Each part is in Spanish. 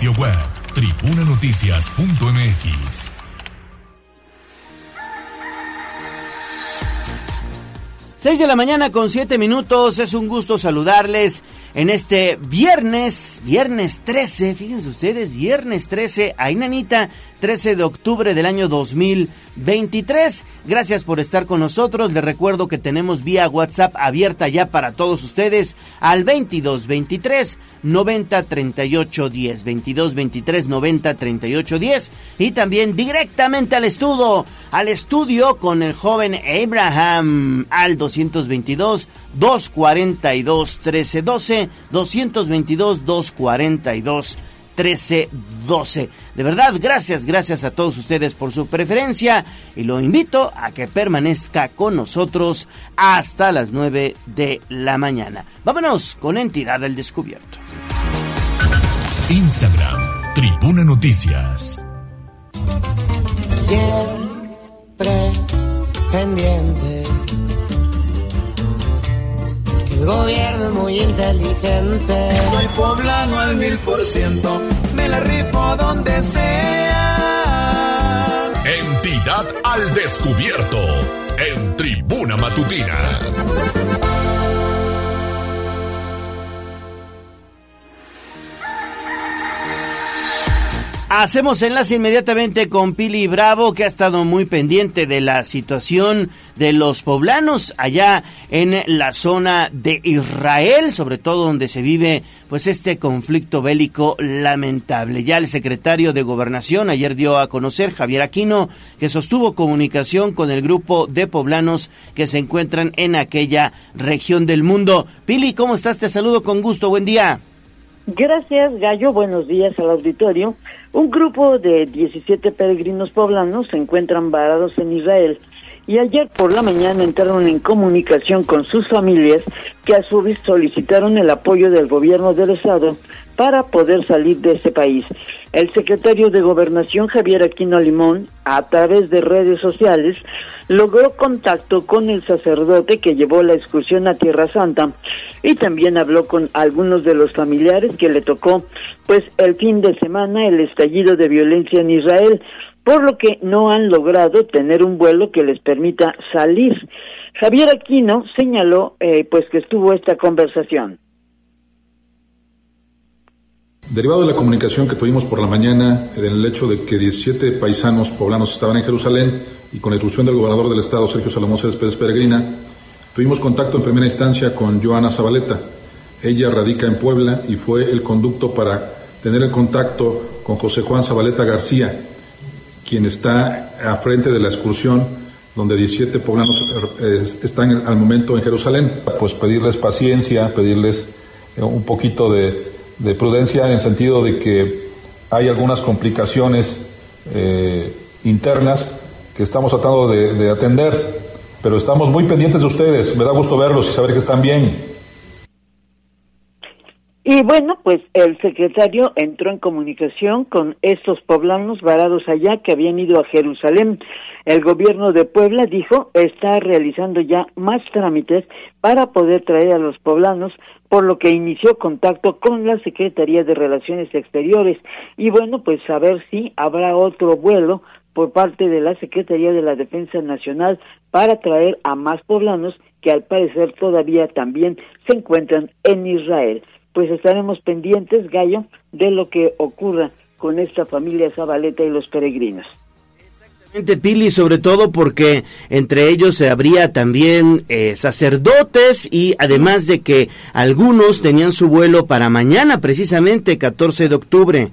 sitio web tribunanoticias.mx. Seis de la mañana con siete minutos, es un gusto saludarles en este viernes, viernes 13, fíjense ustedes, viernes 13, ahí nanita, 13 de octubre del año 2023. Gracias por estar con nosotros. Les recuerdo que tenemos vía WhatsApp abierta ya para todos ustedes al 22 23 90 38 10. 22 23 90 38 10. Y también directamente al estudio, al estudio con el joven Abraham al 222 242 1312. 222 242 1312. De verdad, gracias, gracias a todos ustedes por su preferencia y lo invito a que permanezca con nosotros hasta las 9 de la mañana. Vámonos con Entidad del Descubierto. Instagram, Tribuna Noticias. Siempre pendiente. El gobierno es muy inteligente. Soy poblano al mil por ciento, me la rifo donde sea. Entidad al Descubierto. En Tribuna Matutina. Hacemos enlace inmediatamente con Pili Bravo, que ha estado muy pendiente de la situación de los poblanos allá en la zona de Israel, sobre todo donde se vive pues este conflicto bélico lamentable. Ya el secretario de Gobernación ayer dio a conocer, Javier Aquino, que sostuvo comunicación con el grupo de poblanos que se encuentran en aquella región del mundo. Pili, ¿cómo estás? Te saludo con gusto. Buen día. Gracias, Gallo. Buenos días al auditorio. Un grupo de 17 peregrinos poblanos se encuentran varados en Israel y ayer por la mañana entraron en comunicación con sus familias que a su vez solicitaron el apoyo del gobierno del estado para poder salir de ese país. El secretario de Gobernación Javier Aquino Limón, a través de redes sociales, logró contacto con el sacerdote que llevó la excursión a Tierra Santa y también habló con algunos de los familiares que le tocó pues el fin de semana el estallido de violencia en Israel por lo que no han logrado tener un vuelo que les permita salir. Javier Aquino señaló eh, pues que estuvo esta conversación. Derivado de la comunicación que tuvimos por la mañana del hecho de que 17 paisanos poblanos estaban en Jerusalén y con la instrucción del gobernador del estado, Sergio Salomón Céspedes Peregrina, tuvimos contacto en primera instancia con Joana Zabaleta. Ella radica en Puebla y fue el conducto para tener el contacto con José Juan Zabaleta García, quien está a frente de la excursión donde 17 poblanos eh, están al momento en Jerusalén. Pues pedirles paciencia, pedirles eh, un poquito de de prudencia en el sentido de que hay algunas complicaciones eh, internas que estamos tratando de, atender, pero estamos muy pendientes de ustedes. Me da gusto verlos y saber que están bien. Y bueno, pues el secretario entró en comunicación con estos poblanos varados allá que habían ido a Jerusalén. El gobierno de Puebla dijo está realizando ya más trámites para poder traer a los poblanos por lo que inició contacto con la Secretaría de Relaciones Exteriores y bueno, pues a ver si habrá otro vuelo por parte de la Secretaría de la Defensa Nacional para traer a más poblanos que al parecer todavía también se encuentran en Israel. Pues estaremos pendientes, Gallo, de lo que ocurra con esta familia Zabaleta y los peregrinos. Pili, sobre todo porque entre ellos se habría también eh, sacerdotes y además de que algunos tenían su vuelo para mañana, precisamente 14 de octubre.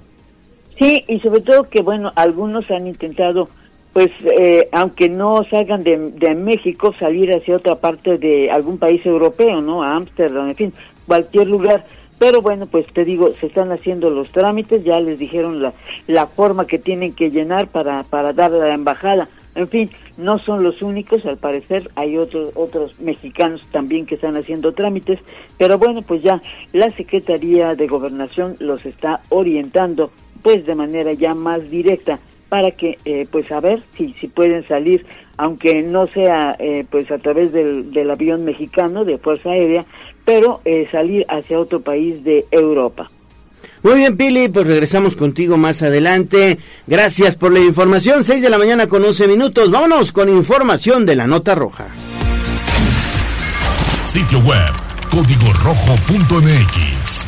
Sí, y sobre todo que, bueno, algunos han intentado, pues, eh, aunque no salgan de, de México, salir hacia otra parte de algún país europeo, ¿no? A Ámsterdam, en fin, cualquier lugar pero bueno, pues te digo, se están haciendo los trámites, ya les dijeron la, la forma que tienen que llenar para, para dar a la embajada. En fin, no son los únicos, al parecer hay otros otros mexicanos también que están haciendo trámites, pero bueno, pues ya la Secretaría de Gobernación los está orientando pues de manera ya más directa para que eh, pues a ver si si pueden salir aunque no sea eh, pues a través del, del avión mexicano de Fuerza Aérea pero eh, salir hacia otro país de Europa. Muy bien, Pili, pues regresamos contigo más adelante. Gracias por la información. 6 de la mañana con 11 minutos. Vámonos con información de la nota roja. Sitio web, código rojo.mx.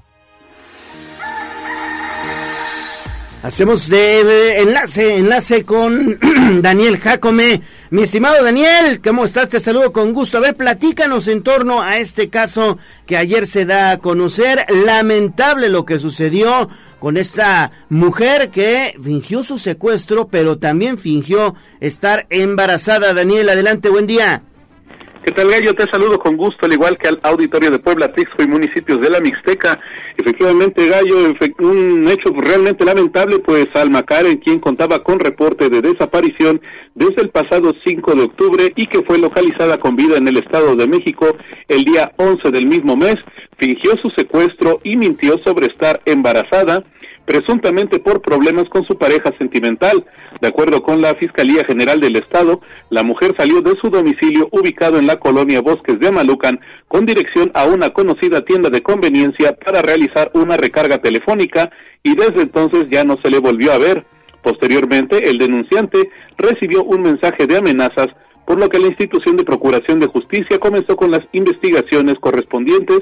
Hacemos de enlace, enlace con Daniel Jacome. Mi estimado Daniel, ¿cómo estás? Te saludo con gusto. A ver, platícanos en torno a este caso que ayer se da a conocer. Lamentable lo que sucedió con esta mujer que fingió su secuestro, pero también fingió estar embarazada. Daniel, adelante, buen día. ¿Qué tal, Gallo? Te saludo con gusto, al igual que al auditorio de Puebla, Tixco y municipios de la Mixteca. Efectivamente, Gallo, un hecho realmente lamentable, pues Alma Karen, quien contaba con reporte de desaparición desde el pasado 5 de octubre y que fue localizada con vida en el Estado de México el día 11 del mismo mes, fingió su secuestro y mintió sobre estar embarazada presuntamente por problemas con su pareja sentimental. De acuerdo con la Fiscalía General del Estado, la mujer salió de su domicilio ubicado en la colonia Bosques de Amalucan con dirección a una conocida tienda de conveniencia para realizar una recarga telefónica y desde entonces ya no se le volvió a ver. Posteriormente, el denunciante recibió un mensaje de amenazas, por lo que la institución de Procuración de Justicia comenzó con las investigaciones correspondientes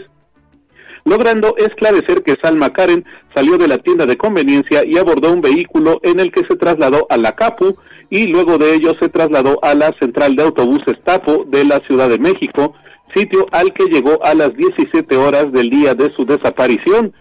logrando esclarecer que Salma Karen salió de la tienda de conveniencia y abordó un vehículo en el que se trasladó a la Capu y luego de ello se trasladó a la central de autobuses Tapo de la Ciudad de México, sitio al que llegó a las 17 horas del día de su desaparición.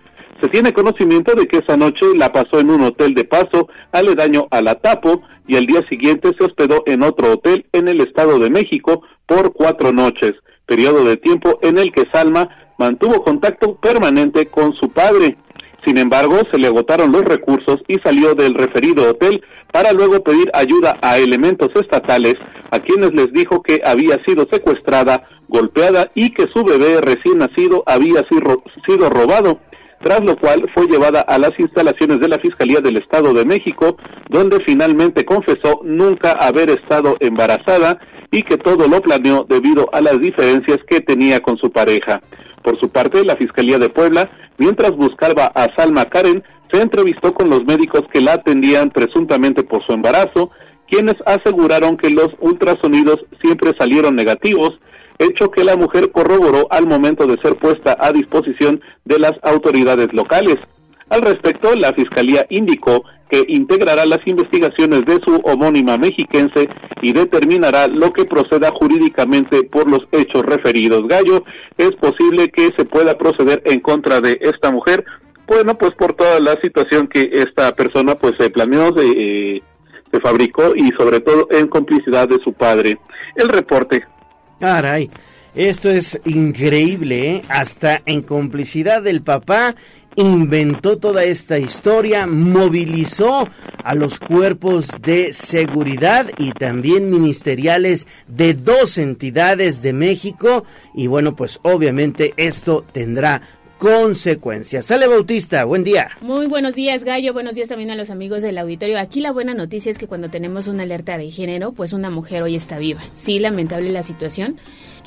Se tiene conocimiento de que esa noche la pasó en un hotel de paso aledaño a la Tapo y el día siguiente se hospedó en otro hotel en el Estado de México por cuatro noches, periodo de tiempo en el que Salma mantuvo contacto permanente con su padre. Sin embargo, se le agotaron los recursos y salió del referido hotel para luego pedir ayuda a elementos estatales a quienes les dijo que había sido secuestrada, golpeada y que su bebé recién nacido había sido robado, tras lo cual fue llevada a las instalaciones de la Fiscalía del Estado de México, donde finalmente confesó nunca haber estado embarazada y que todo lo planeó debido a las diferencias que tenía con su pareja. Por su parte, la Fiscalía de Puebla, mientras buscaba a Salma Karen, se entrevistó con los médicos que la atendían presuntamente por su embarazo, quienes aseguraron que los ultrasonidos siempre salieron negativos, hecho que la mujer corroboró al momento de ser puesta a disposición de las autoridades locales. Al respecto, la Fiscalía indicó que integrará las investigaciones de su homónima mexiquense y determinará lo que proceda jurídicamente por los hechos referidos. Gallo, es posible que se pueda proceder en contra de esta mujer, bueno, pues por toda la situación que esta persona pues se planeó, se, eh, se fabricó y sobre todo en complicidad de su padre. El reporte. Caray. Esto es increíble, ¿eh? hasta en complicidad del papá inventó toda esta historia, movilizó a los cuerpos de seguridad y también ministeriales de dos entidades de México y bueno, pues obviamente esto tendrá consecuencias. Sale Bautista, buen día. Muy buenos días, Gallo. Buenos días también a los amigos del auditorio. Aquí la buena noticia es que cuando tenemos una alerta de género, pues una mujer hoy está viva. Sí, lamentable la situación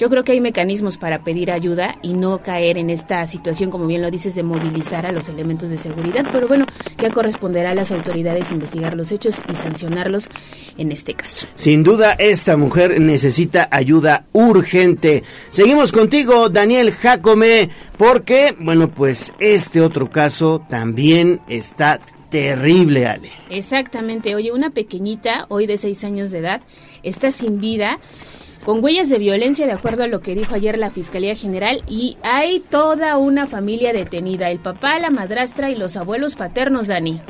yo creo que hay mecanismos para pedir ayuda y no caer en esta situación, como bien lo dices, de movilizar a los elementos de seguridad, pero bueno, ya corresponderá a las autoridades investigar los hechos y sancionarlos en este caso. Sin duda, esta mujer necesita ayuda urgente. Seguimos contigo, Daniel Jacome, porque, bueno, pues este otro caso también está terrible, Ale. Exactamente. Oye, una pequeñita, hoy de seis años de edad, está sin vida con huellas de violencia, de acuerdo a lo que dijo ayer la Fiscalía General, y hay toda una familia detenida, el papá, la madrastra y los abuelos paternos, Dani.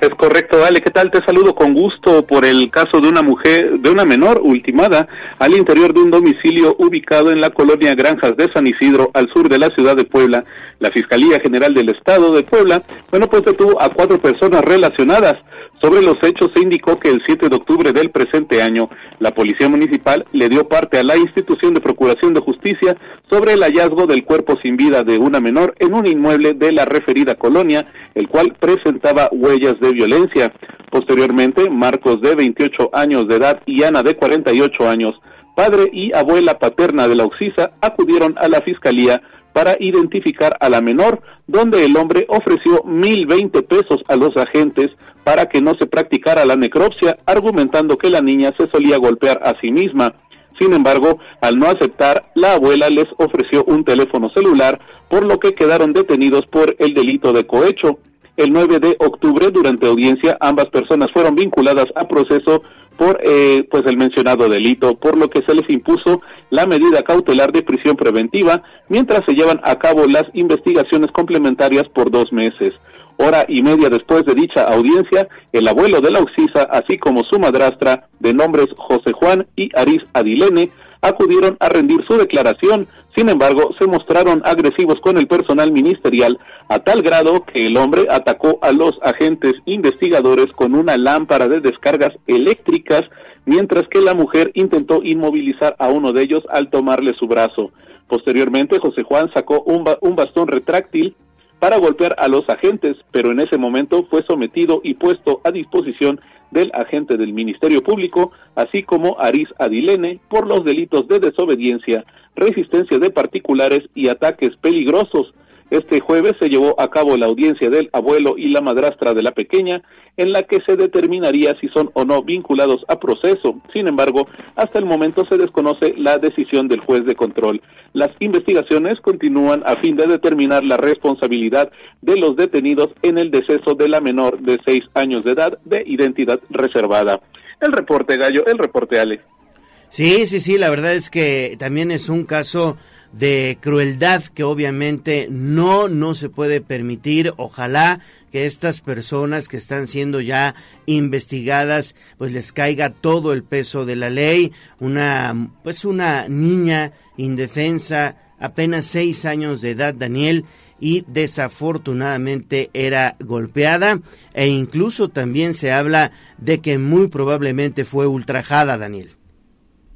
Es correcto, Dale, ¿qué tal? Te saludo con gusto por el caso de una mujer, de una menor ultimada al interior de un domicilio ubicado en la colonia Granjas de San Isidro, al sur de la ciudad de Puebla. La Fiscalía General del Estado de Puebla, bueno, pues detuvo a cuatro personas relacionadas Sobre los hechos se indicó que el 7 de octubre del presente año, la Policía Municipal le dio parte a la institución de Procuración de Justicia sobre el hallazgo del cuerpo sin vida de una menor en un inmueble de la referida colonia, el cual presentaba huellas de violencia. Posteriormente, Marcos de 28 años de edad y Ana de 48 años, padre y abuela paterna de la Oxisa, acudieron a la Fiscalía para identificar a la menor, donde el hombre ofreció mil veinte pesos a los agentes para que no se practicara la necropsia, argumentando que la niña se solía golpear a sí misma. Sin embargo, al no aceptar, la abuela les ofreció un teléfono celular, por lo que quedaron detenidos por el delito de cohecho. El 9 de octubre, durante audiencia, ambas personas fueron vinculadas a proceso por eh, pues el mencionado delito, por lo que se les impuso la medida cautelar de prisión preventiva, mientras se llevan a cabo las investigaciones complementarias por dos meses. Hora y media después de dicha audiencia, el abuelo de la Oxisa, así como su madrastra, de nombres José Juan y Aris Adilene, acudieron a rendir su declaración, sin embargo, se mostraron agresivos con el personal ministerial a tal grado que el hombre atacó a los agentes investigadores con una lámpara de descargas eléctricas, mientras que la mujer intentó inmovilizar a uno de ellos al tomarle su brazo. Posteriormente, José Juan sacó un, un bastón retráctil para golpear a los agentes, pero en ese momento fue sometido y puesto a disposición del agente del Ministerio Público, así como Aris Adilene, por los delitos de desobediencia, resistencia de particulares y ataques peligrosos, este jueves se llevó a cabo la audiencia del abuelo y la madrastra de la pequeña, en la que se determinaría si son o no vinculados a proceso. Sin embargo, hasta el momento se desconoce la decisión del juez de control. Las investigaciones continúan a fin de determinar la responsabilidad de los detenidos en el deceso de la menor de seis años de edad de identidad reservada. El reporte Gallo, el reporte Ale. Sí, sí, sí, la verdad es que también es un caso de crueldad que obviamente no, no se puede permitir. Ojalá que estas personas que están siendo ya investigadas, pues les caiga todo el peso de la ley. Una, pues una niña indefensa, apenas seis años de edad, Daniel, y desafortunadamente era golpeada e incluso también se habla de que muy probablemente fue ultrajada, Daniel.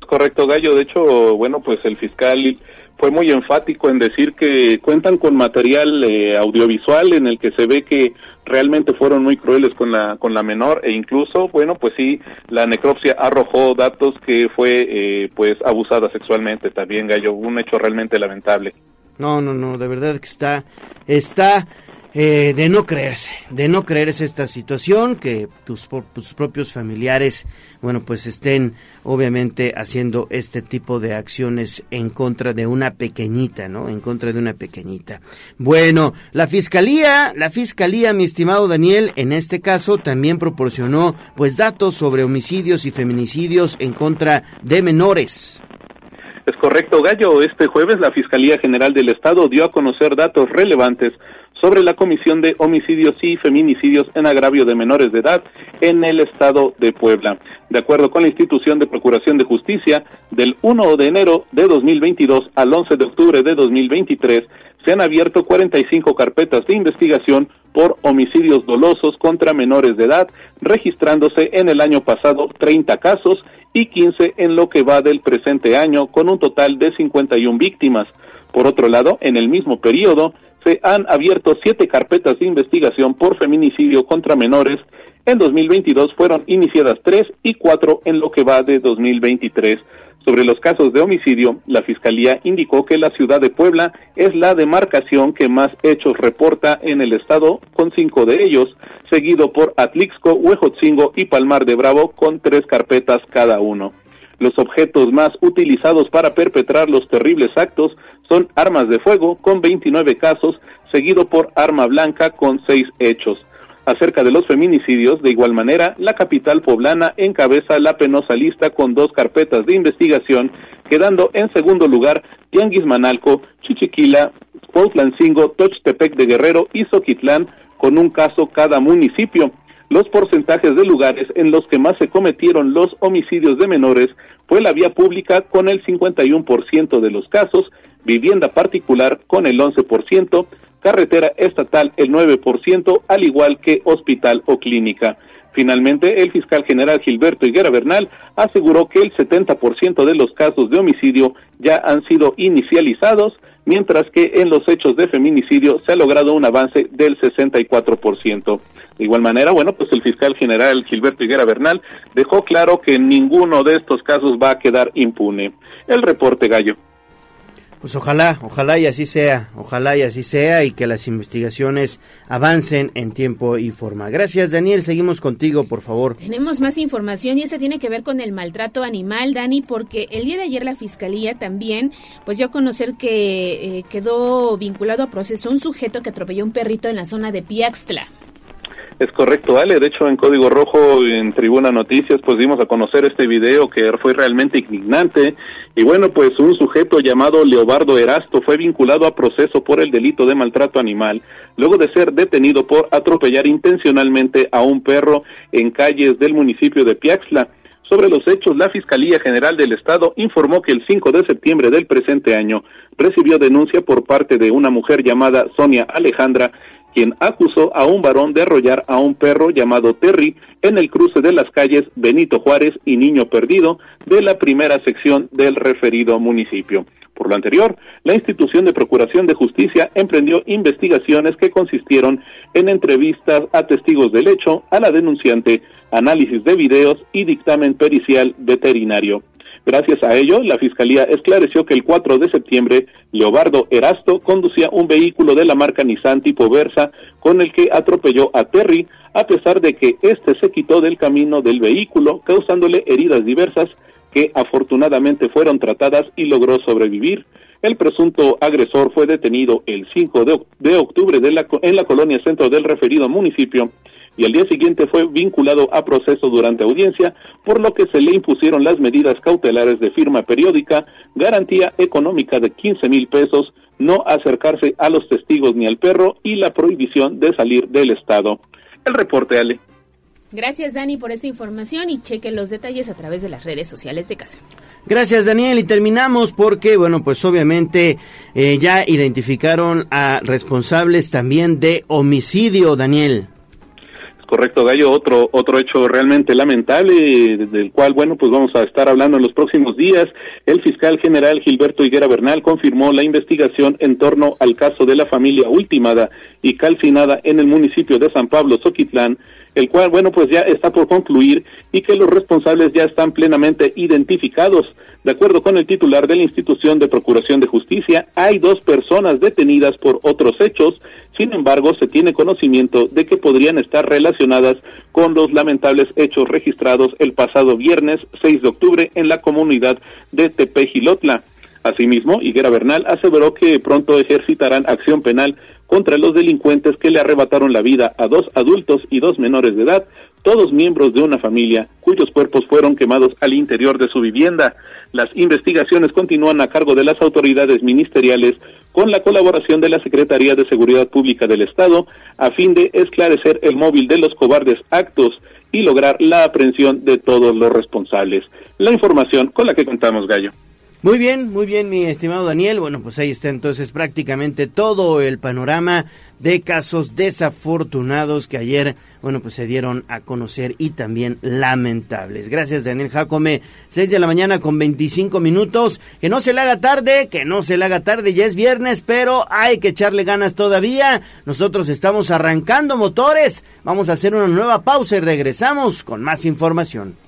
Correcto, Gallo. De hecho, bueno, pues el fiscal fue muy enfático en decir que cuentan con material eh, audiovisual en el que se ve que realmente fueron muy crueles con la con la menor e incluso bueno pues sí la necropsia arrojó datos que fue eh, pues abusada sexualmente. También gallo un hecho realmente lamentable. No no no de verdad que está está eh, de no creerse, de no creerse esta situación, que tus, tus, propios familiares, bueno, pues estén obviamente haciendo este tipo de acciones en contra de una pequeñita, ¿no? En contra de una pequeñita. Bueno, la fiscalía, la fiscalía, mi estimado Daniel, en este caso también proporcionó, pues, datos sobre homicidios y feminicidios en contra de menores. Es correcto, Gallo. Este jueves la Fiscalía General del Estado dio a conocer datos relevantes sobre la comisión de homicidios y feminicidios en agravio de menores de edad en el estado de Puebla. De acuerdo con la institución de Procuración de Justicia, del 1 de enero de 2022 al 11 de octubre de 2023 se han abierto 45 carpetas de investigación por homicidios dolosos contra menores de edad, registrándose en el año pasado 30 casos y 15 en lo que va del presente año, con un total de 51 víctimas. Por otro lado, en el mismo periodo, se han abierto siete carpetas de investigación por feminicidio contra menores. En 2022 fueron iniciadas tres y cuatro en lo que va de 2023. Sobre los casos de homicidio, la Fiscalía indicó que la ciudad de Puebla es la demarcación que más hechos reporta en el estado, con cinco de ellos, seguido por Atlixco, Huejotzingo y Palmar de Bravo, con tres carpetas cada uno. Los objetos más utilizados para perpetrar los terribles actos son armas de fuego con 29 casos, seguido por arma blanca con 6 hechos. Acerca de los feminicidios, de igual manera, la capital poblana encabeza la penosa lista con dos carpetas de investigación, quedando en segundo lugar Tianguis Manalco, Chichiquila, Cuautlancingo, Tochtepec de Guerrero y Soquitlán, con un caso cada municipio los porcentajes de lugares en los que más se cometieron los homicidios de menores fue la vía pública con el 51% de los casos, vivienda particular con el 11%, carretera estatal el 9%, al igual que hospital o clínica. Finalmente, el fiscal general Gilberto Higuera Bernal aseguró que el 70% de los casos de homicidio ya han sido inicializados, mientras que en los hechos de feminicidio se ha logrado un avance del 64%. De igual manera, bueno, pues el fiscal general Gilberto Higuera Bernal dejó claro que ninguno de estos casos va a quedar impune. El reporte Gallo. Pues ojalá, ojalá y así sea, ojalá y así sea y que las investigaciones avancen en tiempo y forma. Gracias Daniel, seguimos contigo por favor. Tenemos más información y esta tiene que ver con el maltrato animal, Dani, porque el día de ayer la Fiscalía también pues dio a conocer que eh, quedó vinculado a proceso un sujeto que atropelló un perrito en la zona de Piaxtla. Es correcto, Ale. De hecho, en Código Rojo, en Tribuna Noticias, pues dimos a conocer este video que fue realmente indignante. Y bueno, pues un sujeto llamado Leobardo Erasto fue vinculado a proceso por el delito de maltrato animal, luego de ser detenido por atropellar intencionalmente a un perro en calles del municipio de Piaxla. Sobre los hechos, la Fiscalía General del Estado informó que el 5 de septiembre del presente año recibió denuncia por parte de una mujer llamada Sonia Alejandra, quien acusó a un varón de arrollar a un perro llamado Terry en el cruce de las calles Benito Juárez y Niño Perdido de la primera sección del referido municipio. Por lo anterior, la institución de Procuración de Justicia emprendió investigaciones que consistieron en entrevistas a testigos del hecho, a la denunciante, análisis de videos y dictamen pericial veterinario. Gracias a ello, la Fiscalía esclareció que el 4 de septiembre, Leobardo Erasto conducía un vehículo de la marca Nissan tipo Versa con el que atropelló a Terry, a pesar de que éste se quitó del camino del vehículo, causándole heridas diversas que afortunadamente fueron tratadas y logró sobrevivir. El presunto agresor fue detenido el 5 de, octubre de la, en la colonia centro del referido municipio y al día siguiente fue vinculado a proceso durante audiencia, por lo que se le impusieron las medidas cautelares de firma periódica, garantía económica de 15 mil pesos, no acercarse a los testigos ni al perro y la prohibición de salir del Estado. El reporte, Ale. Gracias, Dani, por esta información y cheque los detalles a través de las redes sociales de casa. Gracias, Daniel. Y terminamos porque, bueno, pues obviamente eh, ya identificaron a responsables también de homicidio, Daniel. Correcto, Gallo, otro otro hecho realmente lamentable del cual bueno, pues vamos a estar hablando en los próximos días. El fiscal general Gilberto Higuera Bernal confirmó la investigación en torno al caso de la familia ultimada y calcinada en el municipio de San Pablo, Soquitlán, el cual bueno, pues ya está por concluir y que los responsables ya están plenamente identificados. De acuerdo con el titular de la institución de Procuración de Justicia, hay dos personas detenidas por otros hechos, sin embargo, se tiene conocimiento de que podrían estar relacionadas con los lamentables hechos registrados el pasado viernes 6 de octubre en la comunidad de Tepejilotla. Asimismo, Higuera Bernal aseveró que pronto ejercitarán acción penal contra los delincuentes que le arrebataron la vida a dos adultos y dos menores de edad, todos miembros de una familia cuyos cuerpos fueron quemados al interior de su vivienda. Las investigaciones continúan a cargo de las autoridades ministeriales con la colaboración de la Secretaría de Seguridad Pública del Estado a fin de esclarecer el móvil de los cobardes actos y lograr la aprehensión de todos los responsables. La información con la que contamos, Gallo. Muy bien, muy bien, mi estimado Daniel. Bueno, pues ahí está entonces prácticamente todo el panorama de casos desafortunados que ayer, bueno, pues se dieron a conocer y también lamentables. Gracias, Daniel Jacome. 6 de la mañana con 25 minutos. Que no se le haga tarde, que no se le haga tarde, ya es viernes, pero hay que echarle ganas todavía. Nosotros estamos arrancando motores. Vamos a hacer una nueva pausa y regresamos con más información.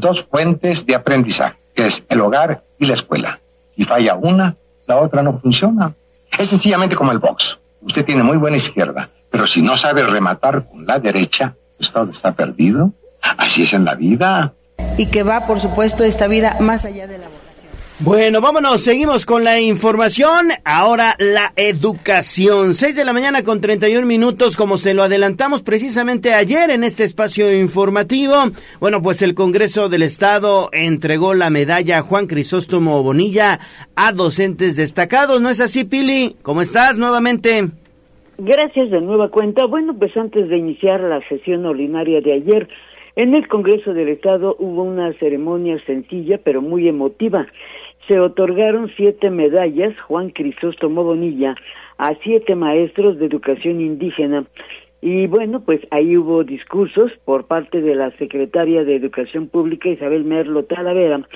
dos fuentes de aprendizaje, que es el hogar y la escuela. Si falla una, la otra no funciona. Es sencillamente como el box. Usted tiene muy buena izquierda, pero si no sabe rematar con la derecha, todo está perdido. Así es en la vida. Y que va, por supuesto, esta vida más allá de la. Bueno, vámonos, seguimos con la información. Ahora la educación. 6 de la mañana con 31 minutos, como se lo adelantamos precisamente ayer en este espacio informativo. Bueno, pues el Congreso del Estado entregó la medalla Juan Crisóstomo Bonilla a docentes destacados. ¿No es así, Pili? ¿Cómo estás nuevamente? Gracias de nueva cuenta. Bueno, pues antes de iniciar la sesión ordinaria de ayer, en el Congreso del Estado hubo una ceremonia sencilla pero muy emotiva se otorgaron siete medallas Juan Crisóstomo Bonilla a siete maestros de educación indígena. Y bueno, pues ahí hubo discursos por parte de la secretaria de Educación Pública Isabel Merlo Talavera,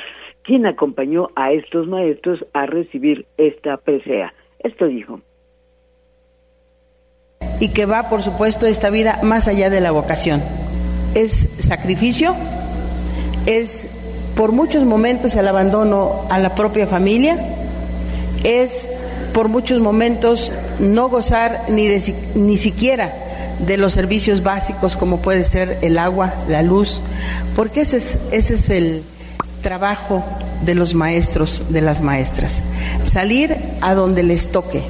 quien acompañó a estos maestros a recibir esta presea. Esto dijo. Y que va, por supuesto, esta vida más allá de la vocación. Es sacrificio, es por muchos momentos el abandono a la propia familia, es por muchos momentos no gozar ni, ni siquiera de los servicios básicos como puede ser el agua, la luz, porque ese es, ese es el trabajo de los maestros, de las maestras, salir a donde les toque.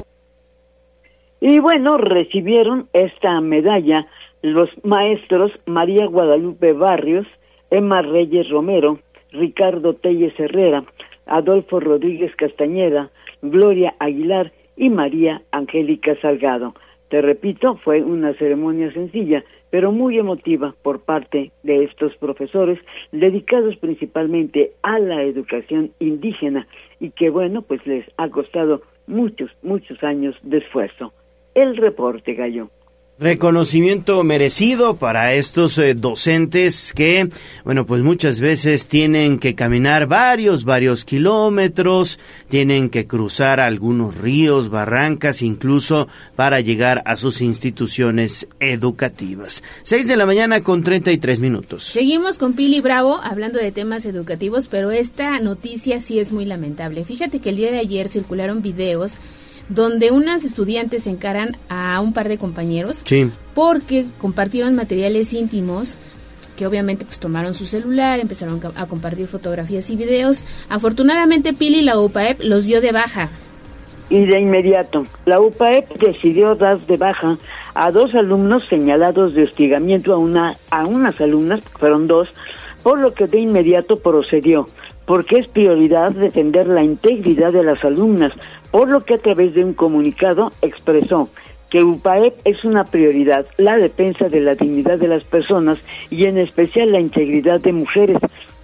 Y bueno, recibieron esta medalla los maestros María Guadalupe Barrios, Emma Reyes Romero, Ricardo Telles Herrera, Adolfo Rodríguez Castañeda, Gloria Aguilar y María Angélica Salgado. Te repito, fue una ceremonia sencilla, pero muy emotiva por parte de estos profesores dedicados principalmente a la educación indígena y que bueno, pues les ha costado muchos, muchos años de esfuerzo. El reporte, Gallo. Reconocimiento merecido para estos eh, docentes que, bueno, pues muchas veces tienen que caminar varios, varios kilómetros, tienen que cruzar algunos ríos, barrancas, incluso para llegar a sus instituciones educativas. Seis de la mañana con treinta y tres minutos. Seguimos con Pili Bravo hablando de temas educativos, pero esta noticia sí es muy lamentable. Fíjate que el día de ayer circularon videos donde unas estudiantes encaran a un par de compañeros porque compartieron materiales íntimos que obviamente pues tomaron su celular, empezaron a compartir fotografías y videos. Afortunadamente Pili y la UPAEP los dio de baja. Y de inmediato, la UPAEP decidió dar de baja a dos alumnos señalados de hostigamiento a una a unas alumnas, fueron dos, por lo que de inmediato procedió porque es prioridad defender la integridad de las alumnas, por lo que a través de un comunicado expresó que UPAEP es una prioridad, la defensa de la dignidad de las personas y en especial la integridad de mujeres.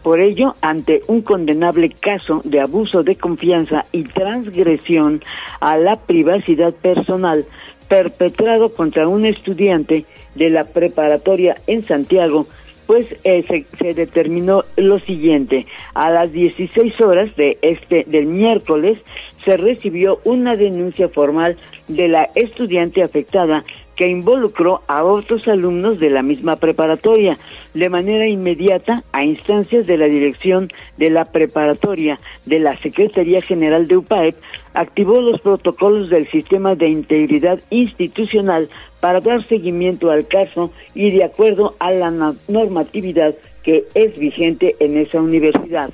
Por ello, ante un condenable caso de abuso de confianza y transgresión a la privacidad personal perpetrado contra un estudiante de la preparatoria en Santiago, pues eh, se, se, determinó lo siguiente. A las 16 horas de este del miércoles se recibió una denuncia formal de la estudiante afectada que involucró a otros alumnos de la misma preparatoria de manera inmediata a instancias de la dirección de la preparatoria de la Secretaría General de UPAEP activó los protocolos del sistema de integridad institucional para dar seguimiento al caso y de acuerdo a la normatividad que es vigente en esa universidad.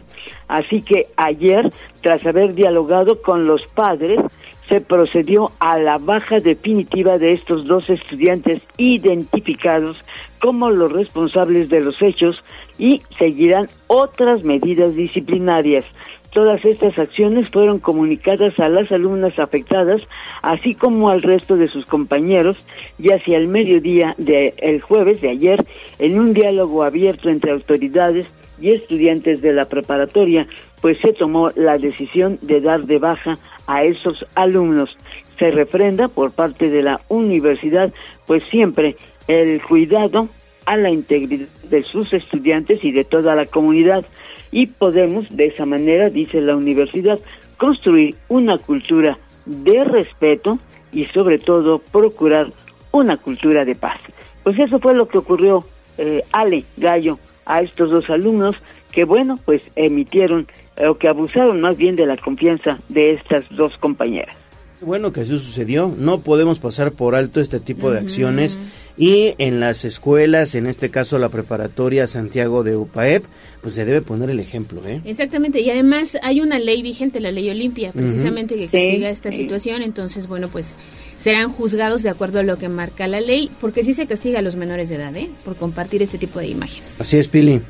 Así que ayer, tras haber dialogado con los padres, se procedió a la baja definitiva de estos dos estudiantes identificados como los responsables de los hechos y seguirán otras medidas disciplinarias. Todas estas acciones fueron comunicadas a las alumnas afectadas, así como al resto de sus compañeros, y hacia el mediodía del jueves de ayer, en un diálogo abierto entre autoridades y estudiantes de la preparatoria, pues se tomó la decisión de dar de baja a esos alumnos. Se refrenda por parte de la universidad, pues siempre el cuidado a la integridad de sus estudiantes y de toda la comunidad y podemos de esa manera, dice la universidad, construir una cultura de respeto y sobre todo procurar una cultura de paz. Pues eso fue lo que ocurrió eh, Ale Gallo a estos dos alumnos que bueno, pues emitieron eh, o que abusaron más bien de la confianza de estas dos compañeras. Bueno que eso sucedió, no podemos pasar por alto este tipo de acciones. Y en las escuelas, en este caso la preparatoria Santiago de UPAEP, pues se debe poner el ejemplo, ¿eh? Exactamente, y además hay una ley vigente, la ley Olimpia, precisamente que castiga esta situación, entonces, bueno, pues serán juzgados de acuerdo a lo que marca la ley, porque sí se castiga a los menores de edad, ¿eh? Por compartir este tipo de imágenes. Así es, Pili.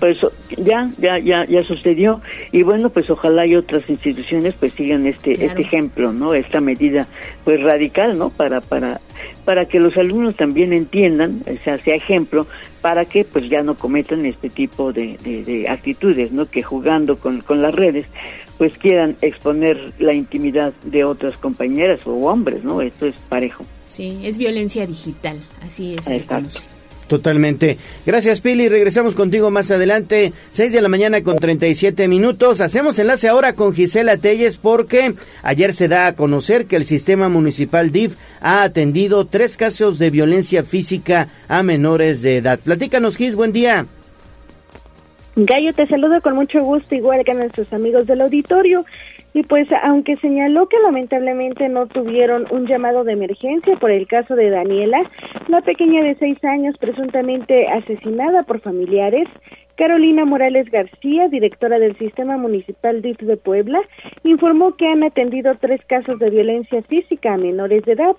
Pues ya, ya, ya, ya sucedió y bueno, pues ojalá y otras instituciones pues sigan este, este ejemplo, ¿no? Esta medida pues radical, ¿no? Para, para, para que los alumnos también entiendan, o sea, sea ejemplo, para que pues ya no cometan este tipo de, de, de actitudes, ¿no? Que jugando con, con las redes pues quieran exponer la intimidad de otras compañeras o hombres, ¿no? Esto es parejo. Sí, es violencia digital, así es. conoce. Totalmente. Gracias, Pili. Regresamos contigo más adelante. 6 de la mañana con 37 minutos. Hacemos enlace ahora con Gisela Telles porque ayer se da a conocer que el sistema municipal DIF ha atendido tres casos de violencia física a menores de edad. Platícanos, Gis. Buen día. Gallo, te saludo con mucho gusto, igual que a nuestros amigos del auditorio. Y pues, aunque señaló que lamentablemente no tuvieron un llamado de emergencia por el caso de Daniela, la pequeña de seis años presuntamente asesinada por familiares, Carolina Morales García, directora del Sistema Municipal DIF de Puebla, informó que han atendido tres casos de violencia física a menores de edad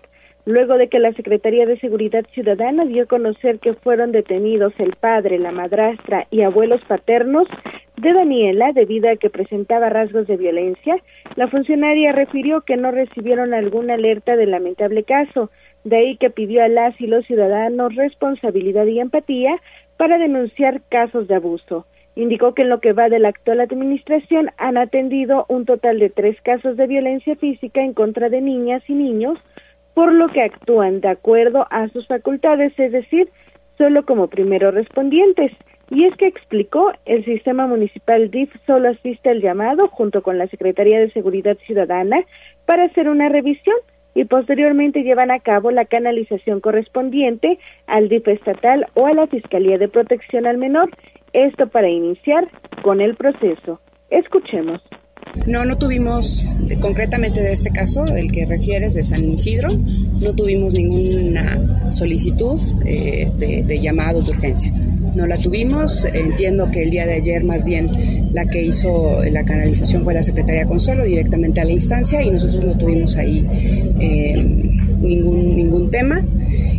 luego de que la Secretaría de Seguridad Ciudadana dio a conocer que fueron detenidos el padre, la madrastra y abuelos paternos de Daniela debido a que presentaba rasgos de violencia, la funcionaria refirió que no recibieron alguna alerta del lamentable caso, de ahí que pidió a las y los ciudadanos responsabilidad y empatía para denunciar casos de abuso. Indicó que en lo que va de la actual administración han atendido un total de tres casos de violencia física en contra de niñas y niños, por lo que actúan de acuerdo a sus facultades, es decir, solo como primeros respondientes. Y es que explicó, el sistema municipal DIF solo asiste al llamado junto con la Secretaría de Seguridad Ciudadana para hacer una revisión y posteriormente llevan a cabo la canalización correspondiente al DIF estatal o a la Fiscalía de Protección al Menor, esto para iniciar con el proceso. Escuchemos. No, no tuvimos, concretamente de este caso, del que refieres, de San Isidro, no tuvimos ninguna solicitud eh, de, llamado de urgencia. No la tuvimos, entiendo que el día de ayer más bien la que hizo la canalización fue la Secretaría Consuelo directamente a la instancia y nosotros no tuvimos ahí eh, ningún, ningún tema.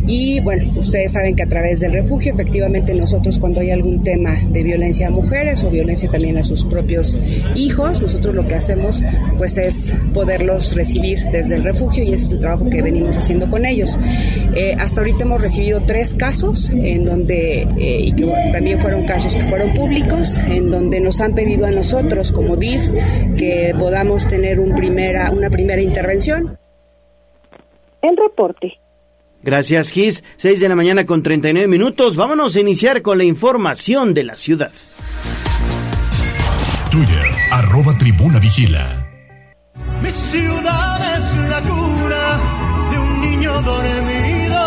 Y bueno, ustedes saben que a través del refugio, efectivamente nosotros cuando hay algún tema de violencia a mujeres o violencia también a sus propios hijos, nosotros lo que hacemos pues es poderlos recibir desde el refugio y ese es el trabajo que venimos haciendo con ellos. Eh, hasta ahorita hemos recibido tres casos en donde, eh, y que bueno, también fueron casos que fueron públicos, en donde nos han pedido a nosotros como DIF que podamos tener un primera, una primera intervención. El reporte. Gracias, Gis. 6 de la mañana con 39 minutos. Vámonos a iniciar con la información de la ciudad. Twitter, arroba tribuna vigila. Mi ciudad es la cuna de un niño dormido.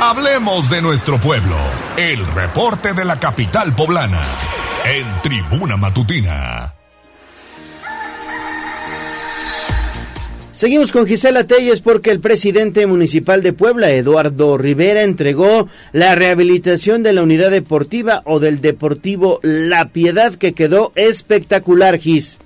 Hablemos de nuestro pueblo. El reporte de la capital poblana. En tribuna matutina. Seguimos con Gisela Telles porque el presidente municipal de Puebla, Eduardo Rivera, entregó la rehabilitación de la unidad deportiva o del deportivo La Piedad que quedó espectacular, Gis.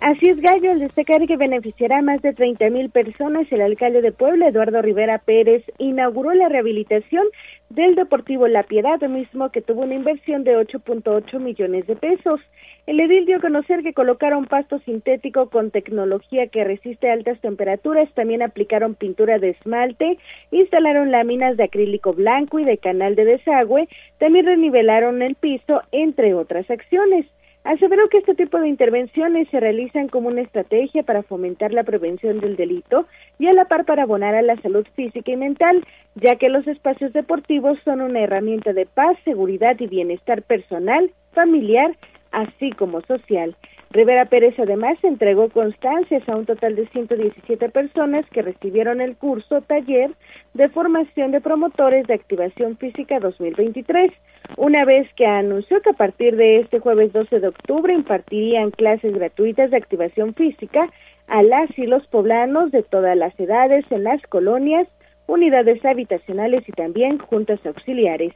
Así es, Gallo, al destacar que beneficiará a más de 30 mil personas, el alcalde de Puebla, Eduardo Rivera Pérez, inauguró la rehabilitación del Deportivo La Piedad, mismo que tuvo una inversión de 8.8 millones de pesos. El edil dio a conocer que colocaron pasto sintético con tecnología que resiste altas temperaturas, también aplicaron pintura de esmalte, instalaron láminas de acrílico blanco y de canal de desagüe, también renivelaron el piso, entre otras acciones. Aseveró que este tipo de intervenciones se realizan como una estrategia para fomentar la prevención del delito y a la par para abonar a la salud física y mental, ya que los espacios deportivos son una herramienta de paz, seguridad y bienestar personal, familiar, así como social. Rivera Pérez además entregó constancias a un total de 117 personas que recibieron el curso taller de formación de promotores de activación física 2023, una vez que anunció que a partir de este jueves 12 de octubre impartirían clases gratuitas de activación física a las y los poblanos de todas las edades en las colonias, unidades habitacionales y también juntas auxiliares.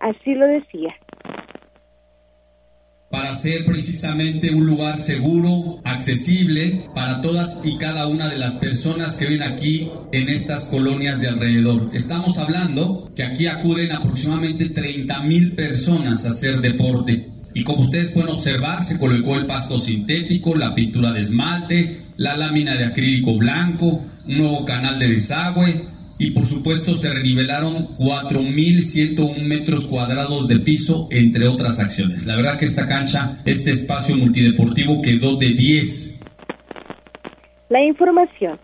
Así lo decía para ser precisamente un lugar seguro, accesible para todas y cada una de las personas que viven aquí en estas colonias de alrededor. Estamos hablando que aquí acuden aproximadamente 30 mil personas a hacer deporte. Y como ustedes pueden observar, se colocó el pasto sintético, la pintura de esmalte, la lámina de acrílico blanco, un nuevo canal de desagüe, y por supuesto se renivelaron 4.101 metros cuadrados de piso, entre otras acciones. La verdad que esta cancha, este espacio multideportivo quedó de 10. La información.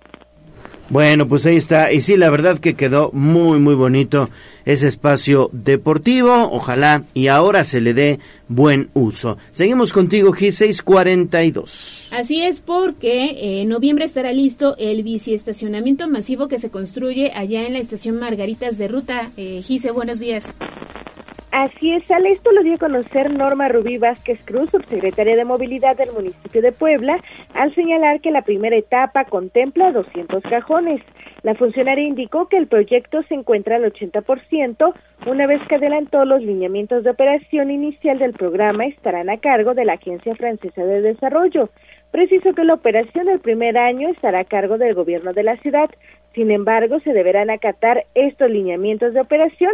Bueno, pues ahí está. Y sí, la verdad que quedó muy, muy bonito ese espacio deportivo. Ojalá y ahora se le dé buen uso. Seguimos contigo, G642. Así es porque eh, en noviembre estará listo el biciestacionamiento masivo que se construye allá en la estación Margaritas de Ruta. Eh, Gise, buenos días. Así es, al esto lo dio a conocer Norma Rubí Vázquez Cruz, subsecretaria de Movilidad del municipio de Puebla, al señalar que la primera etapa contempla 200 cajones. La funcionaria indicó que el proyecto se encuentra al 80%, una vez que adelantó los lineamientos de operación inicial del programa estarán a cargo de la Agencia Francesa de Desarrollo. Preciso que la operación del primer año estará a cargo del gobierno de la ciudad. Sin embargo, se deberán acatar estos lineamientos de operación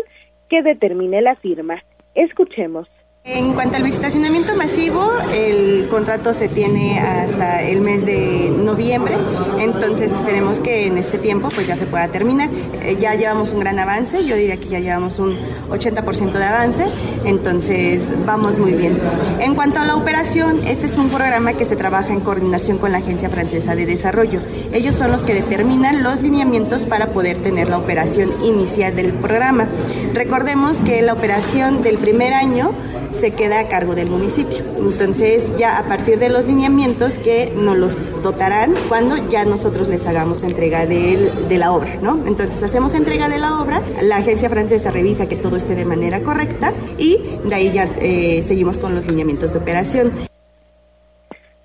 que determine la firma. Escuchemos. En cuanto al visitacionamiento masivo, el contrato se tiene hasta el mes de noviembre, entonces esperemos que en este tiempo pues ya se pueda terminar. Eh, ya llevamos un gran avance, yo diría que ya llevamos un 80% de avance, entonces vamos muy bien. En cuanto a la operación, este es un programa que se trabaja en coordinación con la Agencia Francesa de Desarrollo. Ellos son los que determinan los lineamientos para poder tener la operación inicial del programa. Recordemos que la operación del primer año se queda a cargo del municipio. Entonces, ya a partir de los lineamientos que nos los dotarán cuando ya nosotros les hagamos entrega de, de la obra, ¿no? Entonces, hacemos entrega de la obra, la agencia francesa revisa que todo esté de manera correcta y de ahí ya eh, seguimos con los lineamientos de operación.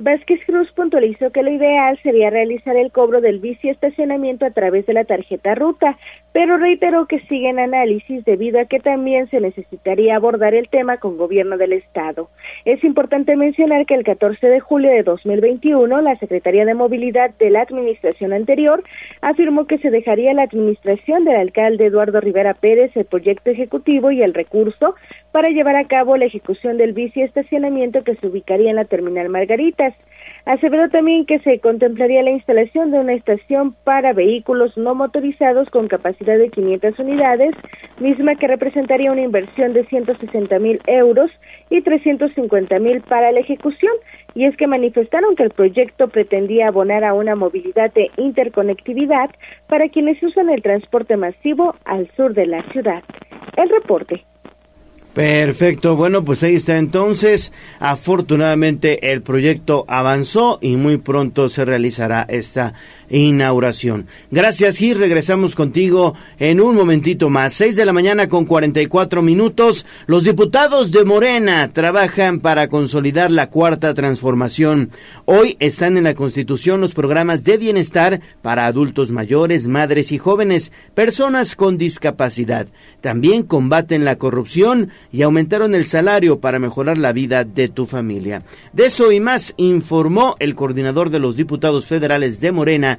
Vázquez Cruz puntualizó que lo ideal sería realizar el cobro del bici estacionamiento a través de la tarjeta ruta, pero reiteró que sigue en análisis debido a que también se necesitaría abordar el tema con gobierno del Estado. Es importante mencionar que el 14 de julio de 2021 la Secretaría de Movilidad de la administración anterior afirmó que se dejaría la administración del alcalde Eduardo Rivera Pérez el proyecto ejecutivo y el recurso para llevar a cabo la ejecución del bici estacionamiento que se ubicaría en la terminal Margaritas. Aseveró también que se contemplaría la instalación de una estación para vehículos no motorizados con capacidad de 500 unidades, misma que representaría una inversión de 160 mil euros y 350 mil para la ejecución. Y es que manifestaron que el proyecto pretendía abonar a una movilidad de interconectividad para quienes usan el transporte masivo al sur de la ciudad. El reporte. Perfecto, bueno, pues ahí está entonces. Afortunadamente el proyecto avanzó y muy pronto se realizará esta inauguración. Gracias Gil, regresamos contigo en un momentito más. Seis de la mañana con 44 minutos. Los diputados de Morena trabajan para consolidar la cuarta transformación. Hoy están en la Constitución los programas de bienestar para adultos mayores, madres y jóvenes, personas con discapacidad. También combaten la corrupción y aumentaron el salario para mejorar la vida de tu familia. De eso y más informó el coordinador de los diputados federales de Morena,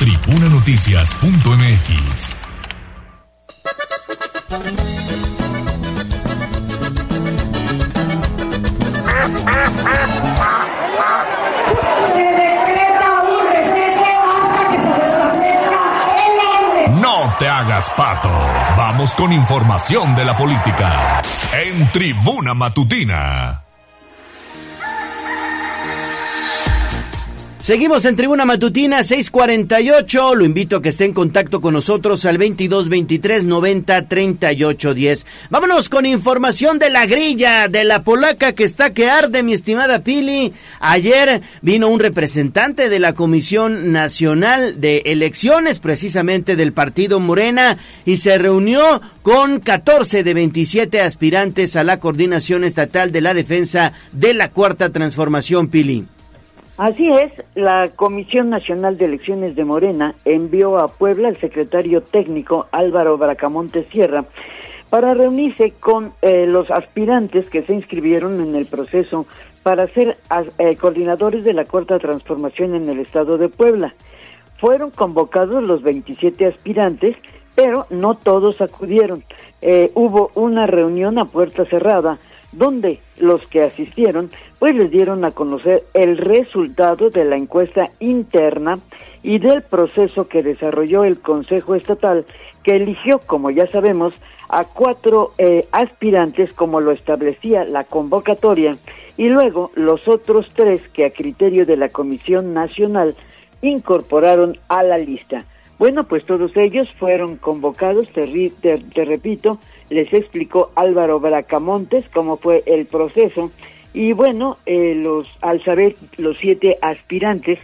tribunanoticias.mx. Se decreta un receso hasta que se restablezca el orden. No te hagas pato. Vamos con información de la política. En Tribuna Matutina. Seguimos en Tribuna Matutina 648. Lo invito a que esté en contacto con nosotros al 22 23 90 38 10. Vámonos con información de la grilla de la polaca que está que arde, mi estimada Pili. Ayer vino un representante de la Comisión Nacional de Elecciones, precisamente del partido Morena, y se reunió con 14 de 27 aspirantes a la coordinación estatal de la defensa de la cuarta transformación, Pili. Así es, la Comisión Nacional de Elecciones de Morena envió a Puebla al secretario técnico Álvaro Bracamonte Sierra para reunirse con eh, los aspirantes que se inscribieron en el proceso para ser eh, coordinadores de la Cuarta Transformación en el Estado de Puebla. Fueron convocados los 27 aspirantes, pero no todos acudieron. Eh, hubo una reunión a puerta cerrada donde los que asistieron pues les dieron a conocer el resultado de la encuesta interna y del proceso que desarrolló el Consejo Estatal que eligió, como ya sabemos, a cuatro eh, aspirantes como lo establecía la convocatoria y luego los otros tres que a criterio de la Comisión Nacional incorporaron a la lista. Bueno, pues todos ellos fueron convocados, te, te repito, les explicó Álvaro Bracamontes cómo fue el proceso y bueno, eh, los al saber los siete aspirantes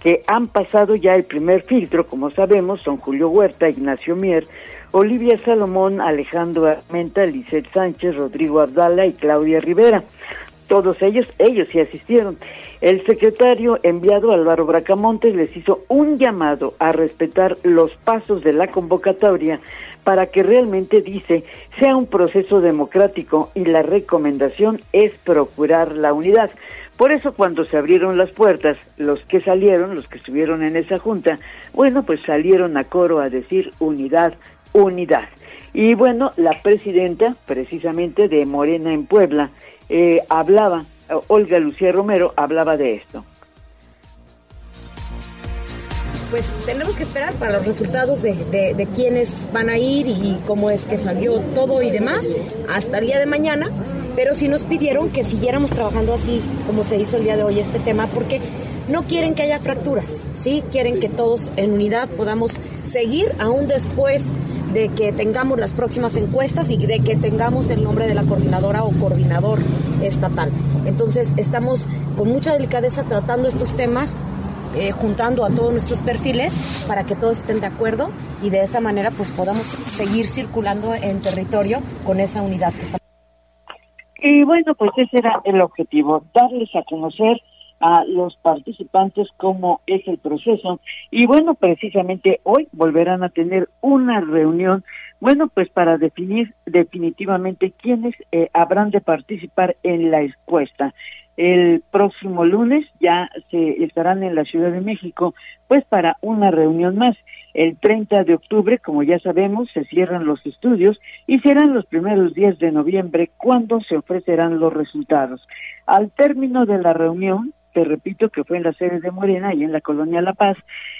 que han pasado ya el primer filtro, como sabemos, son Julio Huerta, Ignacio Mier, Olivia Salomón, Alejandro Armenta, Lisette Sánchez, Rodrigo Abdala y Claudia Rivera. Todos ellos, ellos sí asistieron. El secretario enviado Álvaro Bracamontes les hizo un llamado a respetar los pasos de la convocatoria para que realmente dice sea un proceso democrático y la recomendación es procurar la unidad. Por eso cuando se abrieron las puertas, los que salieron, los que estuvieron en esa junta, bueno, pues salieron a coro a decir unidad, unidad. Y bueno, la presidenta precisamente de Morena en Puebla eh, hablaba, Olga Lucía Romero hablaba de esto pues tenemos que esperar para los resultados de, de, quiénes van a ir y cómo es que salió todo y demás hasta el día de mañana. Pero sí nos pidieron que siguiéramos trabajando así como se hizo el día de hoy este tema, porque no quieren que haya fracturas, ¿sí? Quieren que todos en unidad podamos seguir aún después de que tengamos las próximas encuestas y de que tengamos el nombre de la coordinadora o coordinador estatal. Entonces, estamos con mucha delicadeza tratando estos temas eh, juntando a todos nuestros perfiles para que todos estén de acuerdo y de esa manera pues podamos seguir circulando en territorio con esa unidad que Y bueno, pues ese era el objetivo, darles a conocer a los participantes cómo es el proceso. Y bueno, precisamente hoy volverán a tener una reunión, bueno, pues para definir definitivamente quiénes eh, habrán de participar en la encuesta. El próximo lunes ya se estarán en la Ciudad de México, pues para una reunión más. El 30 de octubre, como ya sabemos, se cierran los estudios y serán los primeros días de noviembre cuando se ofrecerán los resultados. Al término de la reunión, te repito que fue en la sede de Morena y en la colonia La Paz,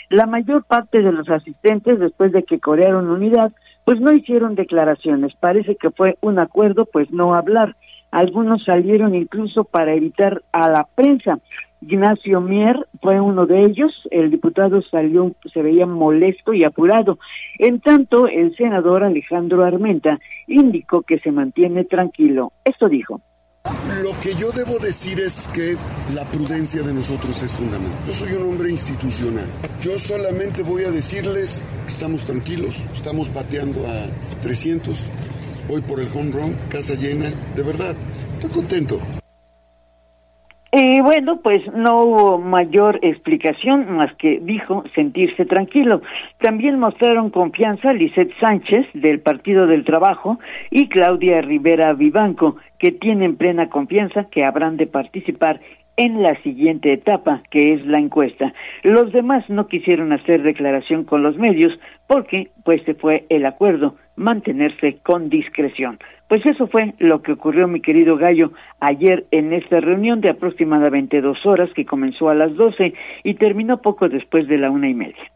la mayor parte de los asistentes, después de que corearon unidad, pues no hicieron declaraciones. Parece que fue un acuerdo, pues no hablar. Algunos salieron incluso para evitar a la prensa. Ignacio Mier fue uno de ellos. El diputado salió, se veía molesto y apurado. En tanto, el senador Alejandro Armenta indicó que se mantiene tranquilo. Esto dijo. Lo que yo debo decir es que la prudencia de nosotros es fundamental. Yo soy un hombre institucional. Yo solamente voy a decirles que estamos tranquilos, estamos pateando a 300 Hoy por el home run, casa llena, de verdad, estoy contento. Y bueno, pues no hubo mayor explicación más que dijo sentirse tranquilo. También mostraron confianza Lisette Sánchez del Partido del Trabajo y Claudia Rivera Vivanco, que tienen plena confianza que habrán de participar en la siguiente etapa, que es la encuesta. Los demás no quisieron hacer declaración con los medios porque, pues, se fue el acuerdo, mantenerse con discreción. Pues eso fue lo que ocurrió, mi querido Gallo, ayer en esta reunión de aproximadamente dos horas que comenzó a las doce y terminó poco después de la una y media.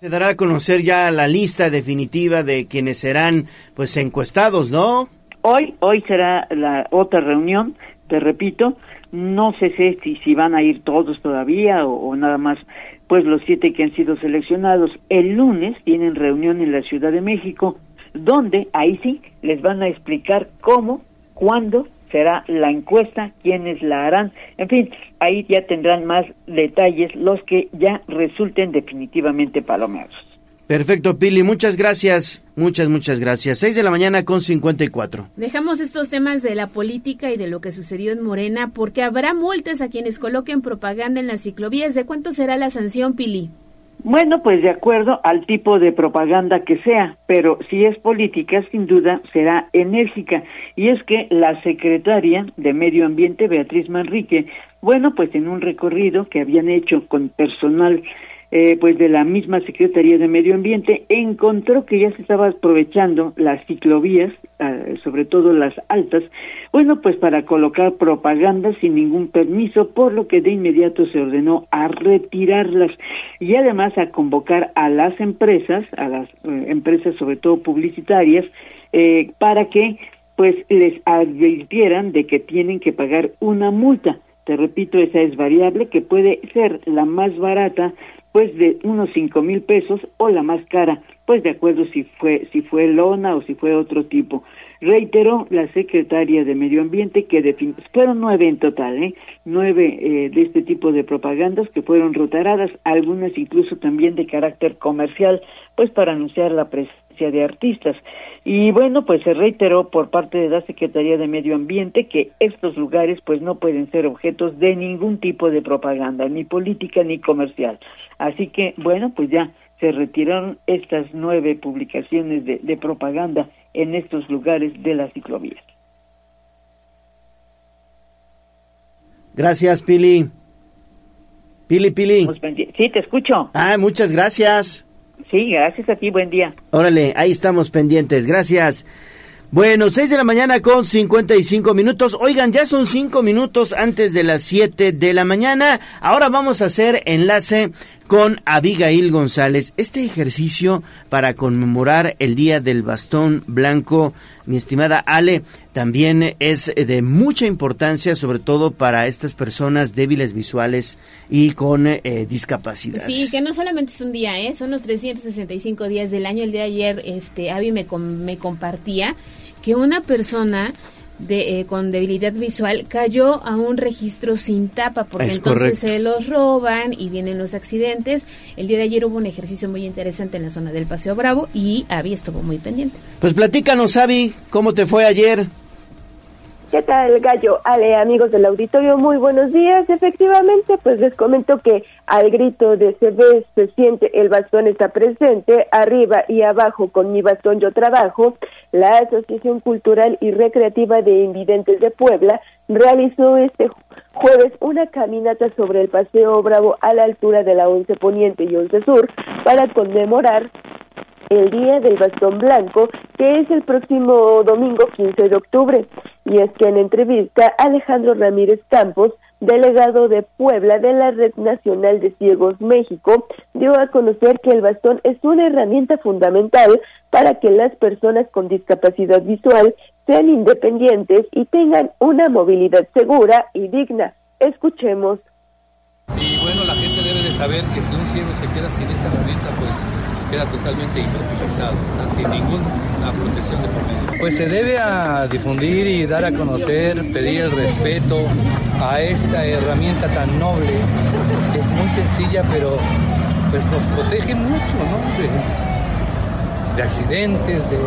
Se dará a conocer ya la lista definitiva de quienes serán, pues, encuestados, ¿no? Hoy, hoy será la otra reunión, te repito, No sé si, si van a ir todos todavía o, o nada más pues los siete que han sido seleccionados. El lunes tienen reunión en la Ciudad de México, donde ahí sí les van a explicar cómo, cuándo será la encuesta, quiénes la harán, en fin, ahí ya tendrán más detalles los que ya resulten definitivamente palomeados. Perfecto, Pili, muchas gracias, muchas, muchas gracias. 6 de la mañana con 54. Dejamos estos temas de la política y de lo que sucedió en Morena porque habrá multas a quienes coloquen propaganda en las ciclovías. ¿De cuánto será la sanción, Pili? Bueno, pues de acuerdo al tipo de propaganda que sea, pero si es política, sin duda será enérgica. Y es que la secretaria de Medio Ambiente, Beatriz Manrique, bueno, pues en un recorrido que habían hecho con personal eh, pues de la misma Secretaría de Medio Ambiente encontró que ya se estaba aprovechando las ciclovías, eh, sobre todo las altas, bueno, pues para colocar propaganda sin ningún permiso, por lo que de inmediato se ordenó a retirarlas y además a convocar a las empresas, a las eh, empresas sobre todo publicitarias, eh, para que pues les advirtieran de que tienen que pagar una multa. Te repito, esa es variable que puede ser la más barata pues de unos cinco mil pesos o la más cara, pues de acuerdo si fue si fue lona o si fue otro tipo. Reiteró la secretaria de Medio Ambiente que fueron nueve en total, ¿eh? nueve eh, de este tipo de propagandas que fueron rotaradas, algunas incluso también de carácter comercial, pues para anunciar la presencia de artistas. Y bueno, pues se reiteró por parte de la Secretaría de Medio Ambiente que estos lugares pues no pueden ser objetos de ningún tipo de propaganda, ni política ni comercial. Así que bueno, pues ya se retiraron estas nueve publicaciones de, de propaganda en estos lugares de las ciclovías. Gracias, Pili. Pili, Pili. Sí, te escucho. Ah, muchas gracias. Sí, gracias a ti, buen día. Órale, ahí estamos pendientes, gracias. Bueno, 6 de la mañana con 55 minutos. Oigan, ya son 5 minutos antes de las 7 de la mañana. Ahora vamos a hacer enlace con Abigail González. Este ejercicio para conmemorar el Día del Bastón Blanco, mi estimada Ale, también es de mucha importancia, sobre todo para estas personas débiles visuales y con eh, discapacidad. Sí, que no solamente es un día, ¿eh? son los 365 días del año. El día de ayer, este, Abby me, me compartía que una persona de, eh, con debilidad visual cayó a un registro sin tapa porque entonces se los roban y vienen los accidentes. El día de ayer hubo un ejercicio muy interesante en la zona del Paseo Bravo y Avi estuvo muy pendiente. Pues platícanos, Avi, ¿cómo te fue ayer? ¿Qué tal, Gallo? Ale, amigos del auditorio, muy buenos días. Efectivamente, pues les comento que al grito de se ve, se siente, el bastón está presente, arriba y abajo con mi bastón yo trabajo, la Asociación Cultural y Recreativa de Invidentes de Puebla realizó este jueves una caminata sobre el Paseo Bravo a la altura de la 11 Poniente y 11 Sur para conmemorar el Día del Bastón Blanco, que es el próximo domingo 15 de octubre. Y es que en entrevista, Alejandro Ramírez Campos, delegado de Puebla de la Red Nacional de Ciegos México, dio a conocer que el bastón es una herramienta fundamental para que las personas con discapacidad visual sean independientes y tengan una movilidad segura y digna. Escuchemos. Y bueno, la gente debe de saber que si un ciego se queda sin esta herramienta, pues queda totalmente inutilizado, sin ninguna protección de por medio. Pues se debe a difundir y dar a conocer, pedir el respeto a esta herramienta tan noble, que es muy sencilla, pero pues nos protege mucho, ¿no? De, de accidentes, de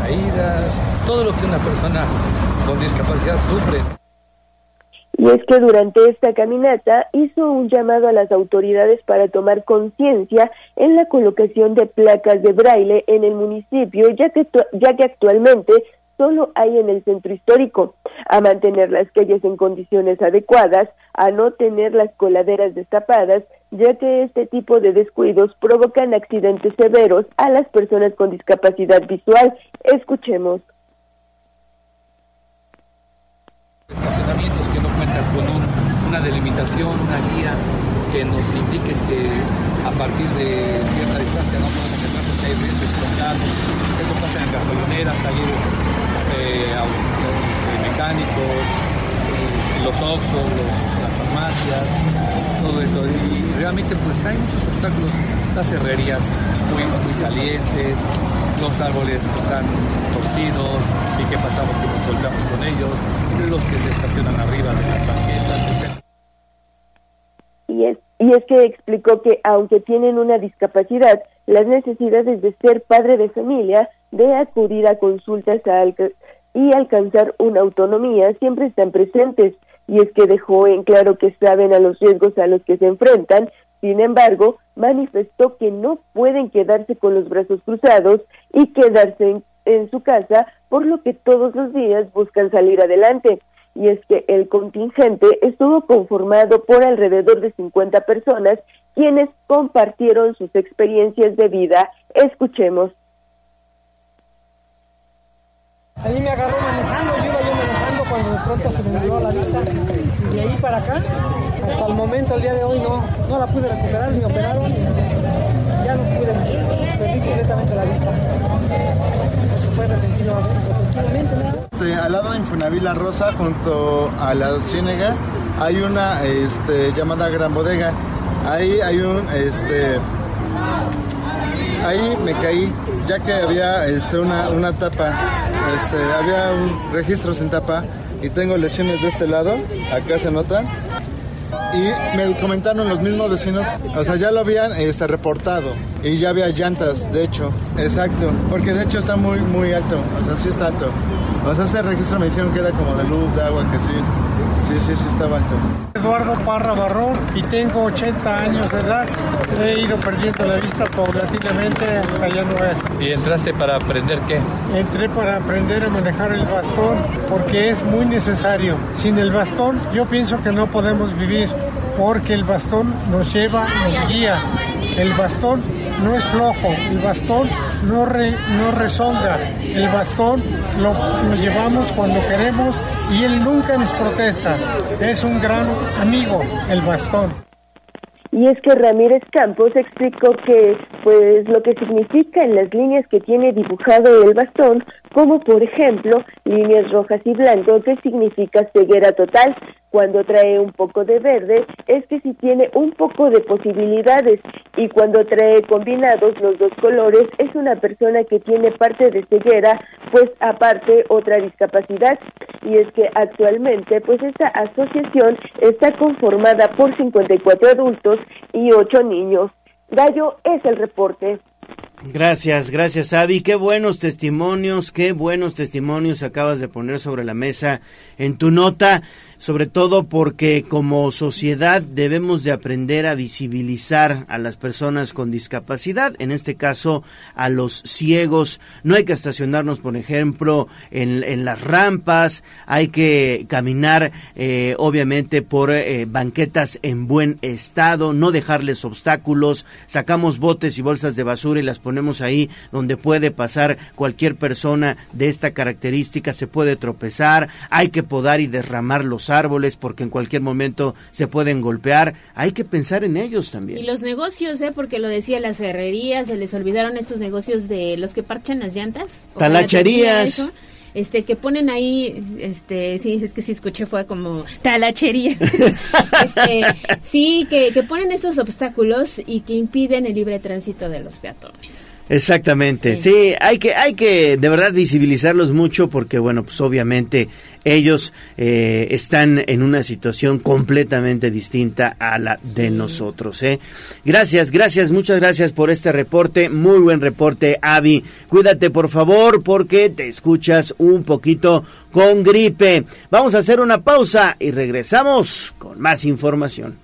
caídas, todo lo que una persona con discapacidad sufre. Y es que durante esta caminata hizo un llamado a las autoridades para tomar conciencia en la colocación de placas de braille en el municipio, ya que, actualmente solo hay en el centro histórico, a mantener las calles en condiciones adecuadas, a no tener las coladeras destapadas, ya que este tipo de descuidos provocan accidentes severos a las personas con discapacidad visual. Escuchemos. Con una delimitación, una guía que nos indique que a partir de cierta distancia no podemos entrar porque hay riesgos carros. Eso pasa en gasolineras, talleres eh, mecánicos, este, los Oxxos, los- las farmacias, todo eso. Y realmente pues hay muchos obstáculos, las herrerías muy, muy salientes, los árboles que están torcidos y qué pasamos si nos golpeamos con ellos, los que se estacionan arriba de las banquetas, etc. Y es, y es que explicó que aunque tienen una discapacidad, las necesidades de ser padre de familia, de acudir a consultas y alcanzar una autonomía siempre están presentes. Y es que dejó en claro que saben a los riesgos a los que se enfrentan, sin embargo, manifestó que no pueden quedarse con los brazos cruzados y quedarse en, su casa, por lo que todos los días buscan salir adelante y es que el contingente estuvo conformado por alrededor de 50 personas quienes compartieron sus experiencias de vida. Escuchemos. Ahí me agarró manejando cuando de pronto se me nubló la vista. Y de ahí para acá, hasta el momento, el día de hoy, no, no la pude recuperar, ni operaron, ya no pude, perdí completamente la vista. Eso fue repentino, repentinamente. Este, al lado de Infonavila Rosa, junto a la Ciénega, hay una este, llamada Gran Bodega. Ahí hay un, este, ahí me caí, ya que había este, una, una tapa, este, había un registro sin tapa y tengo lesiones de este lado, acá se nota. Y me comentaron los mismos vecinos, o sea, ya lo habían este, reportado y ya había llantas, de hecho, exacto, porque de hecho está muy, muy alto, o sea, sí está alto. O sea, ese registro me dijeron que era como de luz, de agua, que sí, sí, sí, sí estaba alto. Eduardo Parra Barrón y tengo 80 años de edad. He ido perdiendo la vista paulatinamente hasta ya no ver. ¿Y entraste para aprender qué? Entré para aprender a manejar el bastón porque es muy necesario. Sin el bastón yo pienso que no podemos vivir porque el bastón nos lleva, nos guía. El bastón no es flojo, el bastón no, re- no el bastón lo, lo llevamos cuando queremos y él nunca nos protesta. Es un gran amigo, el bastón. Y es que Ramírez Campos explicó que, pues, lo que significa en las líneas que tiene dibujado el bastón, como por ejemplo líneas rojas y blanco, que significa ceguera total. Cuando trae un poco de verde, es que si tiene un poco de posibilidades. Y cuando trae combinados los dos colores, es una persona que tiene parte de ceguera, pues aparte otra discapacidad. Y es que actualmente, pues esta asociación está conformada por 54 adultos y 8 niños. Gallo es el reporte. Gracias, gracias Avi. Qué buenos testimonios, qué buenos testimonios acabas de poner sobre la mesa en tu nota, sobre todo porque como sociedad debemos de aprender a visibilizar a las personas con discapacidad, en este caso a los ciegos. No hay que estacionarnos, por ejemplo, en, en las rampas, hay que caminar eh, obviamente por eh, banquetas en buen estado, no dejarles obstáculos, sacamos botes y bolsas de basura y las ponemos ahí donde puede pasar cualquier persona de esta característica, se puede tropezar, hay que podar y derramar los árboles porque en cualquier momento se pueden golpear, hay que pensar en ellos también. Y los negocios, ¿eh? Porque lo decía, las herrerías, se les olvidaron estos negocios de los que parchan las llantas. Talacherías. Este, que ponen ahí, este, sí, es que sí escuché, fue como talachería. Este, sí, que, que ponen estos obstáculos y que impiden el libre tránsito de los peatones. Exactamente, sí. hay que hay que de verdad visibilizarlos mucho porque bueno, pues obviamente ellos eh, están en una situación completamente distinta a la de nosotros. ¿eh? Gracias, gracias, muchas gracias por este reporte, muy buen reporte, Avi. Cuídate por favor porque te escuchas un poquito con gripe. Vamos a hacer una pausa y regresamos con más información.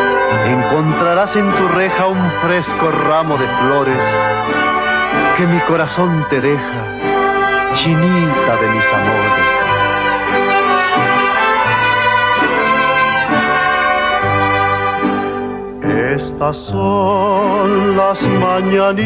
Encontrarás en tu reja un fresco ramo de flores que mi corazón te deja, chinita de mis amores. Estas son las mañanitas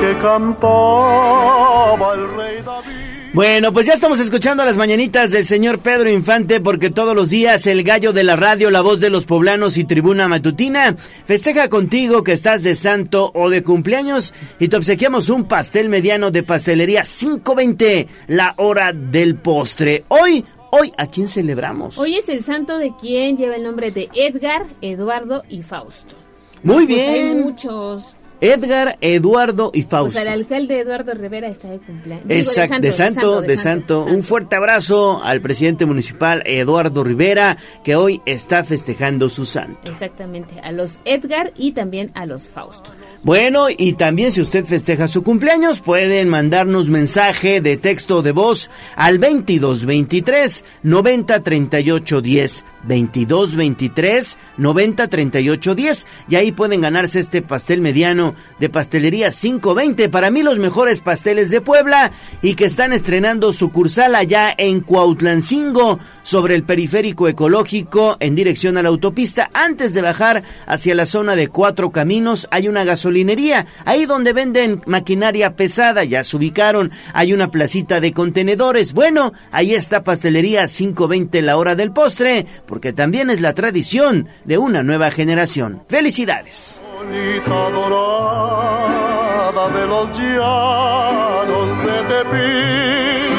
que cantaba el rey David. Bueno, pues ya estamos escuchando las mañanitas del señor Pedro Infante porque todos los días el gallo de la radio, la voz de los poblanos y tribuna matutina festeja contigo que estás de santo o de cumpleaños y te obsequiamos un pastel mediano de pastelería 520, la hora del postre. Hoy Hoy, ¿a quién celebramos? Hoy es el santo de quien lleva el nombre de Edgar, Eduardo y Fausto. Muy Pues bien. hay muchos. Edgar, Eduardo y Fausto. el alcalde Eduardo Rivera está de cumpleaños. Exacto, de santo, de santo. Un fuerte abrazo al presidente municipal Eduardo Rivera, que hoy está festejando su santo. Exactamente, a los Edgar y también a los Fausto. Bueno, y también si usted festeja su cumpleaños, pueden mandarnos mensaje de texto o de voz al 2223 90 38 10. 2223 90 38 10. Y ahí pueden ganarse este pastel mediano de pastelería 520. Para mí, los mejores pasteles de Puebla y que están estrenando sucursal allá en Cuautlancingo, sobre el periférico ecológico en dirección a la autopista. Antes de bajar hacia la zona de Cuatro Caminos, hay una gasolinería. Ahí donde venden maquinaria pesada, ya se ubicaron. Hay una placita de contenedores. Bueno, ahí está Pastelería 520 la hora del postre, porque también es la tradición de una nueva generación. ¡Felicidades! bonita dorada de los llanos de Tepic.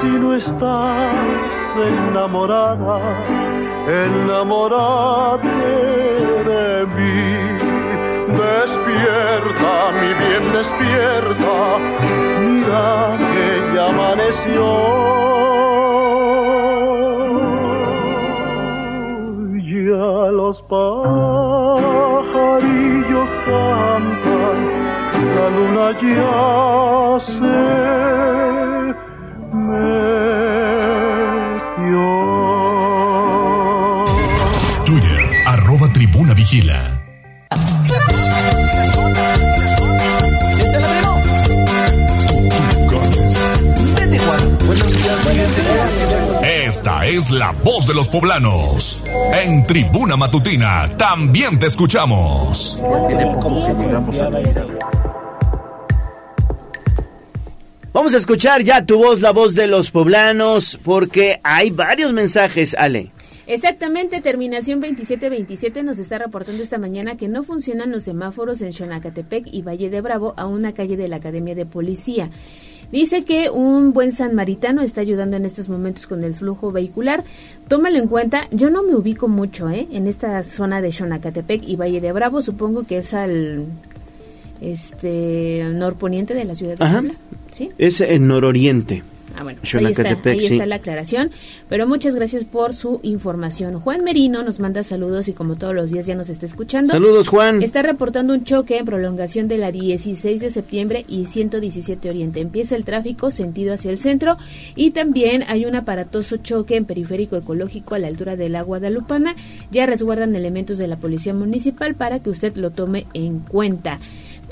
Si no estás enamorada, enamórate de mí. Despierta, mi bien, despierta. Mira que ya amaneció. Ya los pajarillos cantan, la luna ya se metió. Twitter, arroba tribuna vigila. Esta es la voz de los poblanos. En Tribuna Matutina también te escuchamos. Vamos a escuchar ya tu voz, la voz de los poblanos, porque hay varios mensajes, Ale. Exactamente, terminación 2727 nos está reportando esta mañana que no funcionan los semáforos en Xonacatepec y Valle de Bravo a una calle de la Academia de Policía. Dice que un buen sanmaritano está ayudando en estos momentos con el flujo vehicular. Tómalo en cuenta, yo no me ubico mucho ¿eh? en esta zona de Xonacatepec y Valle de Bravo, supongo que es al este norponiente de la ciudad de Ajá. Puebla. ¿Sí? Es en nororiente. Ah, bueno, pues ahí, está, ahí sí. está la aclaración. Pero muchas gracias por su información. Juan Merino nos manda saludos y como todos los días ya nos está escuchando. Saludos, Juan. Está reportando un choque en prolongación de la 16 de septiembre y 117 Oriente. Empieza el tráfico sentido hacia el centro y también hay un aparatoso choque en periférico ecológico a la altura del agua Guadalupana. Ya resguardan elementos de la Policía Municipal para que usted lo tome en cuenta.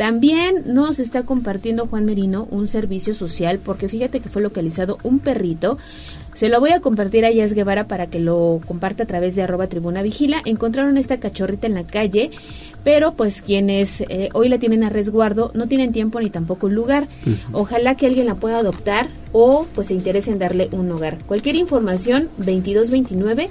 También nos está compartiendo Juan Merino un servicio social porque fíjate que fue localizado un perrito. Se lo voy a compartir a Yas Guevara para que lo comparta a través de arroba tribuna vigila. Encontraron esta cachorrita en la calle, pero pues quienes eh, hoy la tienen a resguardo no tienen tiempo ni tampoco lugar. Ojalá que alguien la pueda adoptar o pues se interese en darle un hogar. Cualquier información 2229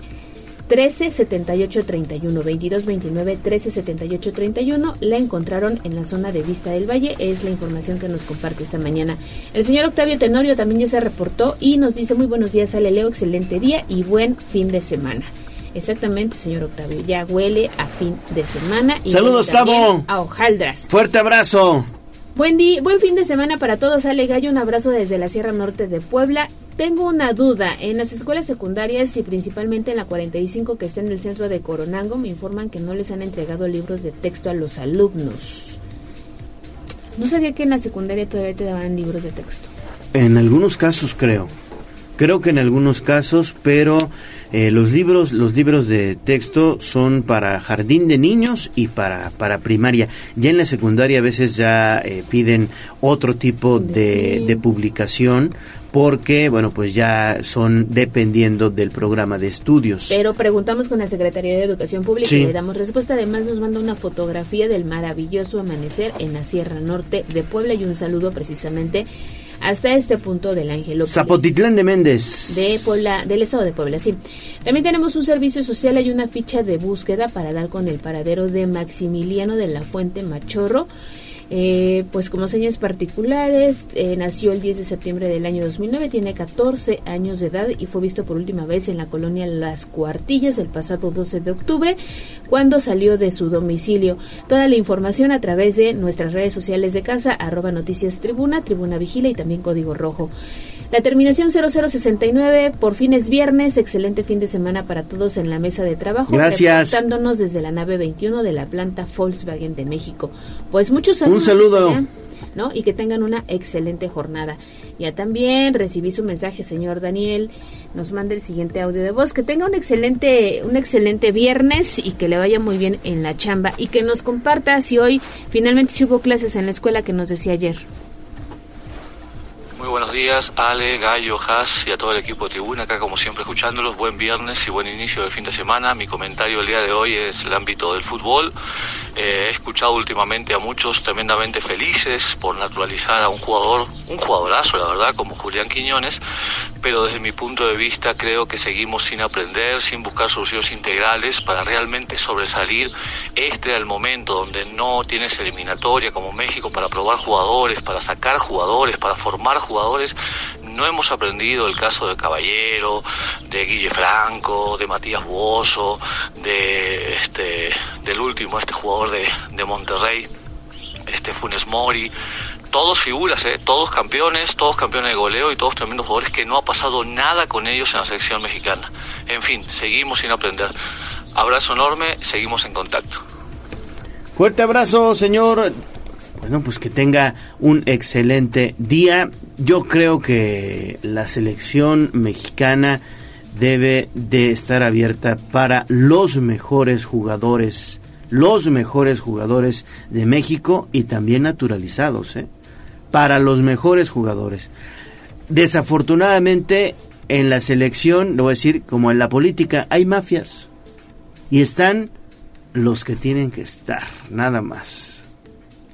13 78 31 22 29 13 78 31 la encontraron en la zona de Vista del Valle es la información que nos comparte esta mañana el señor Octavio Tenorio también ya se reportó y nos dice muy buenos días Ale Leo excelente día y buen fin de semana exactamente señor Octavio ya huele a fin de semana y Saludos, Tavo. a hojaldras Fuerte abrazo. Buen día, buen fin de semana para todos. Ale Gallo, un abrazo desde la Sierra Norte de Puebla. Tengo una duda. En las escuelas secundarias y principalmente en la 45 que está en el centro de Coronango, me informan que no les han entregado libros de texto a los alumnos. No sabía que en la secundaria todavía te daban libros de texto. En algunos casos creo. Creo que en algunos casos, pero eh, los libros, los libros de texto son para jardín de niños y para para primaria. Ya en la secundaria a veces ya eh, piden otro tipo de, de publicación porque bueno pues ya son dependiendo del programa de estudios. Pero preguntamos con la Secretaría de Educación Pública Sí. y le damos respuesta. Además nos manda una fotografía del maravilloso amanecer en la Sierra Norte de Puebla y un saludo precisamente hasta este punto del Angelópolis. Zapotitlán de Méndez. de Puebla, del estado de Puebla, sí. También tenemos un servicio social, hay una ficha de búsqueda para dar con el paradero de Maximiliano de la Fuente Machorro. Eh, pues como señas particulares, eh, nació el 10 de septiembre del año 2009, tiene 14 años de edad y fue visto por última vez en la colonia Las Cuartillas el pasado 12 de octubre, cuando salió de su domicilio. Toda la información a través de nuestras redes sociales de casa, arroba noticias tribuna, tribuna vigila y también código rojo. La terminación 0069, por fin es viernes, excelente fin de semana para todos en la mesa de trabajo. Gracias. Reportándonos desde la nave 21 de la planta Volkswagen de México. Pues muchos saludos. Un saludo. allá, ¿no? Y que tengan una excelente jornada. Ya también recibí su mensaje, señor Daniel. Nos manda el siguiente audio de voz. Que tenga un excelente, un excelente viernes y que le vaya muy bien en la chamba. Y que nos comparta si hoy finalmente si hubo clases en la escuela que nos decía ayer. Buenos días, Ale, Gallo, Haas y a todo el equipo de Tribuna, acá como siempre escuchándolos. Buen viernes y buen inicio de fin de semana. Mi comentario el día de hoy es el ámbito del fútbol. Eh, he escuchado últimamente a muchos tremendamente felices por naturalizar a un jugador, un jugadorazo, la verdad, como Julián Quiñones, pero desde mi punto de vista creo que seguimos sin aprender, sin buscar soluciones integrales para realmente sobresalir. Este era el momento donde no tienes eliminatoria como México para probar jugadores, para sacar jugadores, para formar jugadores. No hemos aprendido el caso de Caballero, de Guille Franco, de Matías Buoso, de este, del último, este jugador de, de Monterrey, este Funes Mori, todos figuras, ¿eh? todos campeones, todos campeones de goleo y todos tremendos jugadores que no ha pasado nada con ellos en la selección mexicana. En fin, seguimos sin aprender. Abrazo enorme, seguimos en contacto. Fuerte abrazo, señor. Bueno, pues que tenga un excelente día. Yo creo que la selección mexicana debe de estar abierta para los mejores jugadores, los mejores jugadores de México y también naturalizados, ¿eh? Para los mejores jugadores. Desafortunadamente, en la selección, lo voy a decir, como en la política, hay mafias. Y están los que tienen que estar, nada más.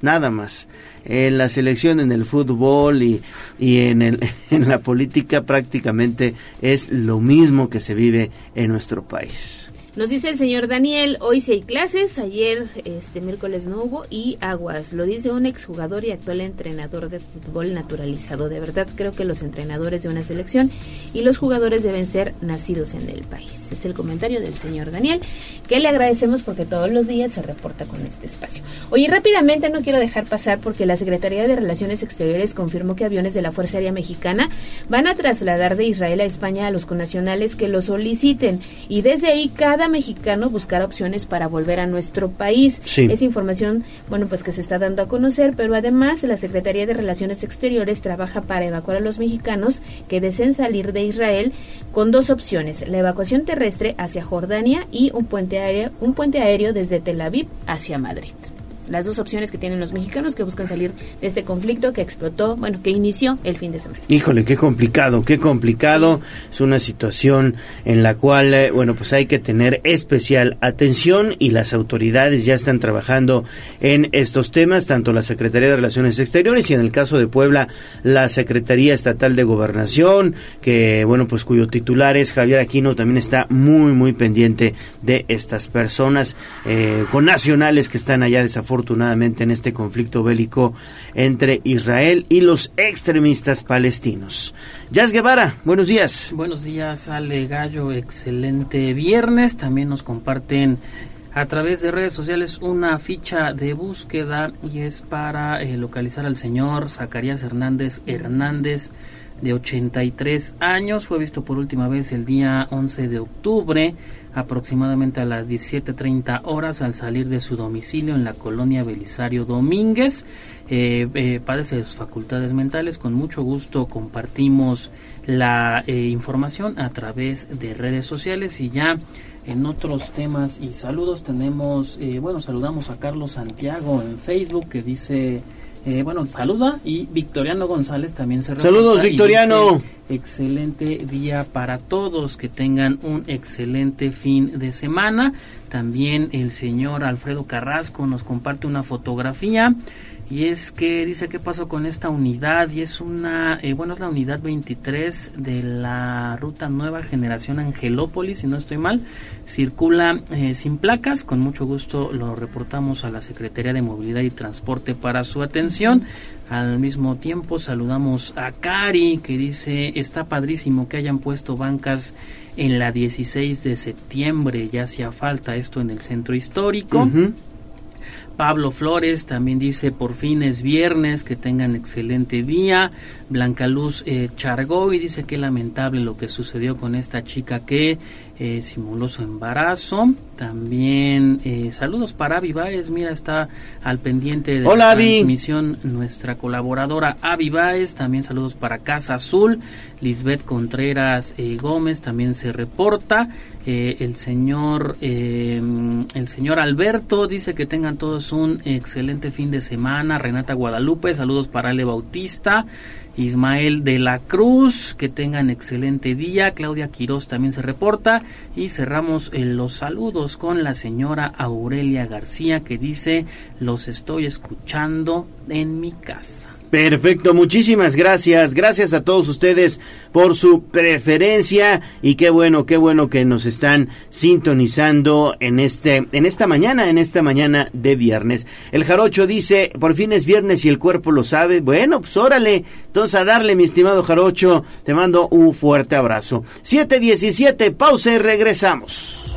Nada más. En la selección, en el fútbol y, y en, el, en la política prácticamente es lo mismo que se vive en nuestro país. Nos dice el señor Daniel, hoy sí hay clases, ayer este miércoles no hubo y aguas. Lo dice un exjugador y actual entrenador de fútbol naturalizado. De verdad creo que los entrenadores de una selección y los jugadores deben ser nacidos en el país. Es el comentario del señor Daniel, que le agradecemos porque todos los días se reporta con este espacio. Oye, rápidamente no quiero dejar pasar porque la Secretaría de Relaciones Exteriores confirmó que aviones de la Fuerza Aérea Mexicana van a trasladar de Israel a España a los connacionales que lo soliciten y desde ahí cada mexicano buscará opciones para volver a nuestro país. Sí. Es información, bueno, pues que se está dando a conocer, pero además la Secretaría de Relaciones Exteriores trabaja para evacuar a los mexicanos que deseen salir de Israel con dos opciones, la evacuación terrestre hacia Jordania y un puente aéreo, un puente aéreo desde Tel Aviv hacia Madrid. Las dos opciones que tienen los mexicanos que buscan salir de este conflicto que explotó, bueno, que inició el fin de semana. Híjole, qué complicado, qué complicado. Es una situación en la cual, eh, bueno, pues hay que tener especial atención y las autoridades ya están trabajando en estos temas, tanto la Secretaría de Relaciones Exteriores y en el caso de Puebla, la Secretaría Estatal de Gobernación, que, bueno, pues cuyo titular es Javier Aquino, también está muy, muy pendiente de estas personas eh, con nacionales que están allá desafortunadamente en este conflicto bélico entre Israel y los extremistas palestinos. Jazz Guevara, buenos días. Buenos días, Ale Gallo, excelente viernes. También nos comparten a través de redes sociales una ficha de búsqueda y es para eh, localizar al señor Zacarías Hernández Hernández de 83 años. Fue visto por última vez el día 11 de octubre aproximadamente a las 17.30 horas al salir de su domicilio en la colonia Belisario Domínguez. Eh, eh, padece de sus facultades mentales. Con mucho gusto compartimos la eh, información a través de redes sociales y ya en otros temas y saludos tenemos, eh, bueno, saludamos a Carlos Santiago en Facebook que dice eh, bueno, saluda y Victoriano González también se Saludos, Victoriano. excelente día para todos, que tengan un excelente fin de semana. También el señor Alfredo Carrasco nos comparte una fotografía y es que dice qué pasó con esta unidad y es una, eh, bueno, es la unidad 23 de la ruta Nueva Generación Angelópolis, si no estoy mal, circula eh, sin placas, con mucho gusto lo reportamos a la Secretaría de Movilidad y Transporte para su atención. Al mismo tiempo saludamos a Cari que dice está padrísimo que hayan puesto bancas en la 16 de septiembre, ya hacía falta esto en el centro histórico. Pablo Flores también dice por fin es viernes, que tengan excelente día. Blanca Luz eh, Chargoy dice que lamentable lo que sucedió con esta chica que eh, simuló su embarazo. También eh, saludos para Avi Baez, mira, está al pendiente de Hola, la transmisión nuestra colaboradora Avi Baez. También saludos para Casa Azul, Lisbeth Contreras eh, Gómez también se reporta. Eh, el señor eh, el señor Alberto dice que tengan todos un excelente fin de semana. Renata Guadalupe, saludos para Ale Bautista. Ismael de la Cruz, que tengan excelente día. Claudia Quiroz también se reporta. Y cerramos eh, los saludos con la señora Aurelia García, que dice: Los estoy escuchando en mi casa. Perfecto, muchísimas gracias. Gracias a todos ustedes por su preferencia y qué bueno, qué bueno que nos están sintonizando en este en esta mañana, en esta mañana de viernes. El Jarocho dice, "Por fin es viernes y el cuerpo lo sabe." Bueno, pues órale. Entonces a darle, mi estimado Jarocho, te mando un fuerte abrazo. 717, pausa y regresamos.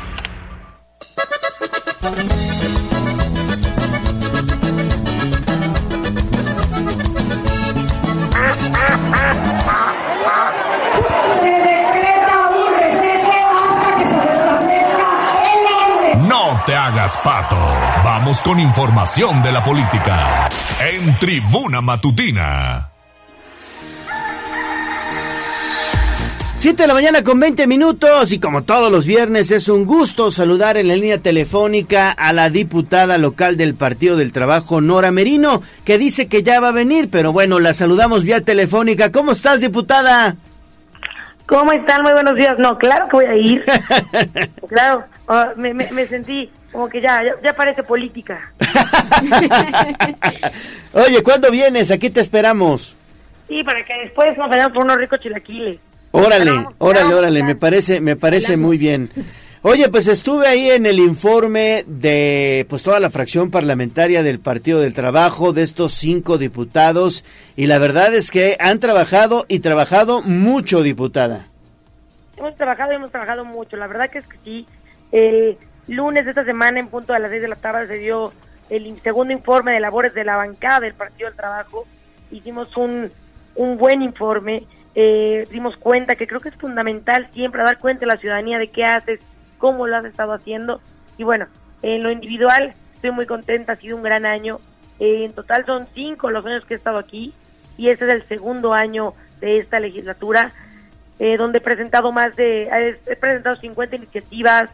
te hagas pato. Vamos con información de la política. En Tribuna Matutina. 7 de la mañana con 20 minutos y como todos los viernes es un gusto saludar en la línea telefónica a la diputada local del Partido del Trabajo, Nora Merino, que dice que ya va a venir, pero bueno, la saludamos vía telefónica. ¿Cómo estás, diputada? ¿Cómo están? Muy buenos días. No, claro que voy a ir. claro, ah, me, me, me sentí como que ya, ya, ya parece política. Oye, ¿cuándo vienes? Aquí te esperamos. Sí, para que después nos vayamos por unos ricos chilaquiles. Órale, órale, órale, me parece, me parece muy bien. Oye, pues estuve ahí en el informe de pues toda la fracción parlamentaria del Partido del Trabajo de estos cinco diputados y la verdad es que han trabajado y trabajado mucho, diputada. Hemos trabajado y hemos trabajado mucho. La verdad que es que sí. El lunes de esta semana, en punto a las 6 de la tarde, se dio el segundo informe de labores de la bancada del Partido del Trabajo. Hicimos un, un buen informe. Eh, dimos cuenta que creo que es fundamental siempre dar cuenta a la ciudadanía de qué haces, cómo lo has estado haciendo. Y bueno, en lo individual estoy muy contenta, ha sido un gran año. Eh, en total son cinco los años que he estado aquí y este es el segundo año de esta legislatura eh, donde he presentado más de, he presentado 50 iniciativas,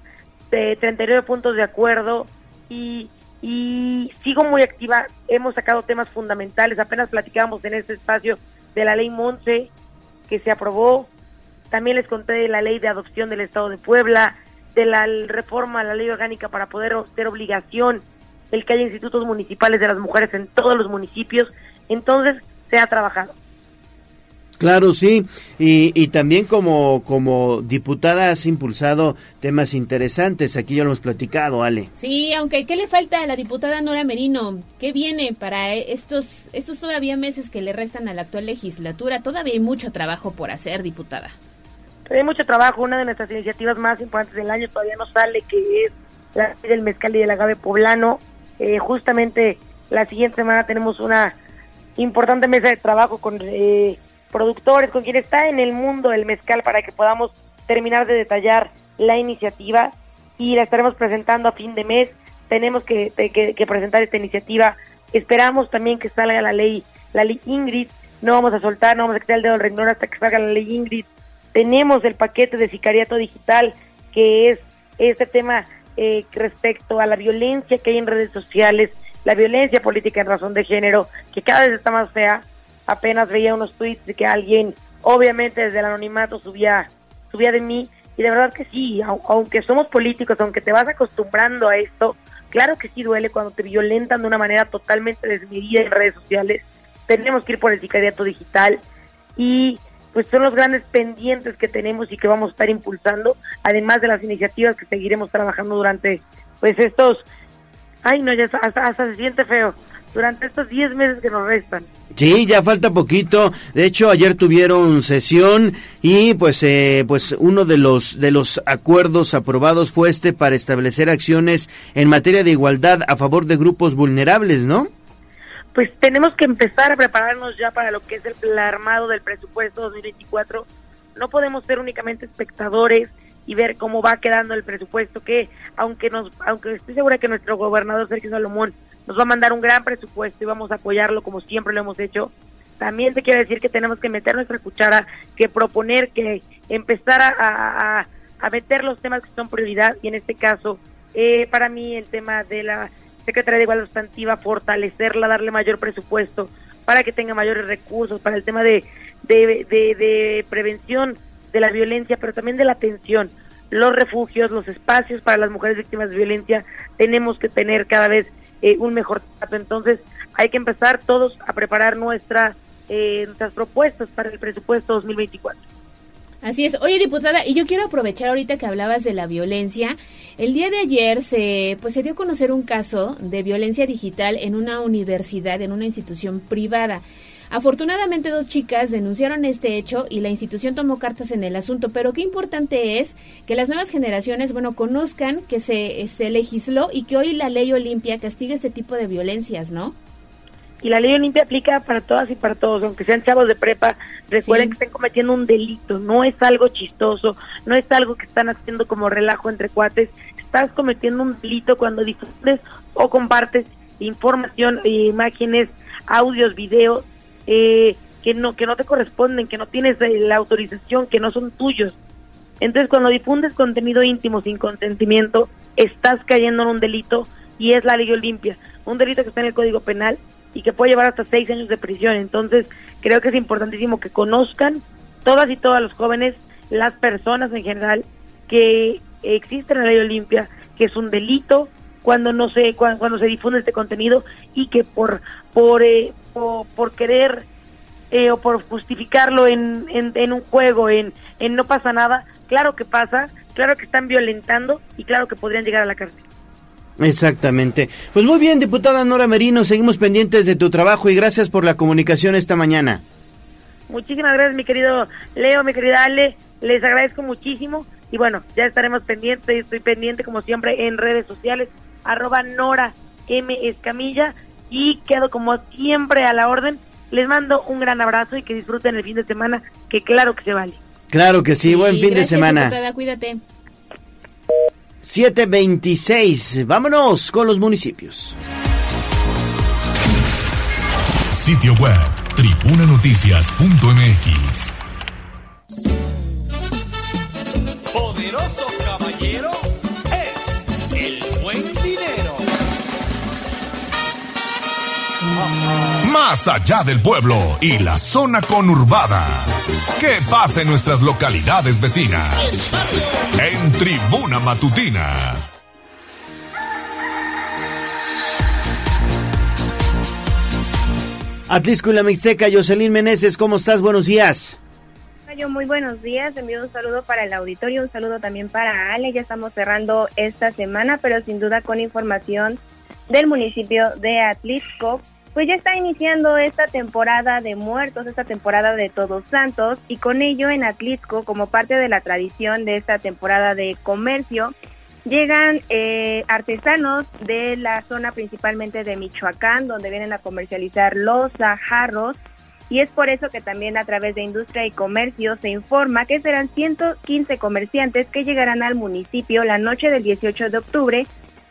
de 39 puntos de acuerdo y, y sigo muy activa. Hemos sacado temas fundamentales, apenas platicábamos en este espacio de la ley Monse que se aprobó También les conté de la ley de adopción del Estado de Puebla, de la reforma a la ley orgánica para poder ser obligación el que haya institutos municipales de las mujeres en todos los municipios. Entonces, se ha trabajado. Claro, sí. Y, y también como, como diputada has impulsado temas interesantes. Aquí ya lo hemos platicado, Ale. Sí, aunque ¿qué le falta a la diputada Nora Merino? ¿Qué viene para estos, estos todavía meses que le restan a la actual legislatura? Todavía hay mucho trabajo por hacer, diputada. Hay mucho trabajo, una de nuestras iniciativas más importantes del año todavía no sale, que es la ley del mezcal y del agave poblano. Eh, justamente la siguiente semana tenemos una importante mesa de trabajo con eh, productores, con quien está en el mundo el mezcal para que podamos terminar de detallar la iniciativa y la estaremos presentando a fin de mes. Tenemos que, que- que presentar esta iniciativa. Esperamos también que salga la ley, la ley Ingrid. No vamos a soltar, no vamos a quitar el dedo del renglón hasta que salga la ley Ingrid. Tenemos el paquete de sicariato digital, que es este tema eh, respecto a la violencia que hay en redes sociales, la violencia política en razón de género, que cada vez está más fea. Apenas veía unos tweets de que alguien, obviamente desde el anonimato, subía, subía de mí. Y de verdad que sí, au- aunque somos políticos, aunque te vas acostumbrando a esto, claro que sí duele cuando te violentan de una manera totalmente desmedida en redes sociales. Tenemos que ir por el sicariato digital y pues son los grandes pendientes que tenemos y que vamos a estar impulsando, además de las iniciativas que seguiremos trabajando durante pues estos, ay no, ya hasta- hasta se siente feo, durante estos 10 meses que nos restan. Sí, ya falta poquito. De hecho, ayer tuvieron sesión y pues eh, pues uno de los de los acuerdos aprobados fue este para establecer acciones en materia de igualdad a favor de grupos vulnerables, ¿no? pues tenemos que empezar a prepararnos ya para lo que es el armado del presupuesto 2024. No podemos ser únicamente espectadores y ver cómo va quedando el presupuesto que aunque nos aunque estoy segura que nuestro gobernador Sergio Salomón nos va a mandar un gran presupuesto y vamos a apoyarlo como siempre lo hemos hecho. También te quiero decir que tenemos que meter nuestra cuchara, que proponer, que empezar a, a- a- meter los temas que son prioridad y en este caso eh, para mí el tema de la Secretaría de Igualdad Sustantiva, fortalecerla, darle mayor presupuesto para que tenga mayores recursos, para el tema de, de, de- de prevención de la violencia, pero también de la atención. Los refugios, los espacios para las mujeres víctimas de violencia, tenemos que tener cada vez eh, un mejor trato. Entonces, hay que empezar todos a preparar nuestra, eh, nuestras propuestas para el presupuesto 2024. Así es. Oye, diputada, y yo quiero aprovechar ahorita que hablabas de la violencia. El día de ayer se pues se dio a conocer un caso de violencia digital en una universidad, en una institución privada. Afortunadamente dos chicas denunciaron este hecho y la institución tomó cartas en el asunto, pero qué importante es que las nuevas generaciones, bueno, conozcan que se, se legisló y que hoy la ley Olimpia castiga este tipo de violencias, ¿no? y la ley Olimpia aplica para todas y para todos, aunque sean chavos de prepa, recuerden que están cometiendo un delito, no es algo chistoso, no es algo que están haciendo como relajo entre cuates, estás cometiendo un delito cuando difundes o compartes información, imágenes, audios, videos eh, que no que no te corresponden, que no tienes eh, la autorización, que no son tuyos. Entonces, cuando difundes contenido íntimo sin consentimiento, estás cayendo en un delito y es la ley Olimpia, un delito que está en el Código Penal y que puede llevar hasta seis años de prisión. Entonces, creo que es importantísimo que conozcan todas y todos los jóvenes, las personas en general, que existe la ley Olimpia, que es un delito cuando no se cuando, cuando se difunde este contenido y que por por eh, por, por querer eh, o por justificarlo en, en, en un juego, en, en no pasa nada, claro que pasa, claro que están violentando y claro que podrían llegar a la cárcel. Exactamente. Pues muy bien, diputada Nora Merino, seguimos pendientes de tu trabajo y gracias por la comunicación esta mañana. Muchísimas gracias, mi querido Leo, mi querida Ale. Les agradezco muchísimo. Y bueno, ya estaremos pendientes. Estoy pendiente, como siempre, en redes sociales. Arroba Nora M. Escamilla. Y quedo, como siempre, a la orden. Les mando un gran abrazo y que disfruten el fin de semana, que claro que se vale. Claro que sí, buen fin de semana. diputada, cuídate. 726, vámonos con los municipios. Sitio web, tribunanoticias.mx. más allá del pueblo y la zona conurbada. ¿Qué pasa en nuestras localidades vecinas? En Tribuna Matutina. Atlisco y la Mixteca, Jocelyn Meneses, ¿cómo estás? Buenos días. Yo muy buenos días, envío un saludo para el auditorio, un saludo también para Ale, ya estamos cerrando esta semana, pero sin duda con información del municipio de Atlisco, pues ya está iniciando esta temporada de muertos, esta temporada de Todos Santos, y con ello en Atlisco, como parte de la tradición de esta temporada de comercio, llegan eh, artesanos de la zona principalmente de Michoacán, donde vienen a comercializar los jarros, y es por eso que también a través de Industria y Comercio se informa que serán 115 comerciantes que llegarán al municipio la noche del 18 de octubre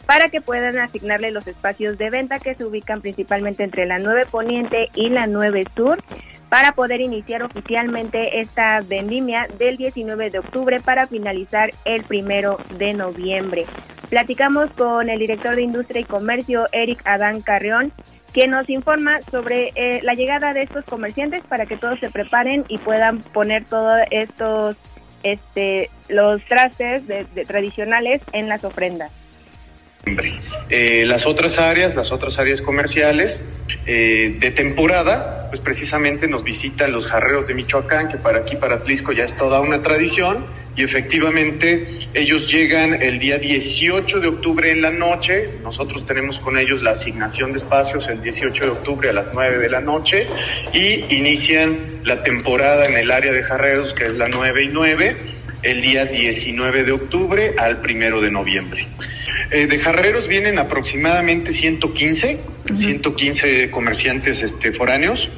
para que puedan asignarle los espacios de venta que se ubican principalmente entre la 9 Poniente y la 9 Sur para poder iniciar oficialmente esta vendimia del 19 de octubre para finalizar el primero de noviembre. Platicamos con el director de Industria y Comercio, Eric Adán Carrión, que nos informa sobre eh, la llegada de estos comerciantes para que todos se preparen y puedan poner todos estos, este, los trastes de, tradicionales en las ofrendas. Eh, las otras áreas, las otras áreas comerciales eh, de temporada, pues precisamente nos visitan los jarreros de Michoacán, que para aquí, para Atlisco, ya es toda una tradición, y efectivamente ellos llegan el día 18 de octubre en la noche, nosotros tenemos con ellos la asignación de espacios el 18 de octubre a las 9 de la noche, y inician la temporada en el área de jarreros, que es la 9 y 9, el día 19 de octubre al 1 de noviembre. Eh, de jarreros vienen aproximadamente 115, 115 comerciantes este, foráneos,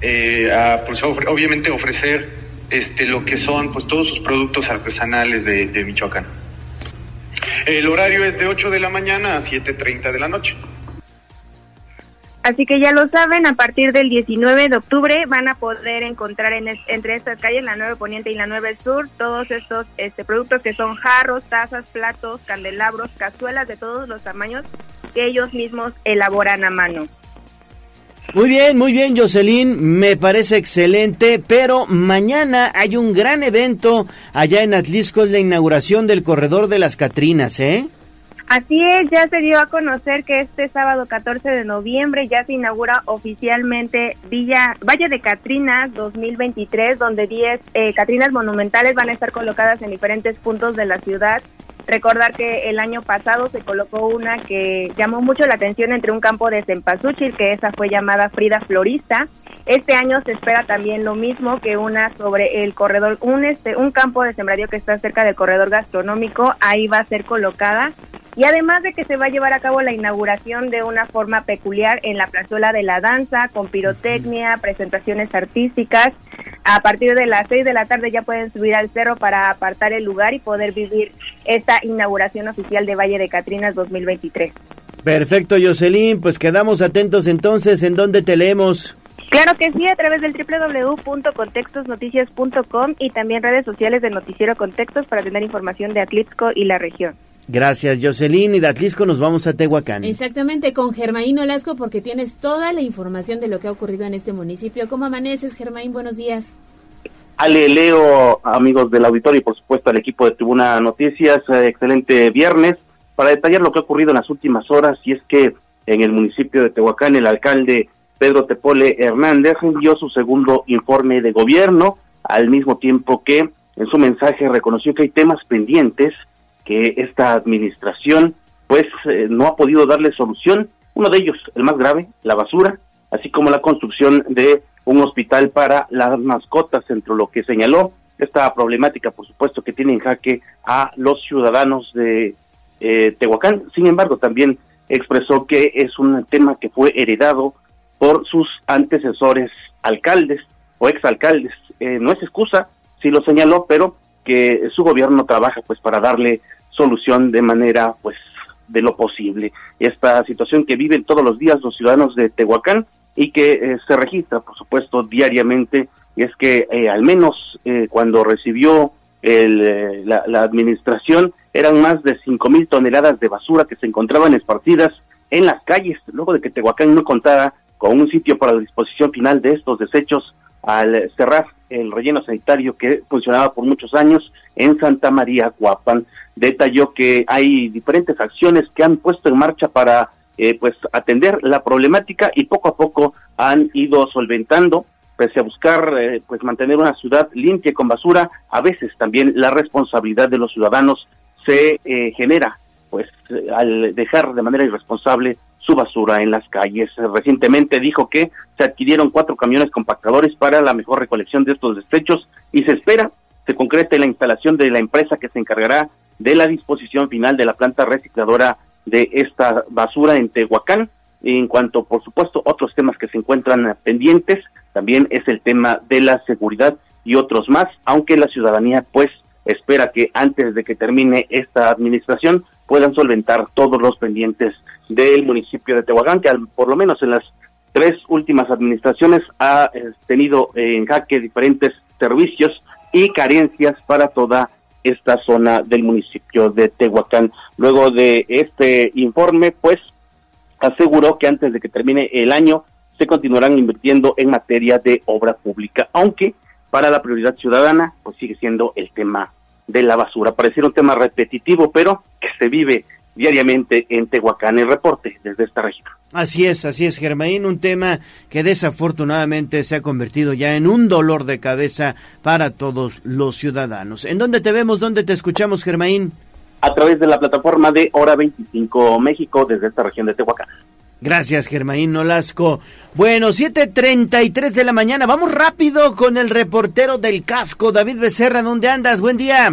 eh, a, pues, obviamente ofrecer este, lo que son pues, todos sus productos artesanales de, de Michoacán. El horario es de 8 de la mañana a 7.30 de la noche. Así que ya lo saben, a partir del 19 de octubre van a poder encontrar en entre estas calles, la 9 Poniente y la 9 Sur, todos estos este, productos que son jarros, tazas, platos, candelabros, cazuelas de todos los tamaños que ellos mismos elaboran a mano. Muy bien, muy bien, Jocelyn, me parece excelente, pero mañana hay un gran evento allá en Atlisco, es la inauguración del Corredor de las Catrinas, ¿eh? Así es, ya se dio a conocer que este sábado 14 de noviembre ya se inaugura oficialmente Villa Valle de Catrinas 2023, donde 10 eh, Catrinas monumentales van a estar colocadas en diferentes puntos de la ciudad. Recordar que el año pasado se colocó una que llamó mucho la atención entre un campo de Cempasúchil, que esa fue llamada Frida Florista. Este año se espera también lo mismo que una sobre el corredor, un, este, un campo de sembradío que está cerca del corredor gastronómico, ahí va a ser colocada y además de que se va a llevar a cabo la inauguración de una forma peculiar en la plazuela de la danza, con pirotecnia, presentaciones artísticas. A partir de las 6 de la tarde ya pueden subir al cerro para apartar el lugar y poder vivir esta inauguración oficial de Valle de Catrinas 2023. Perfecto, Jocelyn, pues quedamos atentos entonces en dónde te leemos. Claro que sí, a través del www.contextosnoticias.com y también redes sociales de Noticiero Contextos para tener información de Atlixco y la región. Gracias, Jocelyn. Y de Atlisco nos vamos a Tehuacán. Exactamente, con Germaín Olasco, porque tienes toda la información de lo que ha ocurrido en este municipio. ¿Cómo amaneces, Germaín? Buenos días. Ale, Leo, amigos del auditorio y por supuesto al equipo de Tribuna Noticias, eh, excelente viernes. Para detallar lo que ha ocurrido en las últimas horas, y es que en el municipio de Tehuacán el alcalde Pedro Tepole Hernández envió su segundo informe de gobierno, al mismo tiempo que en su mensaje reconoció que hay temas pendientes que esta administración pues eh, no ha podido darle solución. Uno de ellos, el más grave, la basura, así como la construcción de un hospital para las mascotas, entre lo que señaló esta problemática, por supuesto, que tiene en jaque a los ciudadanos de eh, Tehuacán. Sin embargo, también expresó que es un tema que fue heredado por sus antecesores alcaldes o exalcaldes. Eh, no es excusa, sí lo señaló, pero que su gobierno trabaja pues para darle solución de manera pues de lo posible. Esta situación que viven todos los días los ciudadanos de Tehuacán y que eh, se registra, por supuesto, diariamente, y es que eh, al menos eh, cuando recibió el, la, la, administración eran más de cinco mil toneladas de basura que se encontraban esparcidas en las calles, luego de que Tehuacán no contara con un sitio para la disposición final de estos desechos al cerrar el relleno sanitario que funcionaba por muchos años en Santa María Guapan. Detalló que hay diferentes acciones que han puesto en marcha para eh, pues atender la problemática y poco a poco han ido solventando pese a buscar eh, pues mantener una ciudad limpia con basura, a veces también la responsabilidad de los ciudadanos se eh, genera pues al dejar de manera irresponsable su basura en las calles. Recientemente dijo que se adquirieron cuatro camiones compactadores para la mejor recolección de estos desechos y se espera se concrete la instalación de la empresa que se encargará de la disposición final de la planta recicladora de esta basura en Tehuacán. En cuanto, por supuesto, otros temas que se encuentran pendientes, también es el tema de la seguridad y otros más, aunque la ciudadanía pues espera que antes de que termine esta administración puedan solventar todos los pendientes del municipio de Tehuacán, que por lo menos en las tres últimas administraciones ha eh, tenido en jaque diferentes servicios y carencias para toda esta zona del municipio de Tehuacán. Luego de este informe, pues aseguró que antes de que termine el año se continuarán invirtiendo en materia de obra pública, aunque para la prioridad ciudadana, pues sigue siendo el tema de la basura. Pareciera un tema repetitivo, pero que se vive diariamente en Tehuacán. El reporte desde esta región. Así es, así es, Germain, un tema que desafortunadamente se ha convertido ya en un dolor de cabeza para todos los ciudadanos. ¿En dónde te vemos, dónde te escuchamos, Germain? A través de la plataforma de Hora 25 México desde esta región de Tehuacán. Gracias, Germain Nolasco. Bueno, 7.33 de la mañana. Vamos rápido con el reportero del casco, David Becerra. ¿Dónde andas? Buen día.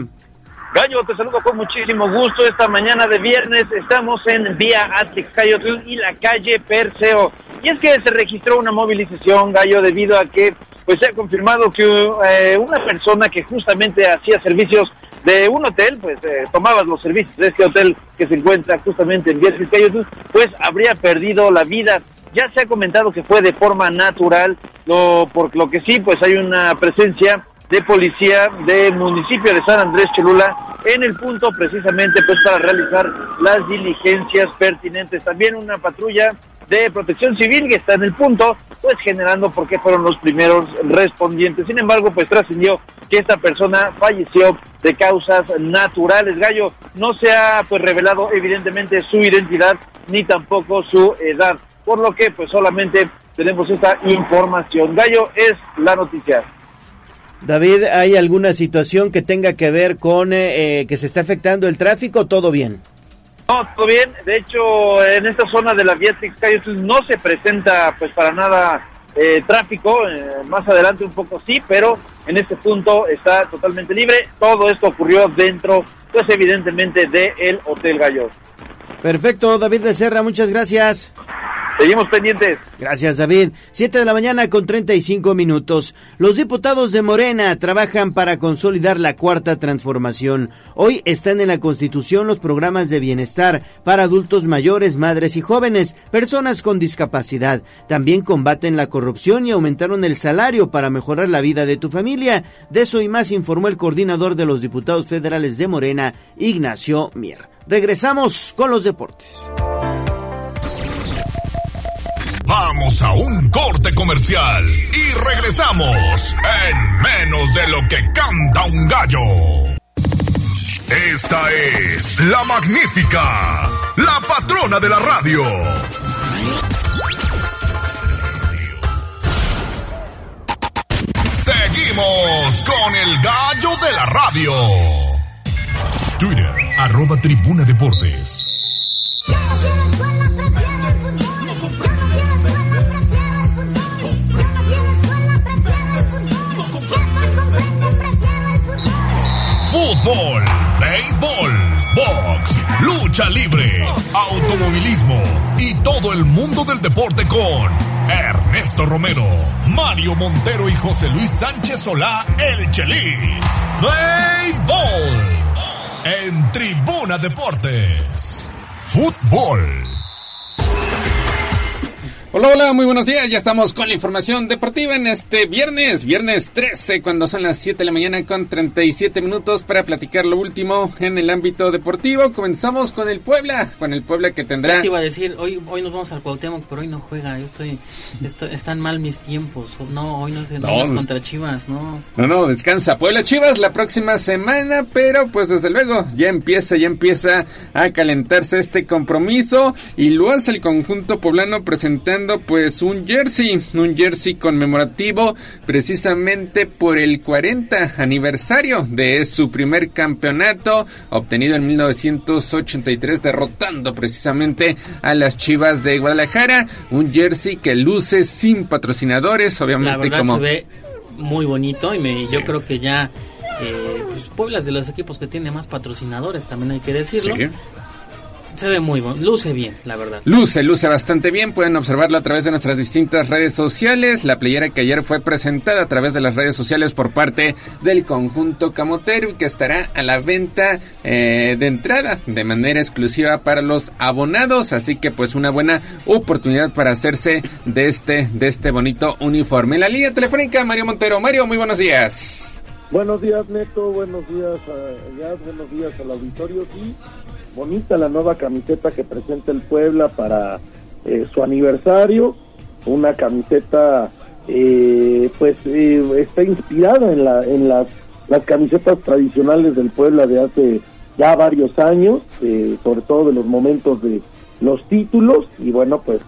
Gallo, te saludo con muchísimo gusto. Esta mañana de viernes estamos en Vía Atlixcayotl y la calle Perseo. Y es que se registró una movilización, Gallo, debido a que pues se ha confirmado que eh, una persona que justamente hacía servicios de un hotel, pues eh, tomaba los servicios de este hotel que se encuentra justamente en Atlixcayotl, pues habría perdido la vida. Ya se ha comentado que fue de forma natural, lo, por lo que sí, pues hay una presencia de policía del municipio de San Andrés Cholula en el punto precisamente pues para realizar las diligencias pertinentes. También una patrulla de protección civil que está en el punto pues generando porque fueron los primeros respondientes. Sin embargo pues trascendió que esta persona falleció de causas naturales. Gallo no se ha pues revelado evidentemente su identidad ni tampoco su edad, por lo que pues solamente tenemos esta información. Gallo es la noticia. David, ¿hay alguna situación que tenga que ver con eh, eh, que se está afectando el tráfico? ¿Todo bien? No, todo bien. De hecho, en esta zona de la vía no se presenta pues para nada eh, tráfico. más adelante un poco sí, pero en este punto está totalmente libre. Todo esto ocurrió dentro, pues evidentemente, del el Hotel Gallo. Perfecto, David Becerra, muchas gracias. Seguimos pendientes. Gracias, David. Siete de la mañana con 35 minutos. Los diputados de Morena trabajan para consolidar la cuarta transformación. Hoy están en la Constitución los programas de bienestar para adultos mayores, madres y jóvenes, personas con discapacidad. También combaten la corrupción y aumentaron el salario para mejorar la vida de tu familia. De eso y más informó el coordinador de los diputados federales de Morena, Ignacio Mier. Regresamos con los deportes. Vamos a un corte comercial y regresamos en menos de lo que canta un gallo. Esta es la magnífica, la patrona de la radio. Seguimos con el gallo de la radio. Twitter, arroba tribuna deportes. fútbol, béisbol, box, lucha libre, automovilismo y todo el mundo del deporte con Ernesto Romero, Mario Montero y José Luis Sánchez Solá, el Chelis. Béisbol en Tribuna Deportes. Fútbol. Hola, hola, muy buenos días. Ya estamos con la información deportiva en este viernes, viernes 13, cuando son las 7 de la mañana con 37 minutos para platicar lo último en el ámbito deportivo. Comenzamos con el Puebla, con el Puebla que tendrá... Ya te iba a decir, hoy, hoy nos vamos al Cuauhtémoc, pero hoy no juega. Yo estoy, estoy- están mal mis tiempos. No, hoy no se No. vamos contra Chivas, no. No, no, descansa Puebla Chivas la próxima semana, pero pues desde luego ya empieza, ya empieza a calentarse este compromiso y lo hace el conjunto poblano presentando pues un jersey, un jersey conmemorativo precisamente por el 40 aniversario de su primer campeonato obtenido en 1983 derrotando precisamente a las Chivas de Guadalajara, un jersey que luce sin patrocinadores, La obviamente verdad como se ve muy bonito y me, yo creo que ya eh, pues Puebla es de los equipos que tiene más patrocinadores, también hay que decirlo. Sí. Se ve muy bueno, luce bien, la verdad. Luce, luce bastante bien. Pueden observarlo a través de nuestras distintas redes sociales. La playera que ayer fue presentada a través de las redes sociales por parte del conjunto Camotero y que estará a la venta eh, de entrada de manera exclusiva para los abonados. Así que pues una buena oportunidad para hacerse de este, de este bonito uniforme. En la línea telefónica, Mario Montero. Mario, muy buenos días. Buenos días, Neto. Buenos días, a, ya, buenos días al auditorio. Sí, bonita la nueva camiseta que presenta el Puebla para eh, su aniversario. Una camiseta, eh, pues, eh, está inspirada en, la, en las, las camisetas tradicionales del Puebla de hace ya varios años, eh, sobre todo de los momentos de los títulos. Y bueno, pues,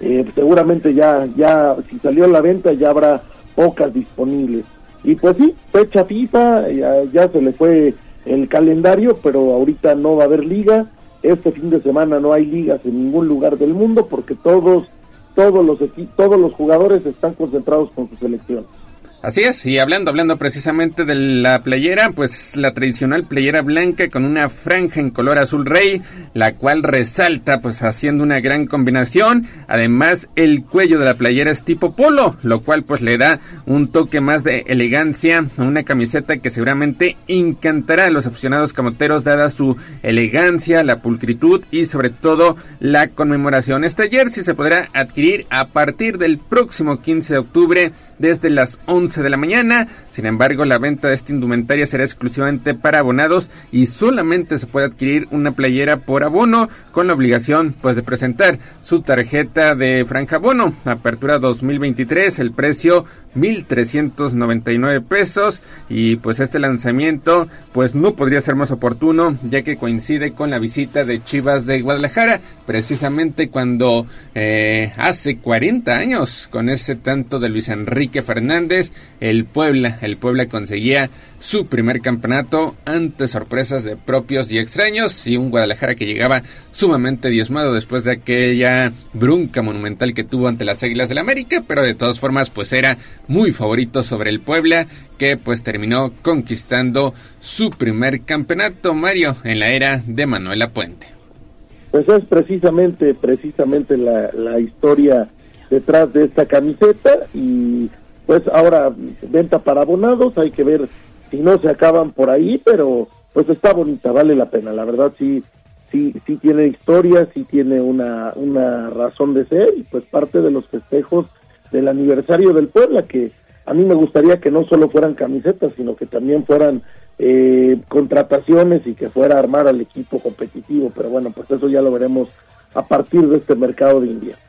eh, seguramente ya, ya, si salió a la venta, ya habrá pocas disponibles. Y pues sí, fecha FIFA, ya, ya se le fue el calendario, pero ahorita no va a haber liga. Este fin de semana no hay ligas en ningún lugar del mundo porque todos todos los todos los jugadores están concentrados con su selección. Así es, y hablando, hablando precisamente de la playera, pues la tradicional playera blanca con una franja en color azul rey, la cual resalta pues haciendo una gran combinación. Además, el cuello de la playera es tipo polo, lo cual pues le da un toque más de elegancia a una camiseta que seguramente encantará a los aficionados camoteros dada su elegancia, la pulcritud y sobre todo la conmemoración. Este jersey se podrá adquirir a partir del próximo 15 de octubre desde las 11 de la mañana. Sin embargo, la venta de esta indumentaria será exclusivamente para abonados y solamente se puede adquirir una playera por abono con la obligación pues de presentar su tarjeta de franja abono. Apertura 2023, el precio 1399 pesos y pues este lanzamiento pues no podría ser más oportuno ya que coincide con la visita de Chivas de Guadalajara precisamente cuando eh, hace 40 años con ese tanto de Luis Enrique Fernández el Puebla el Puebla conseguía su primer campeonato ante sorpresas de propios y extraños y un Guadalajara que llegaba sumamente diezmado después de aquella bronca monumental que tuvo ante las Águilas del América pero de todas formas pues era muy favorito sobre el Puebla que pues terminó conquistando su primer campeonato Mario en la era de Manuela Puente. Pues es precisamente, precisamente la, la historia detrás de esta camiseta y pues ahora venta para abonados, hay que ver si no se acaban por ahí, pero pues está bonita, vale la pena, la verdad sí, sí, sí tiene historia, sí tiene una, una razón de ser y pues parte de los festejos del aniversario del Puebla que a mí me gustaría que no solo fueran camisetas, sino que también fueran eh, contrataciones y que fuera a armar al equipo competitivo, pero bueno, pues eso ya lo veremos a partir de este mercado de invierno.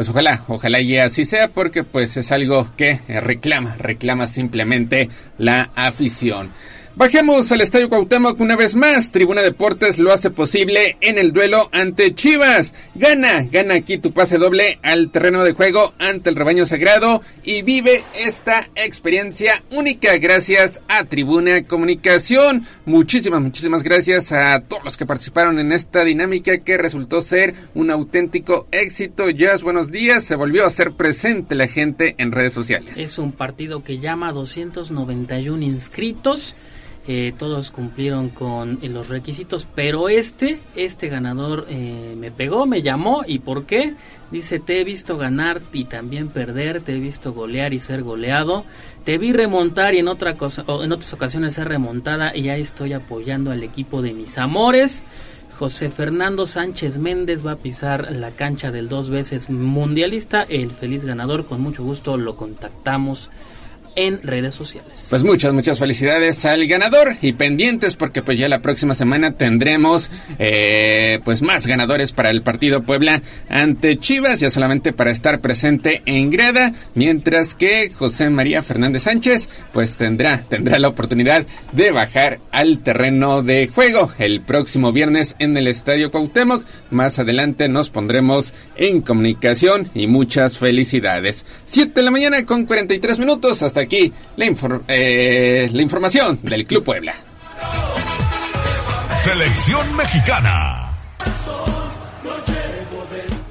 Pues ojalá, ojalá y así sea porque pues es algo que reclama, reclama simplemente la afición. Bajemos al Estadio Cuauhtémoc una vez más. Tribuna Deportes lo hace posible en el duelo ante Chivas. Gana, gana aquí tu pase doble al terreno de juego ante el rebaño sagrado y vive esta experiencia única gracias a Tribuna Comunicación. Muchísimas, muchísimas gracias a todos los que participaron en esta dinámica que resultó ser un auténtico éxito. Jazz, buenos días. Se volvió a hacer presente la gente en redes sociales. Es un partido que llama 291 inscritos. Eh, todos cumplieron con eh, los requisitos, pero este, este ganador eh, me pegó, me llamó y ¿por qué? Dice, te he visto ganar y también perder, te he visto golear y ser goleado, te vi remontar y en, otra cosa, en otras ocasiones ser remontada y ya estoy apoyando al equipo de mis amores. José Fernando Sánchez Méndez va a pisar la cancha del dos veces mundialista, el feliz ganador. Con mucho gusto lo contactamos en redes sociales. Pues muchas, muchas felicidades al ganador y pendientes porque pues ya la próxima semana tendremos eh, pues más ganadores para el partido Puebla ante Chivas, ya solamente para estar presente en grada, mientras que José María Fernández Sánchez pues tendrá, tendrá la oportunidad de bajar al terreno de juego el próximo viernes en el Estadio Cuauhtémoc. Más adelante nos pondremos en comunicación y muchas felicidades. 7 de la mañana con 43 minutos hasta aquí la, eh, la información del Club Puebla. Selección mexicana.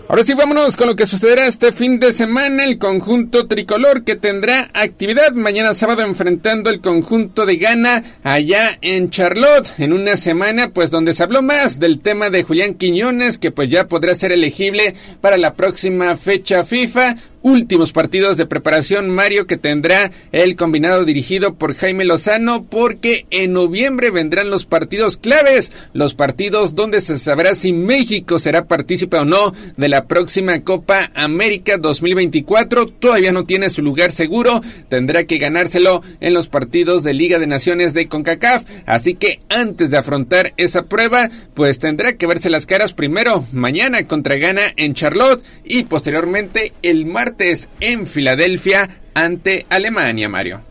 Ahora sí, vámonos con lo que sucederá este fin de semana. El conjunto tricolor que tendrá actividad mañana sábado enfrentando el conjunto de Ghana allá en Charlotte. En una semana, pues donde se habló más del tema de Julián Quiñones, que pues ya podrá ser elegible para la próxima fecha FIFA últimos partidos de preparación, Mario, que tendrá el combinado dirigido por Jaime Lozano, porque en noviembre vendrán los partidos claves, los partidos donde se sabrá si México será partícipe o no de la próxima Copa América 2024. Todavía no tiene su lugar seguro, tendrá que ganárselo en los partidos de Liga de Naciones de CONCACAF, así que antes de afrontar esa prueba, pues tendrá que verse las caras primero mañana contra Ghana en Charlotte y posteriormente el martes en Filadelfia ante Alemania, Mario.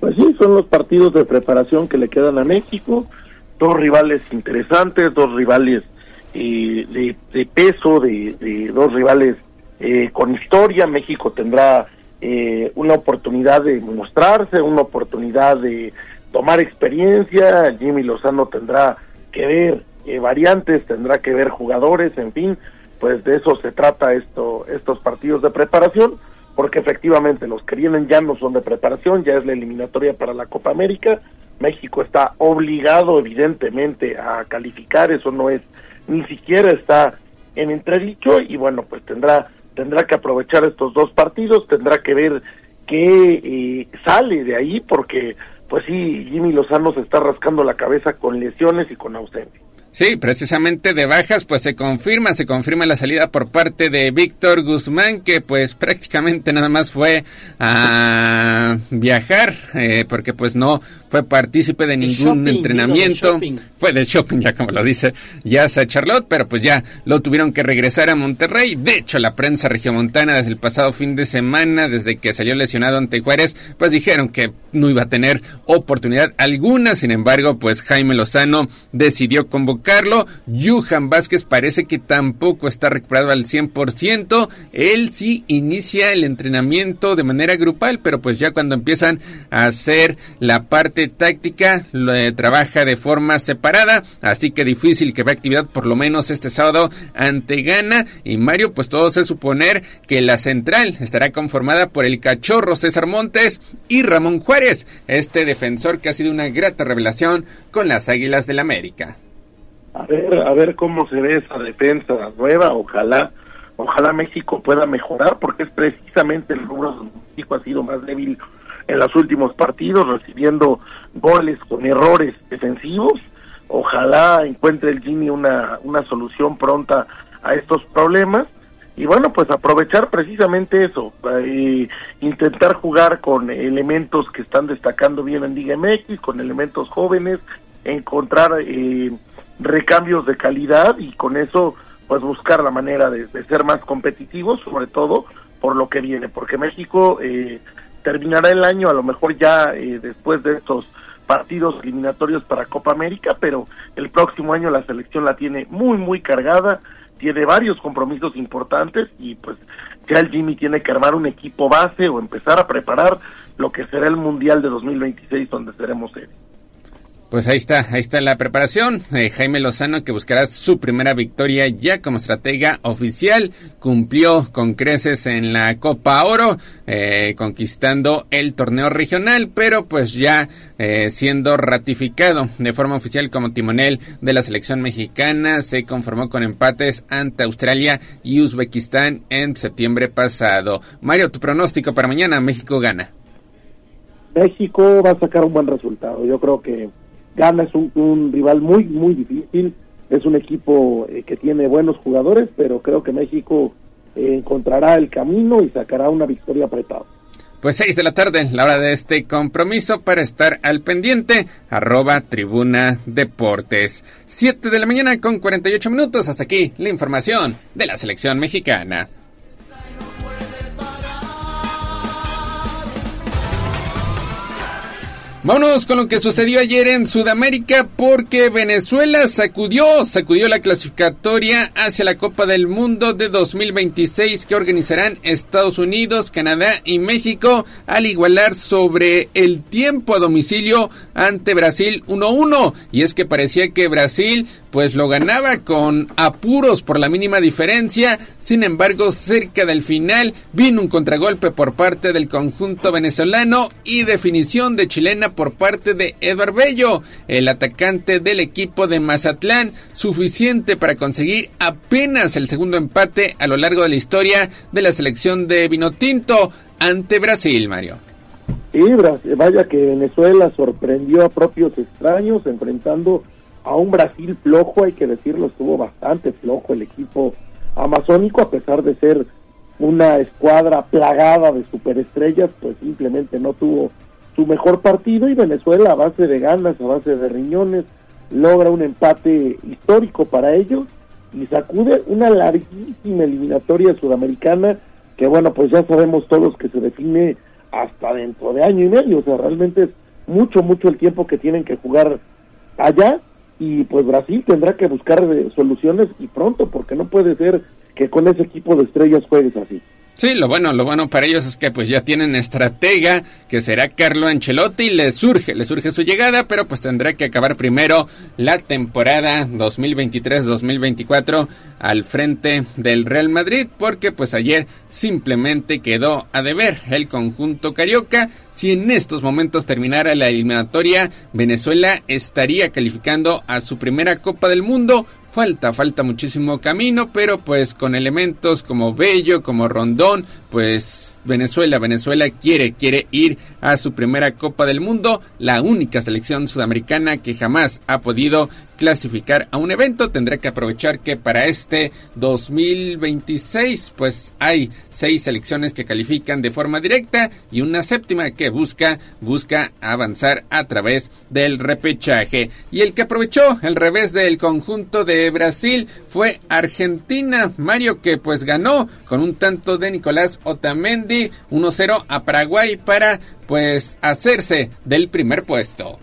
Pues sí, son los partidos de preparación que le quedan a México, dos rivales interesantes, dos rivales eh, de, peso, de, dos rivales eh, con historia. México tendrá eh, una oportunidad de mostrarse, una oportunidad de tomar experiencia. Jimmy Lozano tendrá que ver variantes, tendrá que ver jugadores, en fin pues de eso se trata esto, estos partidos de preparación, porque efectivamente los que vienen ya no son de preparación, ya es la eliminatoria para la Copa América. México está obligado evidentemente a calificar, eso no es, ni siquiera está en entredicho y bueno, pues tendrá tendrá que aprovechar estos dos partidos, tendrá que ver qué eh, sale de ahí, porque pues sí, Jimmy Lozano se está rascando la cabeza con lesiones y con ausencia. Sí, precisamente de bajas, pues se confirma, se confirma la salida por parte de Víctor Guzmán, que pues prácticamente nada más fue a viajar, eh, porque pues no fue partícipe de ningún entrenamiento. fue del shopping, ya como lo dice ya Charlotte, pero pues ya lo tuvieron que regresar a Monterrey. De hecho, la prensa regiomontana desde el pasado fin de semana, desde que salió lesionado ante Juárez, pues dijeron que no iba a tener oportunidad alguna. Sin embargo, pues Jaime Lozano decidió convocarlo. Johan Vázquez parece que tampoco está recuperado al 100%. Él sí inicia el entrenamiento de manera grupal, pero pues ya cuando empiezan a hacer la parte táctica, lo, eh, trabaja de forma separada. Así que difícil que vea actividad por lo menos este sábado ante Gana. Y Mario, pues todo se suponer que la central estará conformada por el cachorro César Montes y Ramón Juárez este defensor que ha sido una grata revelación con las Águilas del América. A ver, a ver cómo se ve esa defensa nueva, ojalá, ojalá México pueda mejorar, porque es precisamente el rubro de México ha sido más débil en los últimos partidos, recibiendo goles con errores defensivos. Ojalá encuentre el Jimmy una, una solución pronta a estos problemas y bueno, pues aprovechar precisamente eso, eh, intentar jugar con elementos que están destacando bien en Liga MX, con elementos jóvenes, encontrar eh, recambios de calidad y con eso pues buscar la manera de, ser más competitivos, sobre todo por lo que viene, porque México eh, terminará el año a lo mejor ya después de estos partidos eliminatorios para Copa América, pero el próximo año la selección la tiene muy, muy cargada, tiene varios compromisos importantes y pues ya el Jimmy tiene que armar un equipo base o empezar a preparar lo que será el Mundial de 2026 donde seremos sede. Pues ahí está, ahí está la preparación. Eh, Jaime Lozano que buscará su primera victoria ya como estratega oficial. Cumplió con creces en la Copa Oro, eh, conquistando el torneo regional, pero pues ya eh, siendo ratificado de forma oficial como timonel de la selección mexicana. Se conformó con empates ante Australia y Uzbekistán en septiembre pasado. Mario, tu pronóstico para mañana, México gana. México va a sacar un buen resultado. Yo creo que Gana es un, rival muy, muy difícil. es un equipo eh, que tiene buenos jugadores, pero creo que México eh, encontrará el camino y sacará una victoria apretada. Pues seis de la tarde, la hora de este compromiso para estar al pendiente, arroba tribuna deportes. Siete de la mañana con 48 minutos, hasta aquí la información de la selección mexicana. Vámonos con lo que sucedió ayer en Sudamérica porque Venezuela sacudió, sacudió la clasificatoria hacia la Copa del Mundo de 2026 que organizarán Estados Unidos, Canadá y México al igualar sobre el tiempo a domicilio ante Brasil 1-1. Y es que parecía que Brasil pues lo ganaba con apuros por la mínima diferencia. Sin embargo, cerca del final vino un contragolpe por parte del conjunto venezolano y definición de chilena por parte de Edward Bello, el atacante del equipo de Mazatlán, suficiente para conseguir apenas el segundo empate a lo largo de la historia de la selección de Vinotinto ante Brasil, Mario. Y vaya que Venezuela sorprendió a propios extraños enfrentando a un Brasil flojo, hay que decirlo, estuvo bastante flojo el equipo amazónico, a pesar de ser una escuadra plagada de superestrellas, pues simplemente no tuvo su mejor partido y Venezuela a base de ganas, a base de riñones, logra un empate histórico para ellos y sacude una larguísima eliminatoria sudamericana que bueno, pues ya sabemos todos que se define hasta dentro de año y medio, o sea, realmente es mucho, mucho el tiempo que tienen que jugar allá y pues Brasil tendrá que buscar eh, soluciones y pronto, porque no puede ser que con ese equipo de estrellas juegues así. Sí, lo bueno, lo bueno para ellos es que pues ya tienen estratega, que será Carlo Ancelotti, le surge, le surge su llegada, pero pues tendrá que acabar primero la temporada 2023-2024 al frente del Real Madrid, porque pues ayer simplemente quedó a deber el conjunto carioca. Si en estos momentos terminara la eliminatoria, Venezuela estaría calificando a su primera Copa del Mundo. Falta, falta muchísimo camino, pero pues con elementos como Bello, como Rondón, pues Venezuela, Venezuela quiere, quiere ir a su primera Copa del Mundo, la única selección sudamericana que jamás ha podido clasificar a un evento. Tendrá que aprovechar que para este 2026 pues hay seis selecciones que califican de forma directa y una séptima que busca busca avanzar a través del repechaje. Y el que aprovechó el revés del conjunto de Brasil fue Argentina, Mario que pues ganó con un tanto de Nicolás Otamendi 1-0 a Paraguay para pues hacerse del primer puesto.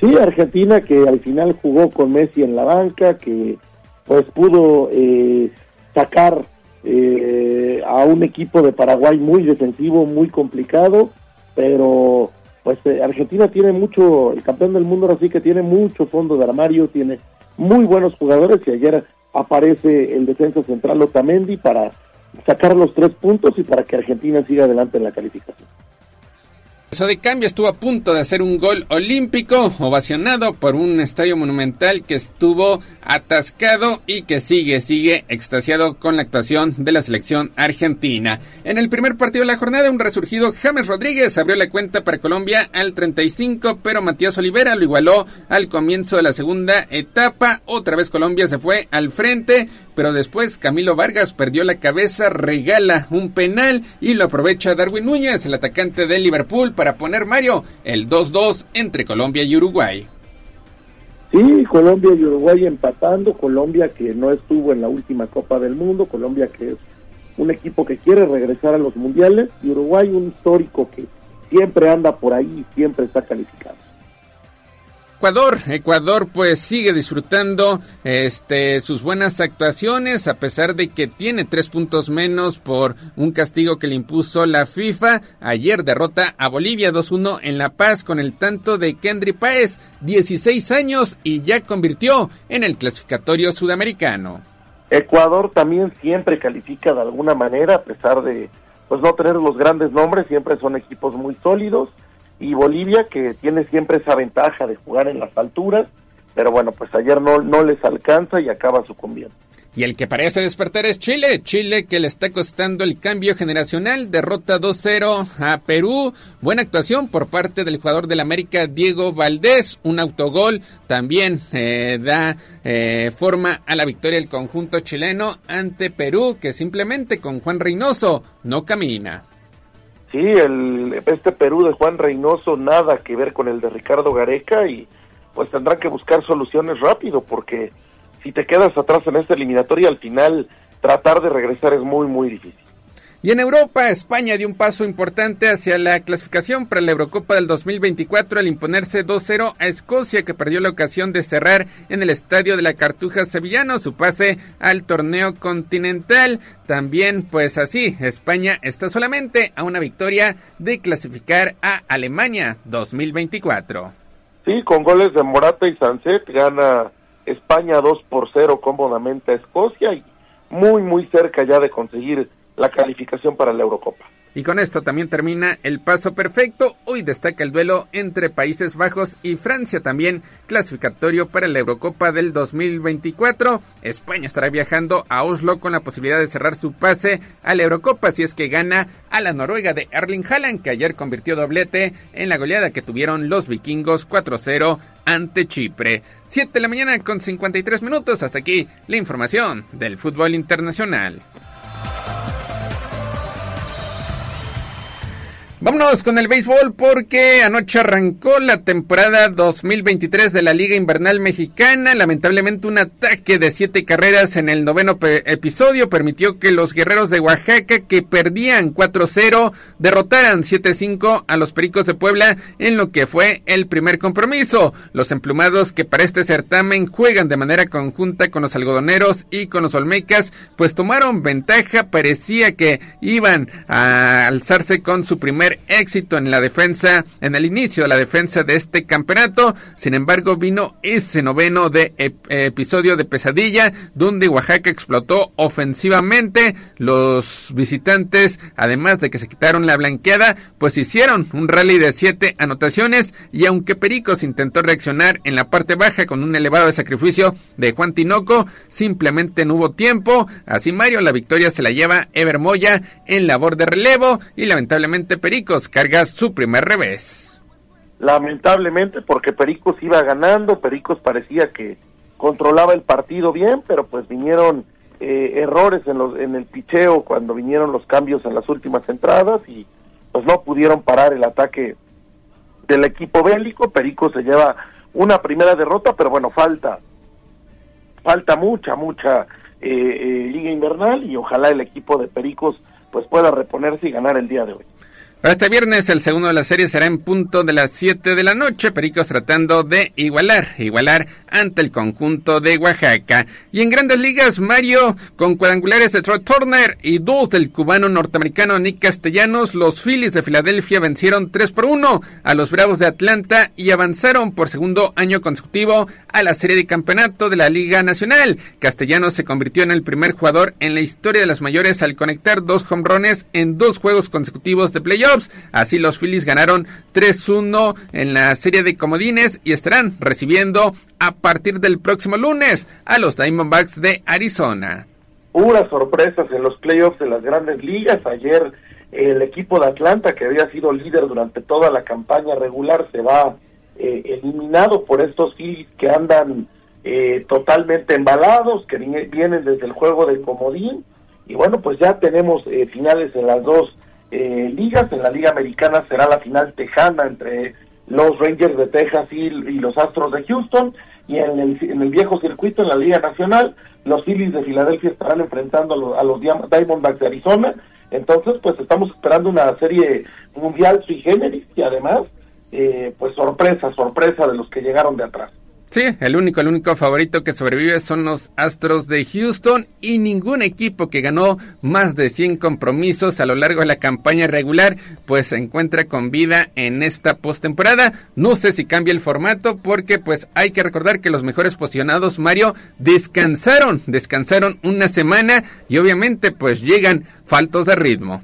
Sí, Argentina que al final jugó con Messi en la banca, que pues pudo eh, sacar eh, a un equipo de Paraguay muy defensivo, muy complicado, pero pues eh, Argentina tiene mucho, el campeón del mundo ahora que tiene mucho fondo de armario, tiene muy buenos jugadores y ayer aparece el defensa central Otamendi para sacar los tres puntos y para que Argentina siga adelante en la calificación. Eso de cambio estuvo a punto de hacer un gol olímpico, ovacionado por un estadio monumental que estuvo atascado y que sigue, sigue extasiado con la actuación de la selección argentina. En el primer partido de la jornada, un resurgido James Rodríguez abrió la cuenta para Colombia al 35, pero Matías Olivera lo igualó al comienzo de la segunda etapa. Otra vez Colombia se fue al frente, pero después Camilo Vargas perdió la cabeza, regala un penal y lo aprovecha Darwin Núñez, el atacante de Liverpool para poner Mario el 2-2 entre Colombia y Uruguay. Sí, Colombia y Uruguay empatando, Colombia que no estuvo en la última Copa del Mundo, Colombia que es un equipo que quiere regresar a los mundiales y Uruguay un histórico que siempre anda por ahí y siempre está calificado. Ecuador, Ecuador pues sigue disfrutando este sus buenas actuaciones a pesar de que tiene tres puntos menos por un castigo que le impuso la FIFA. Ayer derrota a Bolivia 2-1 en La Paz con el tanto de Kendry Páez, 16 años y ya convirtió en el clasificatorio sudamericano. Ecuador también siempre califica de alguna manera a pesar de pues no tener los grandes nombres, siempre son equipos muy sólidos y Bolivia que tiene siempre esa ventaja de jugar en las alturas, pero bueno, pues ayer no, no les alcanza y acaba sucumbiendo. Y el que parece despertar es Chile. Chile que le está costando el cambio generacional. Derrota 2-0 a Perú. Buena actuación por parte del jugador del América Diego Valdés. Un autogol también eh, da eh, forma a la victoria del conjunto chileno ante Perú que simplemente con Juan Reynoso no camina. Sí, el, este Perú de Juan Reynoso nada que ver con el de Ricardo Gareca y pues tendrá que buscar soluciones rápido porque si te quedas atrás en esta eliminatoria al final tratar de regresar es muy muy difícil. Y en Europa, España dio un paso importante hacia la clasificación para la Eurocopa del 2024 al imponerse 2-0 a Escocia, que perdió la ocasión de cerrar en el estadio de la Cartuja Sevillano su pase al torneo continental. También, pues así, España está solamente a una victoria de clasificar a Alemania 2024. Sí, con goles de Morata y Sanset gana España 2 por 0 cómodamente a Escocia y muy, muy cerca ya de conseguir la calificación para la Eurocopa. Y con esto también termina el paso perfecto. Hoy destaca el duelo entre Países Bajos y Francia también clasificatorio para la Eurocopa del 2024. España estará viajando a Oslo con la posibilidad de cerrar su pase a la Eurocopa si es que gana a la Noruega de Erling Haaland que ayer convirtió doblete en la goleada que tuvieron los vikingos 4-0 ante Chipre. 7 de la mañana con 53 minutos. Hasta aquí la información del fútbol internacional. Vámonos con el béisbol porque anoche arrancó la temporada 2023 de la Liga Invernal Mexicana. Lamentablemente un ataque de siete carreras en el noveno episodio permitió que los guerreros de Oaxaca que perdían 4-0 derrotaran 7-5 a los Pericos de Puebla en lo que fue el primer compromiso. Los emplumados que para este certamen juegan de manera conjunta con los algodoneros y con los olmecas pues tomaron ventaja. Parecía que iban a alzarse con su primer éxito en la defensa, en el inicio de la defensa de este campeonato. Sin embargo, vino ese noveno de episodio de pesadilla, donde Oaxaca explotó ofensivamente. Los visitantes, además de que se quitaron la blanqueada, pues hicieron un rally de siete anotaciones. Y aunque Pericos intentó reaccionar en la parte baja con un elevado sacrificio de Juan Tinoco, simplemente no hubo tiempo. Así Mario, la victoria se la lleva Ever Moya en labor de relevo y lamentablemente Pericos Pericos carga su primer revés. Lamentablemente porque Pericos iba ganando, Pericos parecía que controlaba el partido bien, pero pues vinieron eh, errores en, los, en el picheo cuando vinieron los cambios en las últimas entradas y pues no pudieron parar el ataque del equipo bélico. Pericos se lleva una primera derrota, pero bueno, falta, falta mucha, mucha eh, eh, liga invernal y ojalá el equipo de Pericos pues pueda reponerse y ganar el día de hoy. Para este viernes, el segundo de la serie será en punto de las 7 de la noche. Pericos tratando de igualar, igualar ante el conjunto de Oaxaca. Y en grandes ligas, Mario, con cuadrangulares de Troy Turner y dos del cubano norteamericano Nick Castellanos, los Phillies de Filadelfia vencieron 3 por 1 a los Bravos de Atlanta y avanzaron por segundo año consecutivo a la serie de campeonato de la Liga Nacional. Castellanos se convirtió en el primer jugador en la historia de las mayores al conectar dos hombrones en dos juegos consecutivos de playoff Así los Phillies ganaron 3-1 en la serie de comodines y estarán recibiendo a partir del próximo lunes a los Diamondbacks de Arizona. Puras sorpresas en los playoffs de las grandes ligas. Ayer el equipo de Atlanta, que había sido líder durante toda la campaña regular, se va eh, eliminado por estos Phillies que andan eh, totalmente embalados, que vienen desde el juego de comodín. Y bueno, pues ya tenemos eh, finales en las dos eh, ligas. En la Liga Americana será la final tejana entre los Rangers de Texas y, los Astros de Houston. Y en el, en el, viejo circuito, en la Liga Nacional, los Phillies de Filadelfia estarán enfrentando a los, Diamondbacks de Arizona. Entonces, pues estamos esperando una serie mundial sui generis y además, eh, pues sorpresa, sorpresa de los que llegaron de atrás. Sí, el único, el único favorito que sobrevive son los Astros de Houston y ningún equipo que ganó más de 100 compromisos a lo largo de la campaña regular pues se encuentra con vida en esta postemporada. No sé si cambia el formato porque pues hay que recordar que los mejores posicionados Mario descansaron, descansaron una semana y obviamente pues llegan faltos de ritmo.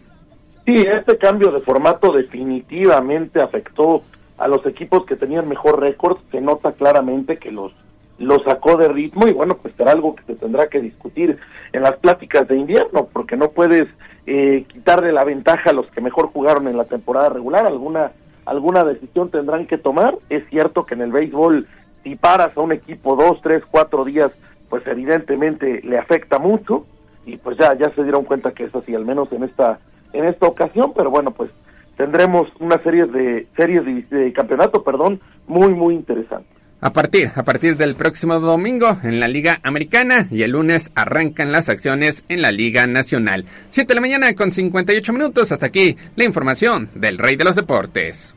Sí, este cambio de formato definitivamente afectó a los equipos que tenían mejor récord, se nota claramente que los lo sacó de ritmo y bueno, pues será algo que se tendrá que discutir en las pláticas de invierno, porque no puedes eh, quitarle la ventaja a los que mejor jugaron en la temporada regular, alguna alguna decisión tendrán que tomar. Es cierto que en el béisbol si paras a un equipo dos, tres, cuatro días, pues evidentemente le afecta mucho y pues ya ya se dieron cuenta que es así, al menos en esta en esta ocasión, pero bueno, pues tendremos una serie de series de, campeonato, perdón, muy muy interesantes. A partir, a partir del próximo domingo en la Liga Americana y el lunes arrancan las acciones en la Liga Nacional. 7 de la mañana con 58 minutos. Hasta aquí la información del Rey de los Deportes.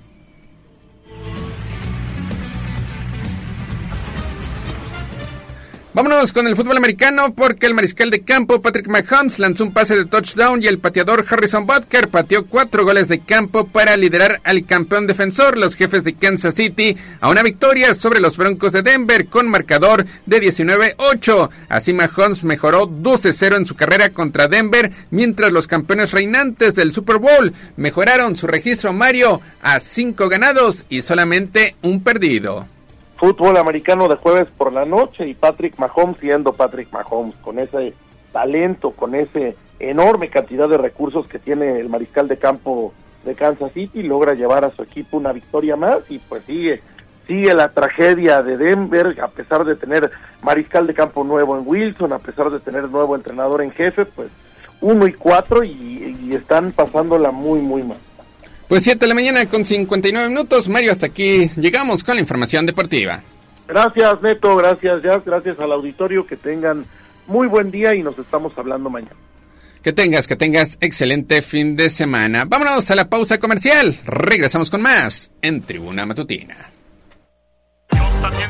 Vámonos con el fútbol americano porque el mariscal de campo Patrick Mahomes lanzó un pase de touchdown y el pateador Harrison Butker pateó cuatro goles de campo para liderar al campeón defensor, los jefes de Kansas City, a una victoria sobre los Broncos de Denver con marcador de 19-8. Así Mahomes mejoró 12-0 en su carrera contra Denver, mientras los campeones reinantes del Super Bowl mejoraron su registro Mario a 5 ganados y solamente un perdido fútbol americano de jueves por la noche y Patrick Mahomes siendo Patrick Mahomes, con ese talento, con ese enorme cantidad de recursos que tiene el mariscal de campo de Kansas City, logra llevar a su equipo una victoria más y pues sigue sigue la tragedia de Denver, a pesar de tener mariscal de campo nuevo en Wilson, a pesar de tener nuevo entrenador en jefe, pues uno y cuatro y, y están pasándola muy, muy mal. Pues 7 de la mañana con 59 minutos. Mario, hasta aquí llegamos con la información deportiva. Gracias, Neto. Gracias, Jazz. Gracias al auditorio. Que tengan muy buen día y nos estamos hablando mañana. Que tengas, que tengas excelente fin de semana. Vámonos a la pausa comercial. Regresamos con más en Tribuna Matutina. Yo también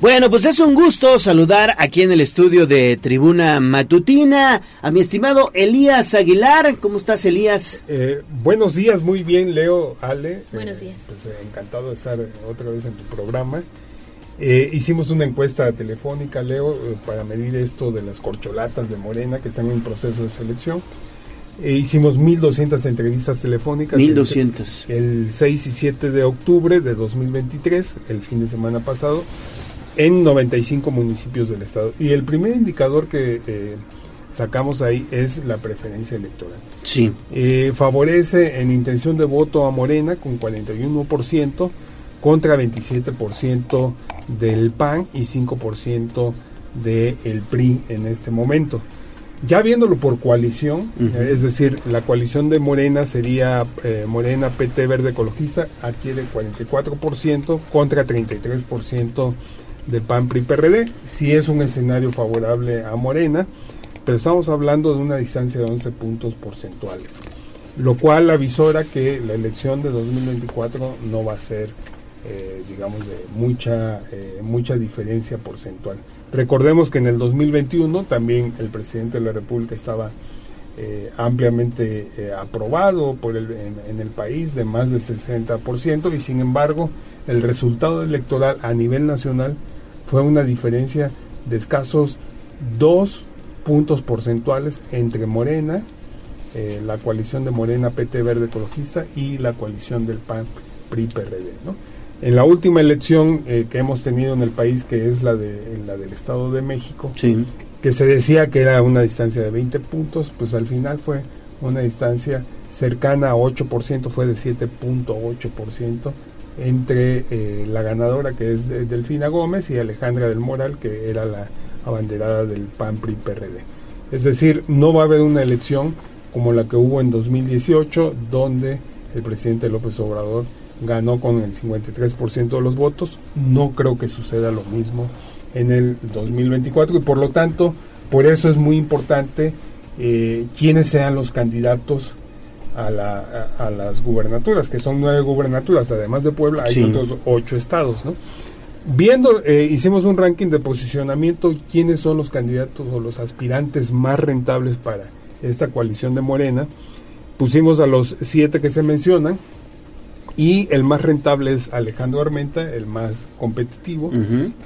Bueno, pues es un gusto saludar aquí en el estudio de Tribuna Matutina a mi estimado Elías Aguilar. ¿Cómo estás, Elías? Eh, buenos días, muy bien, Leo, Ale. Buenos días. Pues eh, encantado de estar otra vez en tu programa. Eh, hicimos una encuesta telefónica, Leo, eh, para medir esto de las corcholatas de Morena que están en proceso de selección. Eh, hicimos 1.200 entrevistas telefónicas. 1200. El, el 6 y 7 de octubre de 2023, el fin de semana pasado, en 95 municipios del estado. Y el primer indicador que eh, sacamos ahí es la preferencia electoral. Sí. Eh, favorece en intención de voto a Morena con 41% contra 27% del PAN y 5% del PRI en este momento. Ya viéndolo por coalición, es decir, la coalición de Morena sería eh, Morena PT Verde Ecologista, adquiere 44% contra 33% de PAN PRI PRD. Sí es un escenario favorable a Morena, pero estamos hablando de una distancia de 11 puntos porcentuales, lo cual avisora que la elección de 2024 no va a ser, eh, digamos, de mucha, eh, mucha diferencia porcentual. Recordemos que en el 2021 también el presidente de la República estaba eh, ampliamente aprobado por el, en, en el país de más del 60% y sin embargo el resultado electoral a nivel nacional fue una diferencia de escasos dos puntos porcentuales entre Morena, eh, la coalición de Morena PT Verde Ecologista y la coalición del PAN PRI PRD. ¿no? En la última elección eh, que hemos tenido en el país, que es la, de, la del Estado de México, que se decía que era una distancia de 20 puntos, pues al final fue una distancia cercana a 8%, fue de 7.8% entre eh, la ganadora que es eh, Delfina Gómez y Alejandra del Moral que era la abanderada del PAN PRI PRD. Es decir, no va a haber una elección como la que hubo en 2018 donde el presidente López Obrador ganó con el 53% de los votos. No creo que suceda lo mismo en el 2024 y por lo tanto, por eso es muy importante eh, quiénes sean los candidatos a, la, a, las gubernaturas, que son nueve gubernaturas, además de Puebla, hay otros ocho estados, ¿no? Viendo, eh, hicimos un ranking de posicionamiento, quiénes son los candidatos o los aspirantes más rentables para esta coalición de Morena, pusimos a los siete que se mencionan, y el más rentable es Alejandro Armenta, el más competitivo,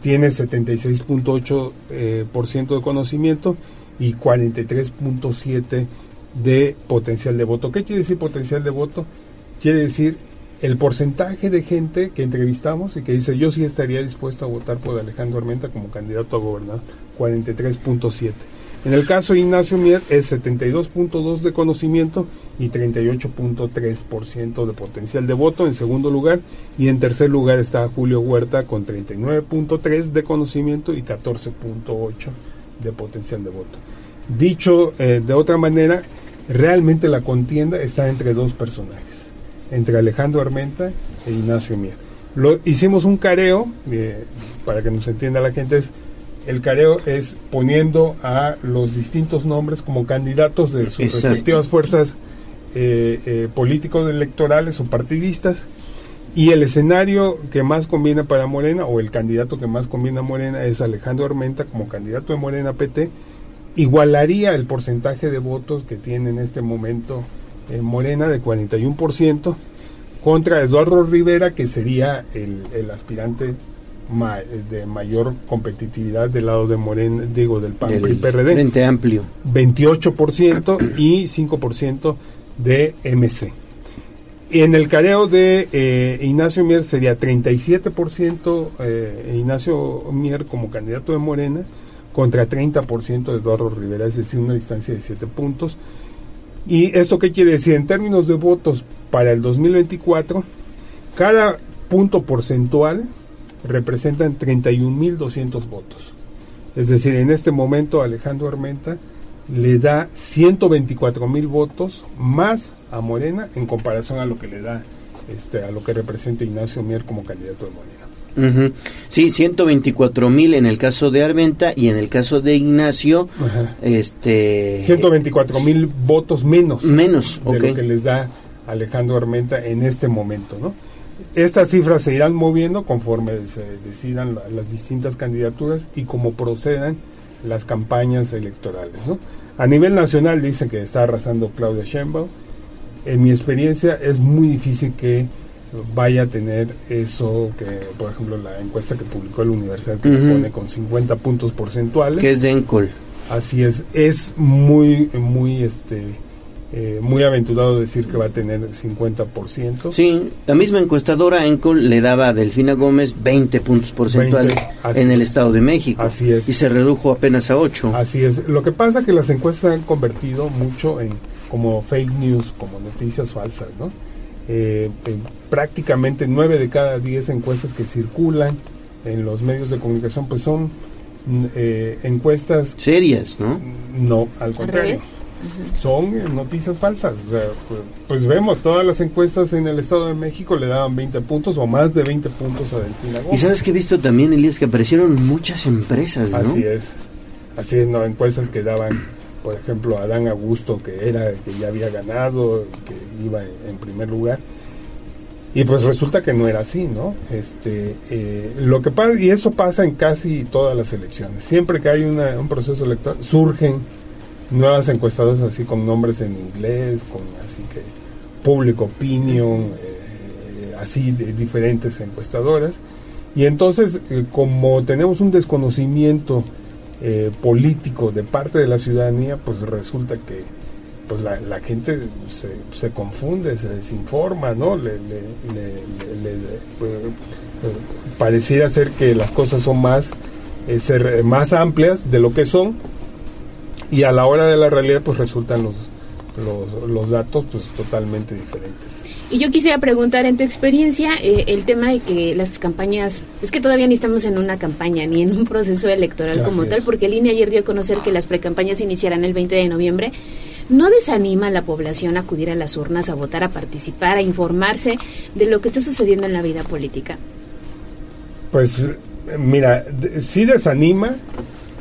tiene 76.8% eh, por ciento de conocimiento y 43.7% de potencial de voto. ¿Qué quiere decir potencial de voto? Quiere decir el porcentaje de gente que entrevistamos y que dice yo sí estaría dispuesto a votar por Alejandro Armenta como candidato a gobernador, 43.7. En el caso de Ignacio Mier es 72.2 de conocimiento y 38.3% de potencial de voto en segundo lugar y en tercer lugar está Julio Huerta con 39.3 de conocimiento y 14.8 de potencial de voto. Dicho eh, de otra manera, realmente la contienda está entre dos personajes, entre Alejandro Armenta e Ignacio Mier. Lo, hicimos un careo, eh, para que nos entienda la gente, es, el careo es poniendo a los distintos nombres como candidatos de sus respectivas fuerzas eh, políticos electorales o partidistas y el escenario que más conviene para Morena o el candidato que más conviene a Morena es Alejandro Armenta como candidato de Morena PT igualaría el porcentaje de votos que tiene en este momento eh, Morena de 41% contra Eduardo Rivera que sería el, aspirante de mayor competitividad del lado de Morena, digo del PAN y PRD. Frente amplio. 28% y 5% de MC. En el careo de eh, Ignacio Mier sería 37% eh, Ignacio Mier como candidato de Morena contra 30% de Eduardo Rivera, es decir, una distancia de 7 puntos. ¿Y eso qué quiere decir? En términos de votos para el 2024, cada punto porcentual representan 31.200 votos. Es decir, en este momento Alejandro Armenta le da 124.000 votos más a Morena en comparación a lo que le da este a lo que representa Ignacio Mier como candidato de Morena. Sí, 124 mil en el caso de Armenta y en el caso de Ignacio, este... 124 mil votos menos. Menos, de lo que les da Alejandro Armenta en este momento, ¿no? Estas cifras se irán moviendo conforme se decidan las distintas candidaturas y como procedan las campañas electorales, ¿no? A nivel nacional dicen que está arrasando Claudia Sheinbaum. En mi experiencia es muy difícil que vaya a tener eso que, por ejemplo, la encuesta que publicó la universidad que pone con 50 puntos porcentuales. Que es Encol. Así es, es muy, muy, este, eh, muy aventurado decir que va a tener 50%. Sí, la misma encuestadora Encol le daba a Delfina Gómez 20 puntos porcentuales en el Estado de México. Así es. Y se redujo apenas a 8. Así es. Lo que pasa es que las encuestas se han convertido mucho en como fake news, como noticias falsas, ¿no? Eh, prácticamente nueve de cada diez encuestas que circulan en los medios de comunicación pues son eh, encuestas serias, ¿no? No, al contrario. Son eh, noticias falsas. pues, pues, vemos, todas las encuestas en el Estado de México le daban 20 puntos o más de 20 puntos a Delfina Y sabes que he visto también, Elías, que aparecieron muchas empresas, ¿no? Así es. Así es, no, encuestas que daban por ejemplo, Adán Augusto, que era que ya había ganado, que iba en primer lugar. Y pues resulta que no era así, ¿no? Este, eh, lo que pasa, y eso pasa en casi todas las elecciones. Siempre que hay un proceso electoral, surgen nuevas encuestadoras así con nombres en inglés, con así que Public Opinion, eh, así de diferentes encuestadoras. Y entonces, eh, como tenemos un desconocimiento eh, político de parte de la ciudadanía, pues resulta que pues la, gente se, se confunde, se desinforma, ¿no? Le, eh, pareciera ser que las cosas son más, eh, ser más amplias de lo que son y a la hora de la realidad pues resultan los, los, los datos pues totalmente diferentes. Y yo quisiera preguntar, en tu experiencia, eh, el tema de que las campañas, es que todavía ni estamos en una campaña ni en un proceso electoral como tal, porque el INE ayer dio a conocer que las precampañas iniciarán el 20 de noviembre. ¿No desanima a la población a acudir a las urnas, a votar, a participar, a informarse de lo que está sucediendo en la vida política? Pues mira, sí desanima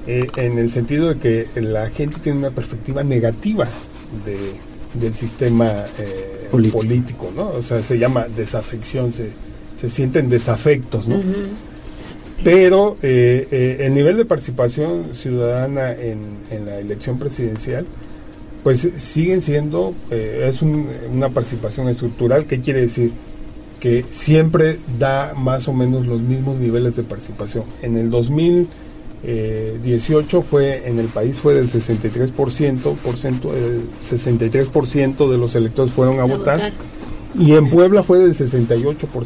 eh, en el sentido de que la gente tiene una perspectiva negativa de, del sistema eh, Político. político. ¿no? O sea, se llama desafección, se, se sienten desafectos, ¿no? Pero eh, eh, el nivel de participación ciudadana en, en la elección presidencial, pues siguen siendo, eh, es un- una participación estructural, ¿qué quiere decir? Que siempre da más o menos los mismos niveles de participación. En el 2018 fue, en el país fue del 63%, por ciento, el 63% de los electores fueron a, votar, votar. y en Puebla fue del 68%, o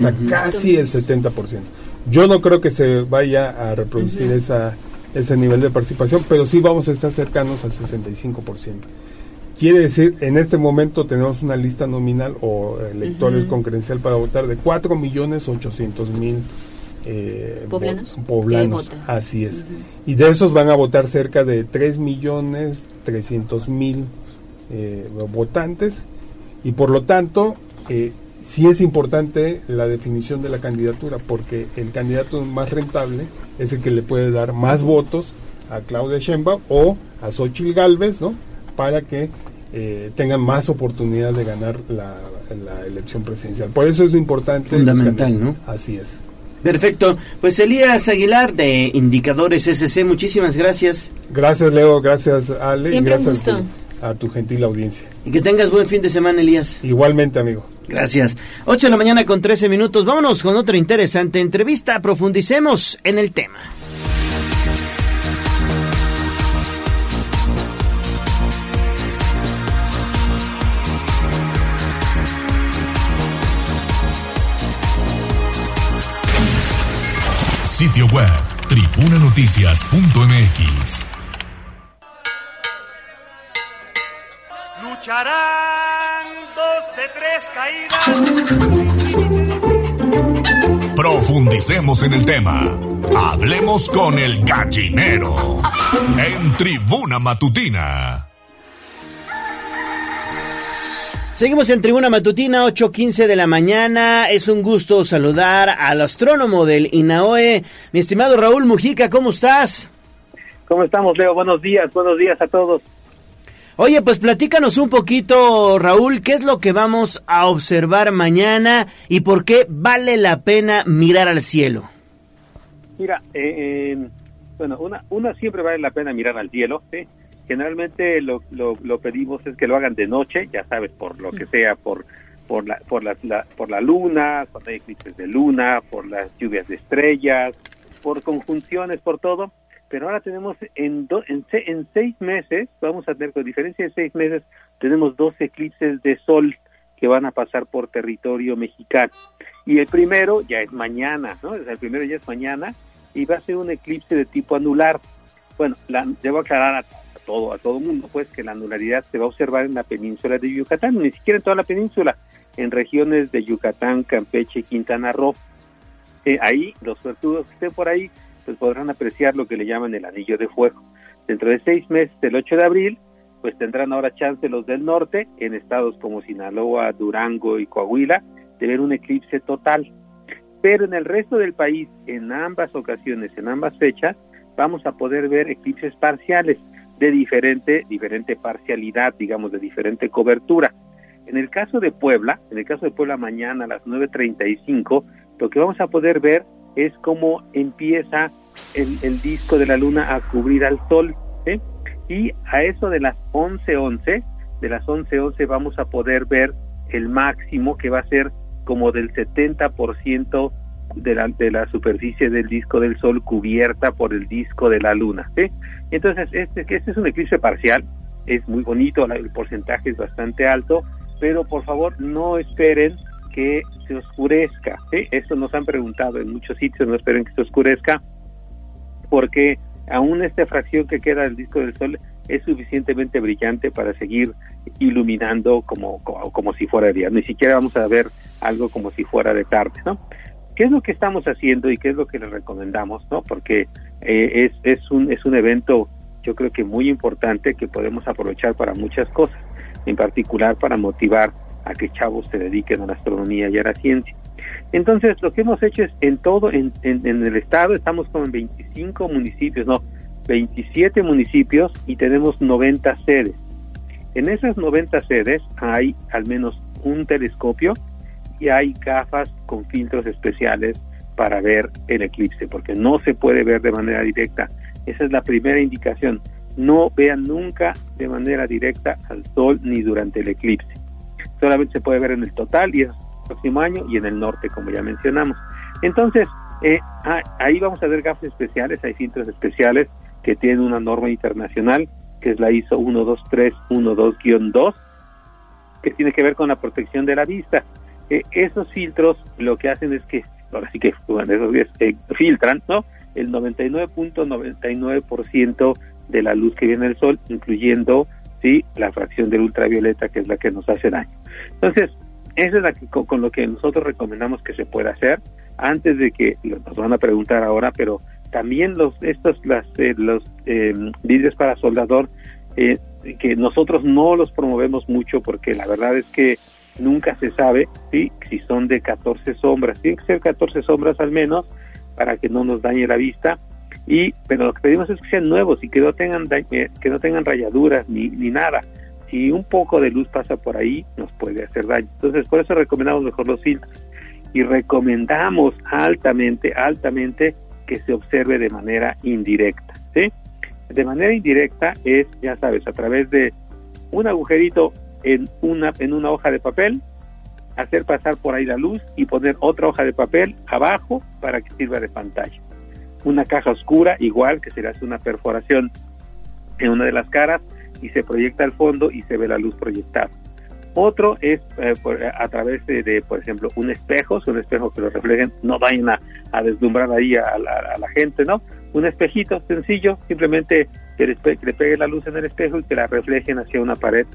sea, casi el 70%. Yo no creo que se vaya a reproducir esa, ese nivel de participación, pero sí vamos a estar cercanos al 65%. Quiere decir, en este momento tenemos una lista nominal o electores Ujú. con credencial para votar de 4 millones 800 mil eh, ¿Poblanos? poblanos. Así es. Y de esos van a votar cerca de 3 millones 300 mil eh, votantes. Y por lo tanto, eh, sí es importante la definición de la candidatura, porque el candidato más rentable es el que le puede dar más votos a Claudia Sheinbaum o a Xochitl Galvez, ¿no? Para que eh, tengan más oportunidad de ganar la, la elección presidencial. Por eso es importante. los Fundamental, candidatos. Así es. Perfecto. Pues Elías Aguilar de Indicadores SC, muchísimas gracias. Gracias, Leo. Gracias, Ale. y Siempre un gracias gusto. a tu- a tu gentil audiencia. Y que tengas buen fin de semana, Elías. Igualmente, amigo. Gracias. 8 de la mañana con 13 minutos. Vámonos con otra interesante entrevista. Profundicemos en el tema. Sitio web tribunanoticias.mx. Lucharán dos de tres caídas. Profundicemos en el tema. Hablemos con el gallinero. En Tribuna Matutina. Seguimos en Tribuna Matutina, 8.15 de la mañana. Es un gusto saludar al astrónomo del INAOE, mi estimado Raúl Mujica. ¿Cómo estás? ¿Cómo estamos, Leo? Buenos días, buenos días a todos. Oye, pues platícanos un poquito, Raúl, qué es lo que vamos a observar mañana y por qué vale la pena mirar al cielo. Mira, eh, eh, bueno, una, una siempre vale la pena mirar al cielo, ¿sí? Generalmente lo, lo, lo pedimos es que lo hagan de noche, ya sabes, por lo que sea, por por la, por la, la- por la luna, cuando hay eclipses de luna, por las lluvias de estrellas, por conjunciones, por todo. Pero ahora tenemos en, do- en, se- en seis meses, vamos a tener, con diferencia de seis meses, tenemos dos eclipses de sol que van a pasar por territorio mexicano. Y el primero ya es mañana, ¿no? O sea, el primero ya es mañana y va a ser un eclipse de tipo anular. Bueno, la, debo aclarar a todo a todo mundo, pues, que la anularidad se va a observar en la península de Yucatán, ni siquiera en toda la península, en regiones de Yucatán, Campeche, Quintana Roo. Eh, ahí, los suertudos que estén por ahí, pues podrán apreciar lo que le llaman el anillo de fuego. Dentro de seis meses, el 8 de abril, pues tendrán ahora chance los del norte, en estados como Sinaloa, Durango y Coahuila, de ver un eclipse total. Pero en el resto del país, en ambas ocasiones, en ambas fechas, vamos a poder ver eclipses parciales de diferente, diferente parcialidad, digamos, de diferente cobertura. En el caso de Puebla, en el caso de Puebla mañana a las 9.35, lo que vamos a poder ver es cómo empieza el, disco de la luna a cubrir al sol. Y a eso de las 11.11, de las 11.11 vamos a poder ver el máximo que va a ser como del 70% de la, de la superficie del disco del Sol cubierta por el disco de la Luna. Entonces, este, este es un eclipse parcial, es muy bonito, el porcentaje es bastante alto, pero por favor no esperen que se oscurezca. ¿sí? Esto nos han preguntado en muchos sitios, no esperen que se oscurezca, porque aún esta fracción que queda del disco del Sol es suficientemente brillante para seguir iluminando como, como, como si fuera de día. Ni siquiera vamos a ver algo como si fuera de tarde, ¿no? ¿Qué es lo que estamos haciendo y qué es lo que les recomendamos, no? Porque eh, es, es, un, es un evento, yo creo que muy importante que podemos aprovechar para muchas cosas, en particular para motivar a que chavos se dediquen a la astronomía y a la ciencia. Entonces, lo que hemos hecho es en todo, en, en, en el estado, estamos como en 25 municipios, no, 27 municipios y tenemos 90 sedes. En esas 90 sedes hay al menos un telescopio y hay gafas con filtros especiales para ver el eclipse, porque no se puede ver de manera directa. Esa es la primera indicación. No vean nunca de manera directa al sol ni durante el eclipse. Solamente se puede ver en el total y es el próximo año y en el norte, como ya mencionamos. Entonces, eh, ah, ahí vamos a ver gafas especiales, hay filtros especiales que tienen una norma internacional, que es la ISO 12312-2, que tiene que ver con la protección de la vista. Eh, esos filtros lo que hacen es que, ahora sí que bueno, esos eh, filtran, ¿no? El 99.99% de la luz que viene del sol, incluyendo, sí, la fracción del ultravioleta, que es la que nos hace daño. Entonces, eso es la que, con, lo que nosotros recomendamos que se pueda hacer antes de que nos van a preguntar ahora, pero también los estos las eh, los eh, para soldador eh, que nosotros no los promovemos mucho porque la verdad es que nunca se sabe ¿sí? si son de 14 sombras. Tienen que ser 14 sombras al menos para que no nos dañe la vista. Y pero lo que pedimos es que sean nuevos y que no tengan eh, que no tengan rayaduras ni, ni nada. Si un poco de luz pasa por ahí nos puede hacer daño. Entonces por eso recomendamos mejor los filtros. Y recomendamos altamente altamente que se observe de manera indirecta de manera indirecta es ya sabes a través de un agujerito en una en una hoja de papel hacer pasar por ahí la luz y poner otra hoja de papel abajo para que sirva de pantalla una caja oscura igual que se le hace una perforación en una de las caras y se proyecta al fondo y se ve la luz proyectada. Otro es eh, por- a través de, por ejemplo, un espejo, un espejo que lo reflejen, no vayan a, a deslumbrar ahí a a la gente, ¿no? Un espejito sencillo, simplemente que le, que le pegue la luz en el espejo y que la reflejen hacia una pared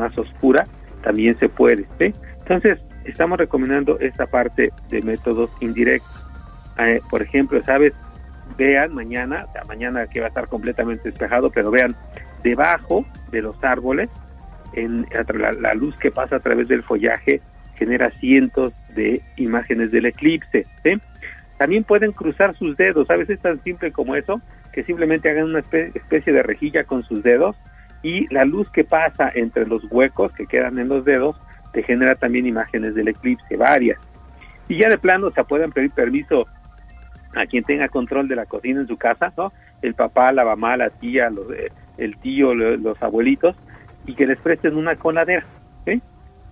más oscura, también se puede, ¿sí? Entonces, estamos recomendando esta parte de métodos indirectos. Eh, por ejemplo, ¿sabes? Vean mañana, o mañana que va a estar completamente despejado, pero vean debajo de los árboles, en la, luz que pasa a través del follaje genera cientos de imágenes del eclipse. También pueden cruzar sus dedos, a veces es tan simple como eso, que simplemente hagan una espe- especie de rejilla con sus dedos y la luz que pasa entre los huecos que quedan en los dedos te genera también imágenes del eclipse, varias. Y ya de plano, o sea, pueden pedir permiso a quien tenga control de la cocina en su casa, ¿no? El papá, la mamá, la tía, los, eh, el tío, lo- los abuelitos, y que les presten una coladera, ¿sí?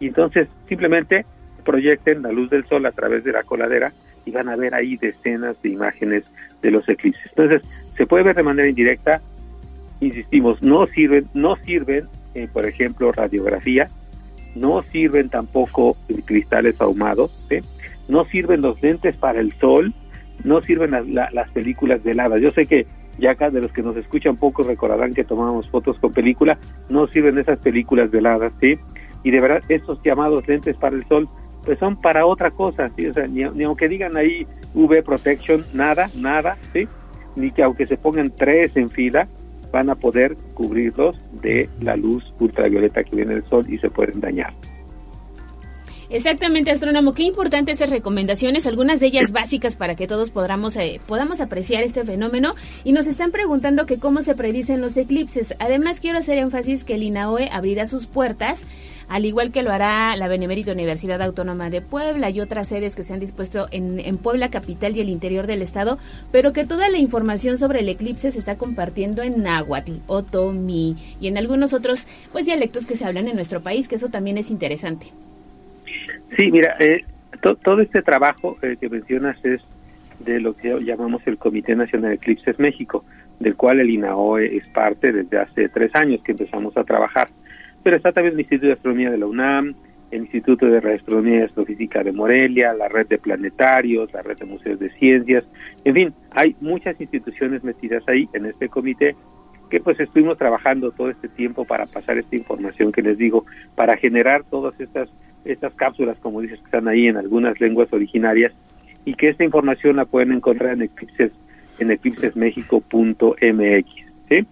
Y entonces simplemente proyecten la luz del sol a través de la coladera y van a ver ahí decenas de imágenes de los eclipses. Entonces, se puede ver de manera indirecta, insistimos, no sirven, no sirven, eh, por ejemplo, radiografía, no sirven tampoco cristales ahumados, ¿sí? no sirven los lentes para el sol, no sirven las, la- las películas de heladas. Yo sé que ya acá de los que nos escuchan poco recordarán que tomamos fotos con película, no sirven esas películas de heladas, ¿sí? Y de verdad, estos llamados lentes para el sol, pues son para otra cosa, ¿sí? O sea, ni, ni aunque digan ahí UV protection, nada, nada, ¿sí? Ni que aunque se pongan tres en fila, van a poder cubrirlos de la luz ultravioleta que viene del sol y se pueden dañar. Exactamente, astrónomo. Qué importantes esas recomendaciones, algunas de ellas básicas para que todos podamos, eh, podamos apreciar este fenómeno. Y nos están preguntando que cómo se predicen los eclipses. Además, quiero hacer énfasis que el INAOE abrirá sus puertas, al igual que lo hará la Benemérita Universidad Autónoma de Puebla y otras sedes que se han dispuesto en, en Puebla capital y el interior del estado, pero que toda la información sobre el eclipse se está compartiendo en náhuatl, otomí y en algunos otros pues dialectos que se hablan en nuestro país, que eso también es interesante. Sí, mira, eh, to- todo este trabajo eh, que mencionas es de lo que llamamos el Comité Nacional de Eclipses México. del cual el INAOE es parte desde hace tres años que empezamos a trabajar. Pero está también el Instituto de Astronomía de la UNAM, el Instituto de Radioastronomía y Astrofísica de Morelia, la red de planetarios, la red de museos de ciencias, en fin, hay muchas instituciones metidas ahí en este comité que pues estuvimos trabajando todo este tiempo para pasar esta información que les digo, para generar todas estas estas cápsulas, como dices, que están ahí en algunas lenguas originarias y que esta información la pueden encontrar en Eclipses en eclipsesmexico.mx, ¿sí?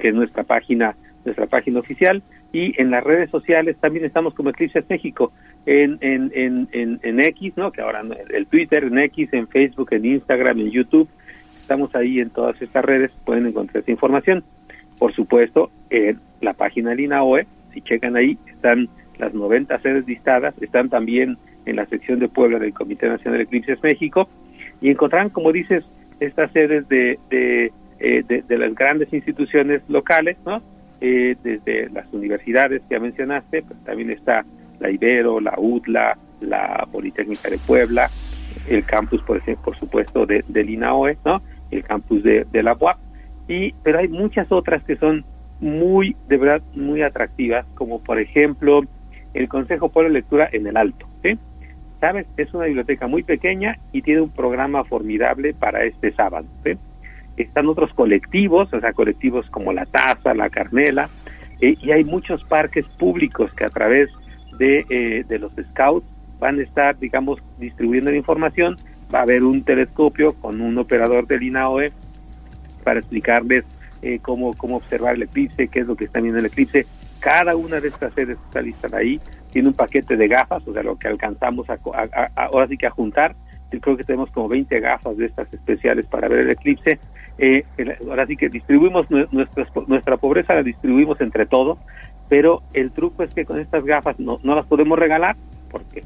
que es nuestra página nuestra página oficial y en las redes sociales también estamos como Eclipses México en en, en, en, en X, ¿no? que ahora el Twitter, en X, en Facebook, en Instagram, en YouTube, estamos ahí en todas estas redes, pueden encontrar esta información. Por supuesto, en la página del INAOE, si checan ahí, están las 90 sedes listadas, están también en la sección de Puebla del Comité Nacional de Eclipses México y encontrarán, como dices, estas sedes de, de, eh, de, de las grandes instituciones locales, ¿no? Eh, desde las universidades que ya mencionaste, pues también está la Ibero, la UTLA, la Politécnica de Puebla, el campus, por ejemplo, por supuesto, de, del INAOE, ¿no? El campus de, de la UAP, y, pero hay muchas otras que son muy, de verdad, muy atractivas, como por ejemplo el Consejo Pueblo Lectura en el Alto, ¿sí? ¿Sabes? Es una biblioteca muy pequeña y tiene un programa formidable para este sábado, ¿sí? Están otros colectivos, o sea, colectivos como la Taza, la Carmela, eh, y hay muchos parques públicos que a través de, eh, de los scouts van a estar, digamos, distribuyendo la información. Va a haber un telescopio con un operador del INAOE para explicarles eh, cómo, cómo observar el eclipse, qué es lo que está viendo el eclipse. Cada una de estas sedes que está lista ahí tiene un paquete de gafas, o sea, lo que alcanzamos a, a- a- ahora sí que a juntar. Yo creo que tenemos como 20 gafas de estas especiales para ver el eclipse. Eh, ahora sí que distribuimos nue- nuestras, nuestra pobreza, la distribuimos entre todos, pero el truco es que con estas gafas no, no las podemos regalar porque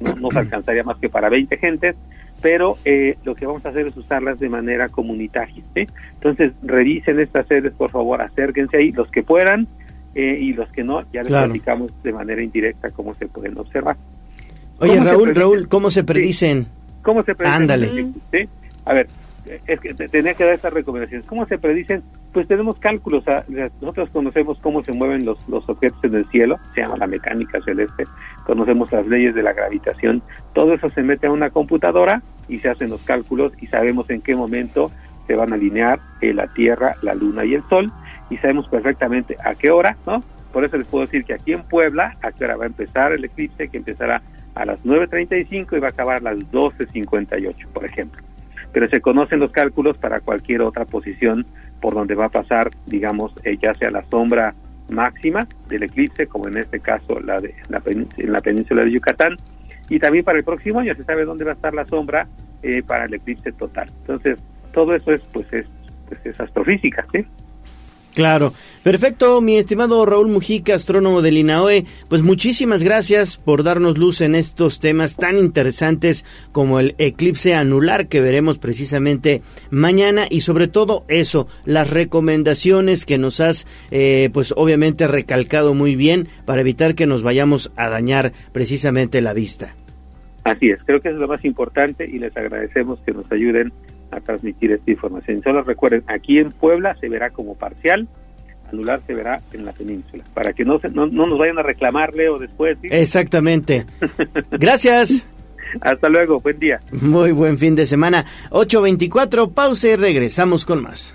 no nos alcanzaría más que para 20 gentes, pero eh, lo que vamos a hacer es usarlas de manera comunitaria. ¿sí? Entonces, revisen estas sedes, por favor, acérquense ahí, los que puedan, eh, y los que no, ya les Claro. platicamos de manera indirecta cómo se pueden observar. Oye, ¿Cómo se Raúl? Raúl, ¿cómo se predicen? ¿Cómo se predicen? Ándale. ¿Sí? A ver, es que te- tenía que dar estas recomendaciones. ¿Cómo se predicen? Pues tenemos cálculos. Nosotros conocemos cómo se mueven los, los objetos en el cielo, se llama la mecánica celeste. Conocemos las leyes de la gravitación. Todo eso se mete a una computadora y se hacen los cálculos y sabemos en qué momento se van a alinear eh, la Tierra, la Luna y el Sol y sabemos perfectamente a qué hora, ¿no? Por eso les puedo decir que aquí en Puebla, a qué hora va a empezar el eclipse, que empezará a las 9.35 y va a acabar a las 12.58, por ejemplo. Pero se conocen los cálculos para cualquier otra posición por donde va a pasar, digamos, eh, ya sea la sombra máxima del eclipse, como en este caso la de la en la península de Yucatán, y también para el próximo año se sabe dónde va a estar la sombra eh, para el eclipse total. Entonces, todo eso es, pues, es, pues, es astrofísica, ¿sí? Claro. Perfecto, mi estimado Raúl Mujica, astrónomo del INAOE. Pues muchísimas gracias por darnos luz en estos temas tan interesantes como el eclipse anular que veremos precisamente mañana y sobre todo eso, las recomendaciones que nos has eh, pues obviamente recalcado muy bien para evitar que nos vayamos a dañar precisamente la vista. Así es, creo que es lo más importante y les agradecemos que nos ayuden a transmitir esta información. Solo recuerden, aquí en Puebla se verá como parcial, anular se verá en la península, para que no, se, no, no nos vayan a reclamar, Leo, después. ¿sí? Exactamente. Gracias. Hasta luego, buen día. Muy buen fin de semana. 8.24, pausa y regresamos con más.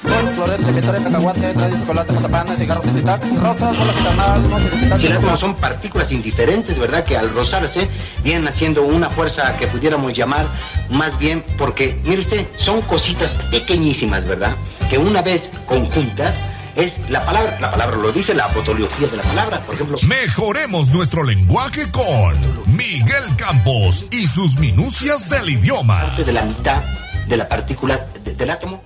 Florete, cacahuate, trae chocolate, cigarros, rosas, bolas tamal, El átomo son partículas indiferentes, ¿verdad? Que al rozarse vienen haciendo una fuerza que pudiéramos llamar más bien porque, mire usted, son cositas pequeñísimas, ¿verdad? Que una vez conjuntas es la palabra. La palabra lo dice, la fotología de la palabra, por ejemplo. Mejoremos nuestro lenguaje con Miguel Campos y sus minucias del idioma. Parte de la mitad de la partícula de- del átomo.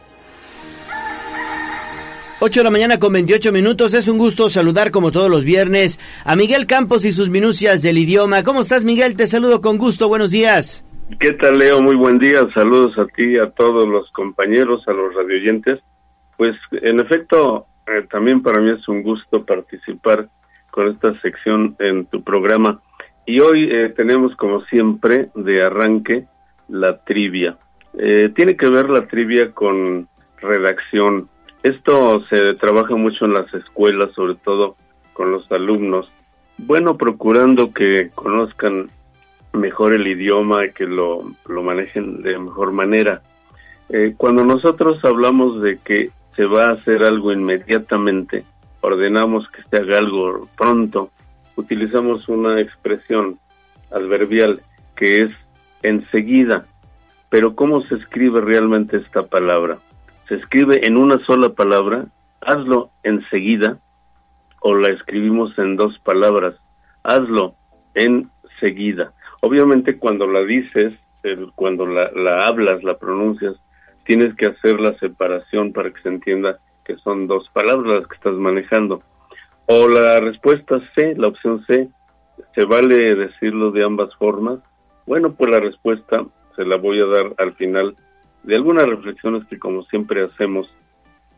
8 de la mañana con 28 minutos. Es un gusto saludar como todos los viernes a Miguel Campos y sus minucias del idioma. ¿Cómo estás, Miguel? Te saludo con gusto. Buenos días. ¿Qué tal, Leo? Muy buen día. Saludos a ti, a todos los compañeros, a los radioyentes. Pues, en efecto, eh, también para mí es un gusto participar con esta sección en tu programa. Y hoy eh, tenemos, como siempre, de arranque la trivia. Eh, tiene que ver la trivia con redacción. Esto se trabaja mucho en las escuelas, sobre todo con los alumnos. Bueno, procurando que conozcan mejor el idioma, que lo, lo manejen de mejor manera. Eh, cuando nosotros hablamos de que se va a hacer algo inmediatamente, ordenamos que se haga algo pronto, utilizamos una expresión adverbial que es enseguida. Pero ¿cómo se escribe realmente esta palabra? Se escribe en una sola palabra, hazlo enseguida, o la escribimos en dos palabras, hazlo enseguida. Obviamente cuando la dices, cuando la, la hablas, la pronuncias, tienes que hacer la separación para que se entienda que son dos palabras las que estás manejando. O la respuesta C, la opción C, ¿se vale decirlo de ambas formas? Bueno, pues la respuesta se la voy a dar al final de algunas reflexiones que como siempre hacemos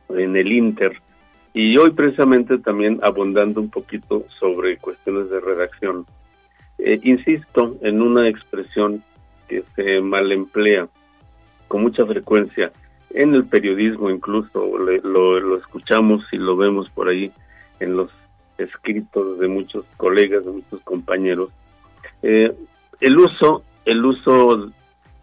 en el Inter. Y hoy precisamente también abundando un poquito sobre cuestiones de redacción. Eh, insisto en una expresión que se mal emplea con mucha frecuencia en el periodismo incluso le- lo, lo escuchamos y lo vemos por ahí en los escritos de muchos colegas de muchos compañeros Eh, el uso el uso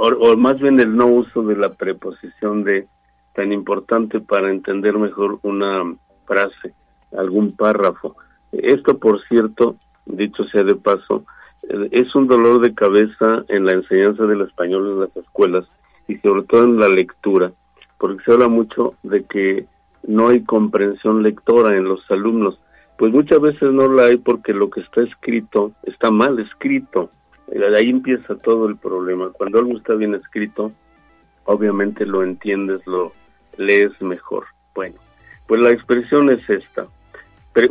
o, o más bien el no uso de la preposición de tan importante para entender mejor una frase algún párrafo esto por cierto dicho sea de paso eh, es un dolor de cabeza en la enseñanza del español en las escuelas y sobre todo en la lectura, porque se habla mucho de que no hay comprensión lectora en los alumnos. Pues muchas veces no la hay porque lo que está escrito está mal escrito. Ahí empieza todo el problema. Cuando algo está bien escrito, obviamente lo entiendes, lo lees mejor. Bueno, pues la expresión es esta.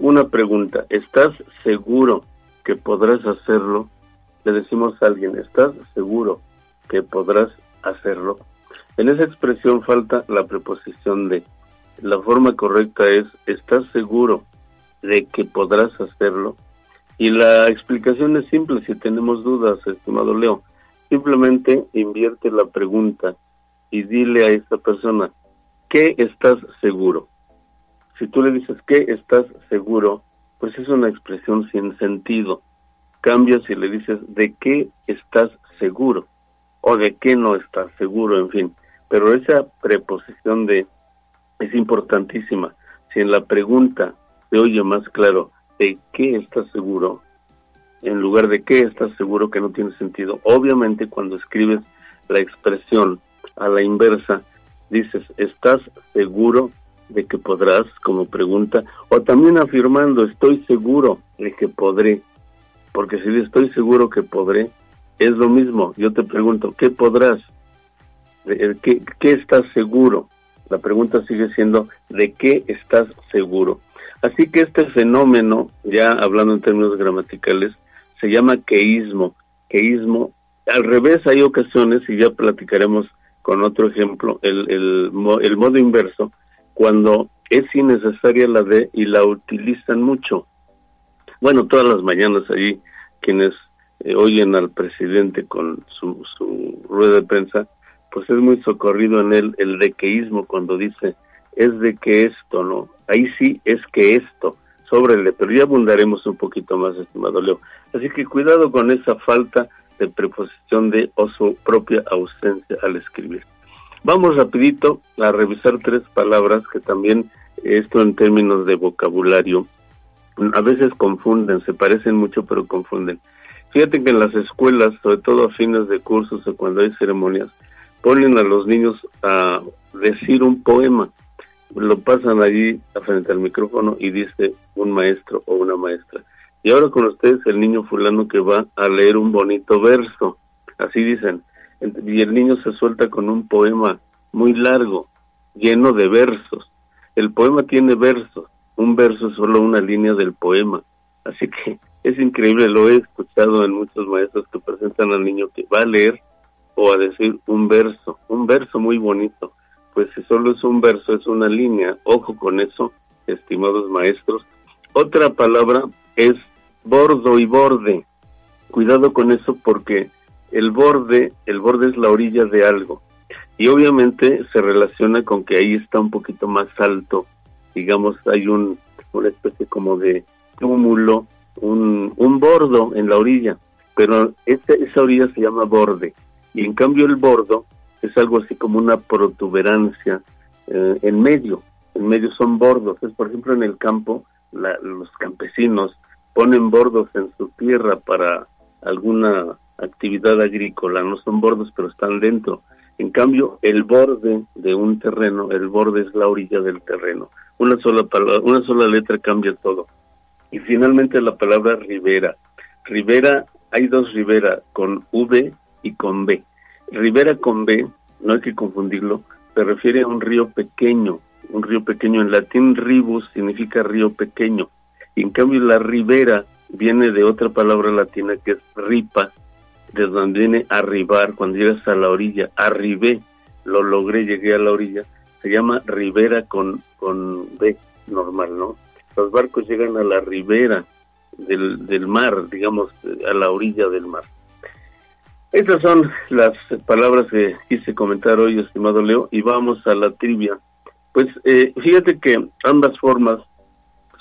Una pregunta, ¿estás seguro que podrás hacerlo? Le decimos a alguien, ¿estás seguro que podrás hacerlo? En esa expresión falta la preposición de. La forma correcta es, ¿estás seguro de que podrás hacerlo? Y la explicación es simple, si tenemos dudas, estimado Leo. Simplemente invierte la pregunta y dile a esta persona, ¿qué estás seguro? Si tú le dices, ¿qué estás seguro? Pues es una expresión sin sentido. Cambia si le dices, ¿de qué estás seguro? O de qué no estás seguro, en fin. Pero esa preposición de es importantísima. Si en la pregunta se oye más claro, ¿de qué estás seguro? En lugar de qué estás seguro que no tiene sentido. Obviamente cuando escribes la expresión a la inversa, dices, ¿estás seguro de que podrás? Como pregunta. O también afirmando, estoy seguro de que podré. Porque si estoy seguro que podré, es lo mismo. Yo te pregunto, ¿qué podrás? ¿De- ¿Qué, qué estás seguro? La pregunta sigue siendo, ¿de qué estás seguro? Así que este fenómeno, ya hablando en términos gramaticales, se llama queísmo. Queísmo, al revés hay ocasiones, y ya platicaremos con otro ejemplo, el, el, el modo inverso, cuando es innecesaria la de y la utilizan mucho. Bueno, todas las mañanas allí quienes eh, oyen al presidente con su, su rueda de prensa, pues es muy socorrido en él el dequeísmo cuando dice es de que esto, ¿no? Ahí sí es que esto, sóbrele, pero ya abundaremos un poquito más, estimado Leo. Así que cuidado con esa falta de preposición de o su propia ausencia al escribir. Vamos rapidito a revisar tres palabras que también esto en términos de vocabulario a veces confunden, se parecen mucho pero confunden. Fíjate que en las escuelas, sobre todo a fines de cursos o cuando hay ceremonias, ponen a los niños a decir un poema. Lo pasan allí frente al micrófono y dice un maestro o una maestra. Y ahora con ustedes el niño fulano que va a leer un bonito verso, así dicen. Y el niño se suelta con un poema muy largo, lleno de versos. El poema tiene versos, un verso es solo una línea del poema. Así que es increíble, lo he escuchado en muchos maestros que presentan al niño que va a leer o a decir un verso, un verso muy bonito. Pues solo es un verso, es una línea. Ojo con eso, estimados maestros. Otra palabra es bordo y borde. Cuidado con eso porque el borde, el borde es la orilla de algo. Y obviamente se relaciona con que ahí está un poquito más alto. Digamos, hay un, una especie como de túmulo, un, un bordo en la orilla. Pero ese, esa orilla se llama borde. Y en cambio el bordo es algo así como una protuberancia eh, en medio. En medio son bordos. Es, por ejemplo, en el campo, la- los campesinos ponen bordos en su tierra para alguna actividad agrícola. No son bordos, pero están dentro. En cambio, el borde de un terreno, el borde es la orilla del terreno. Una sola palabra, una sola letra cambia todo. Y finalmente la palabra ribera. Ribera, hay dos ribera, con V y con B. Ribera con B, no hay que confundirlo, se refiere a un río pequeño. Un río pequeño en latín ribus significa río pequeño. Y en cambio la ribera viene de otra palabra latina que es ripa, de donde viene arribar, cuando llegas a la orilla, arribé, lo logré, llegué a la orilla, se llama ribera con, con B, normal, ¿no? Los barcos llegan a la ribera del, del mar, digamos, a la orilla del mar. Estas son las palabras que quise comentar hoy, estimado Leo, y vamos a la trivia. Pues eh, fíjate que ambas formas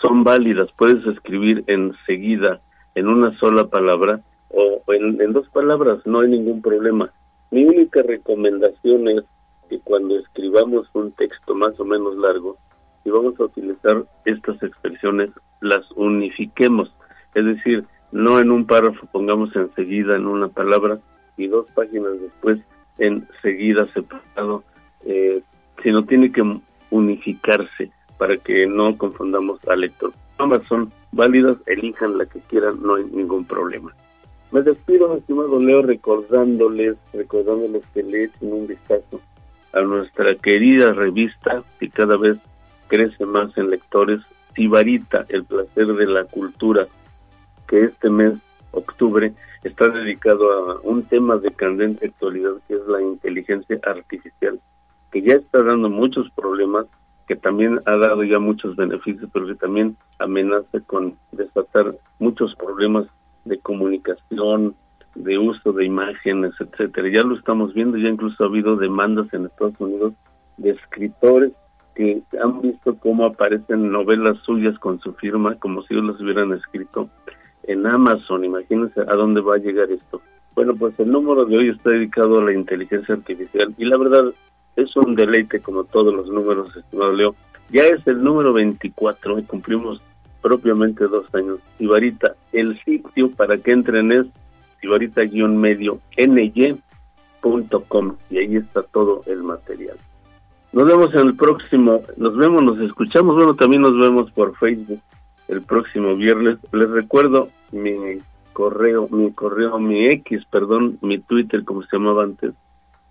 son válidas, puedes escribir enseguida en una sola palabra o en, en dos palabras, no hay ningún problema. Mi única recomendación es que cuando escribamos un texto más o menos largo, y vamos a utilizar estas expresiones, las unifiquemos, es decir, no en un párrafo pongamos enseguida en una palabra y dos páginas después enseguida separado, eh, sino tiene que unificarse para que no confundamos al lector. Ambas son válidas, elijan la que quieran, no hay ningún problema. Me despido, estimado Leo, recordándoles, recordándoles que le echen un vistazo a nuestra querida revista, que cada vez crece más en lectores, Sibarita, el placer de la cultura, que este mes, octubre, está dedicado a un tema de candente actualidad, que es la inteligencia artificial, que ya está dando muchos problemas, que también ha dado ya muchos beneficios, pero que también amenaza con desatar muchos problemas de comunicación, de uso de imágenes, etcétera. Ya lo estamos viendo, ya incluso ha habido demandas en Estados Unidos de escritores que han visto cómo aparecen novelas suyas con su firma, como si ellos las hubieran escrito en Amazon. Imagínense a dónde va a llegar esto. Bueno, pues el número de hoy está dedicado a la inteligencia artificial y la verdad es un deleite como todos los números, estimado Leo. Ya es el número 24 y cumplimos propiamente dos años. Sibarita, el sitio para que entren es sibarita-medio ny.com y ahí está todo el material. Nos vemos en el próximo, nos vemos, nos escuchamos, bueno, también nos vemos por Facebook el próximo viernes. Les recuerdo mi correo, mi correo, mi X, perdón, mi Twitter, como se llamaba antes,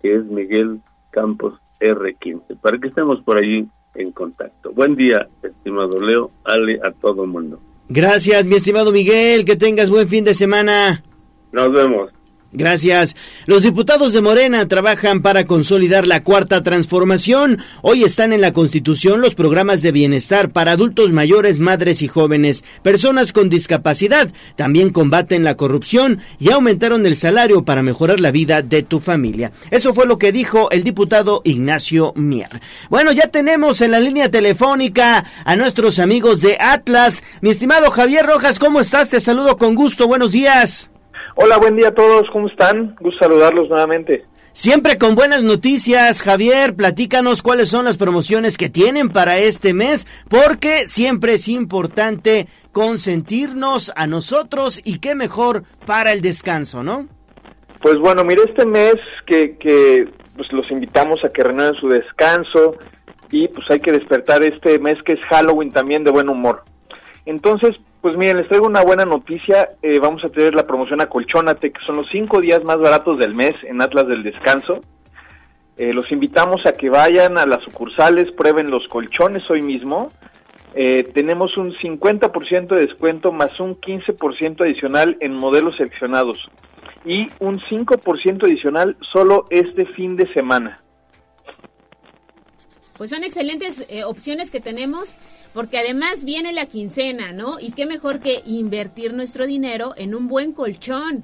que es Miguel Campos R15, para que estemos por allí en contacto. Buen día, estimado Leo, Ale, a todo el mundo. Gracias, mi estimado Miguel, que tengas buen fin de semana. Nos vemos. Gracias. Los diputados de Morena trabajan para consolidar la cuarta transformación. Hoy están en la Constitución los programas de bienestar para adultos mayores, madres y jóvenes, personas con discapacidad. También combaten la corrupción y aumentaron el salario para mejorar la vida de tu familia. Eso fue lo que dijo el diputado Ignacio Mier. Bueno, ya tenemos en la línea telefónica a nuestros amigos de Atlas. Mi estimado Javier Rojas, ¿cómo estás? Te saludo con gusto. Buenos días. Hola, buen día a todos, ¿cómo están? Gusto saludarlos nuevamente. Siempre con buenas noticias, Javier, platícanos cuáles son las promociones que tienen para este mes, porque siempre es importante consentirnos a nosotros y qué mejor para el descanso, ¿no? Pues bueno, mire, este mes que, que pues los invitamos a que renueven su descanso, y pues hay que despertar este mes que es Halloween también de buen humor. Entonces, pues miren, les traigo una buena noticia. Eh, vamos a tener la promoción Acolchónate, que son los cinco días más baratos del mes en Atlas del Descanso. Eh, los invitamos a que vayan a las sucursales, prueben los colchones hoy mismo. Eh, tenemos un 50% de descuento más un 15% adicional en modelos seleccionados y un 5% adicional solo este fin de semana. Pues son excelentes eh, opciones que tenemos porque además viene la quincena, ¿no? Y qué mejor que invertir nuestro dinero en un buen colchón.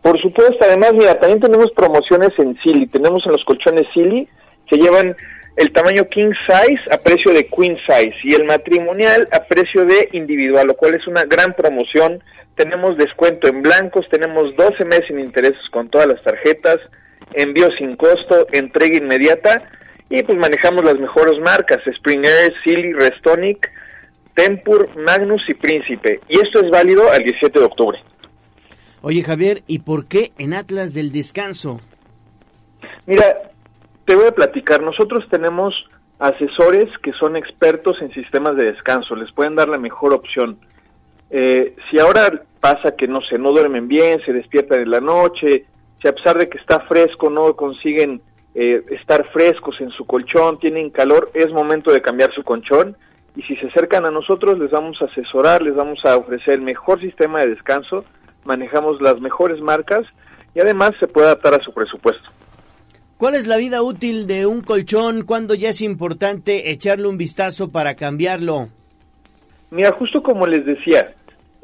Por supuesto, además, mira, también tenemos promociones en Silly. Tenemos en los colchones Silly que llevan el tamaño king size a precio de queen size y el matrimonial a precio de individual, lo cual es una gran promoción. Tenemos descuento en blancos, tenemos 12 meses sin intereses con todas las tarjetas, envío sin costo, entrega inmediata y pues manejamos las mejores marcas, Springer, Silly, Restonic, Tempur, Magnus y Príncipe. Y esto es válido al 17 de octubre. Oye Javier, ¿y por qué en Atlas del Descanso? Mira, te voy a platicar. Nosotros tenemos asesores que son expertos en sistemas de descanso. Les pueden dar la mejor opción. Eh, si ahora pasa que no sé, no duermen bien, se despiertan en la noche, si a pesar de que está fresco no consiguen eh, estar frescos en su colchón, tienen calor, es momento de cambiar su colchón. Y si se acercan a nosotros, les vamos a asesorar, les vamos a ofrecer el mejor sistema de descanso, manejamos las mejores marcas y además se puede adaptar a su presupuesto. ¿Cuál es la vida útil de un colchón? ¿Cuándo ya es importante echarle un vistazo para cambiarlo? Mira, justo como les decía,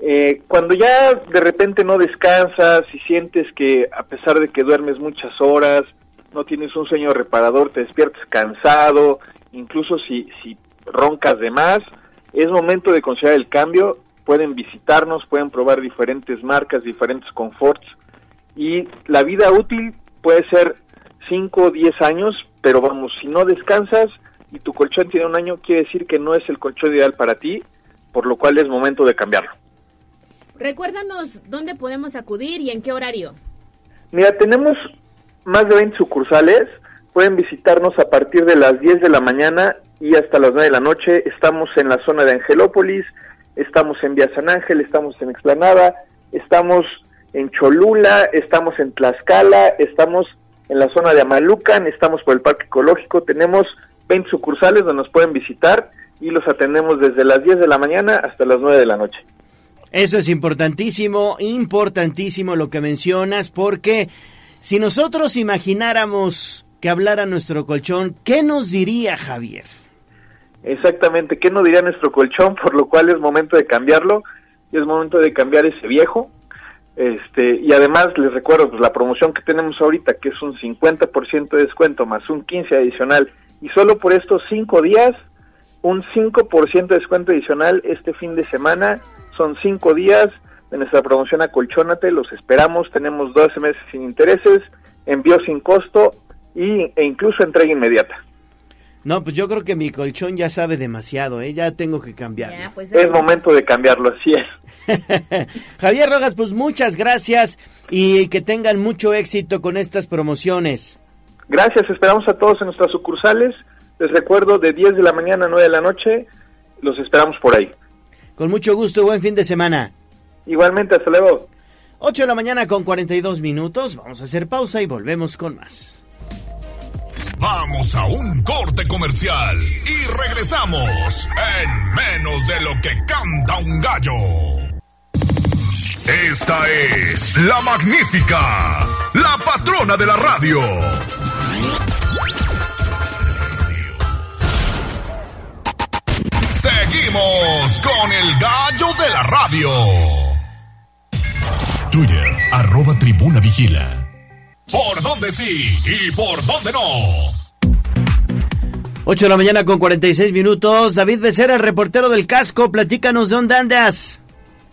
eh, cuando ya de repente no descansas y sientes que a pesar de que duermes muchas horas, no tienes un sueño reparador, te despiertas cansado, incluso si, si roncas de más, es momento de considerar el cambio. Pueden visitarnos, pueden probar diferentes marcas, diferentes conforts y la vida útil puede ser 5 o 10 años, pero vamos, si no descansas y tu colchón tiene un año, quiere decir que no es el colchón ideal para ti, por lo cual es momento de cambiarlo. Recuérdanos dónde podemos acudir y en qué horario. Mira, tenemos más de 20 sucursales, pueden visitarnos a partir de las 10 de la mañana y hasta las 9 de la noche. Estamos en la zona de Angelópolis, estamos en Vía San Ángel, estamos en Explanada, estamos en Cholula, estamos en Tlaxcala, estamos en la zona de Amalucan, estamos por el Parque Ecológico, tenemos 20 sucursales donde nos pueden visitar y los atendemos desde las 10 de la mañana hasta las 9 de la noche. Eso es importantísimo, importantísimo lo que mencionas, porque si nosotros imagináramos que hablara nuestro colchón, ¿qué nos diría Javier? Exactamente, ¿qué nos diría nuestro colchón? Por lo cual es momento de cambiarlo, es momento de cambiar ese viejo. Este, y además les recuerdo pues, la promoción que tenemos ahorita, que es un 50% de descuento más un 15 adicional, y solo por estos 5 días, un 5% de descuento adicional este fin de semana, son 5 días de nuestra promoción Acolchónate, los esperamos, tenemos 12 meses sin intereses, envío sin costo y, e incluso entrega inmediata. No, pues yo creo que mi colchón ya sabe demasiado, ¿eh? ya tengo que cambiarlo. pues, es momento de cambiarlo, así es. Javier Rojas, pues muchas gracias y que tengan mucho éxito con estas promociones. Gracias, esperamos a todos en nuestras sucursales. Les recuerdo, de 10 de la mañana a 9 de la noche, los esperamos por ahí. Con mucho gusto y buen fin de semana. Igualmente, hasta luego. 8 de la mañana con 42 minutos. Vamos a hacer pausa y volvemos con más. Vamos a un corte comercial y regresamos en menos de lo que canta un gallo. Esta es la magnífica, la patrona de la radio. Seguimos con el gallo de la radio. Twitter, arroba tribuna vigila. ¿Por dónde sí y por dónde no? 8 de la mañana con 46 minutos. David Becerra, reportero del casco, platícanos de dónde andas.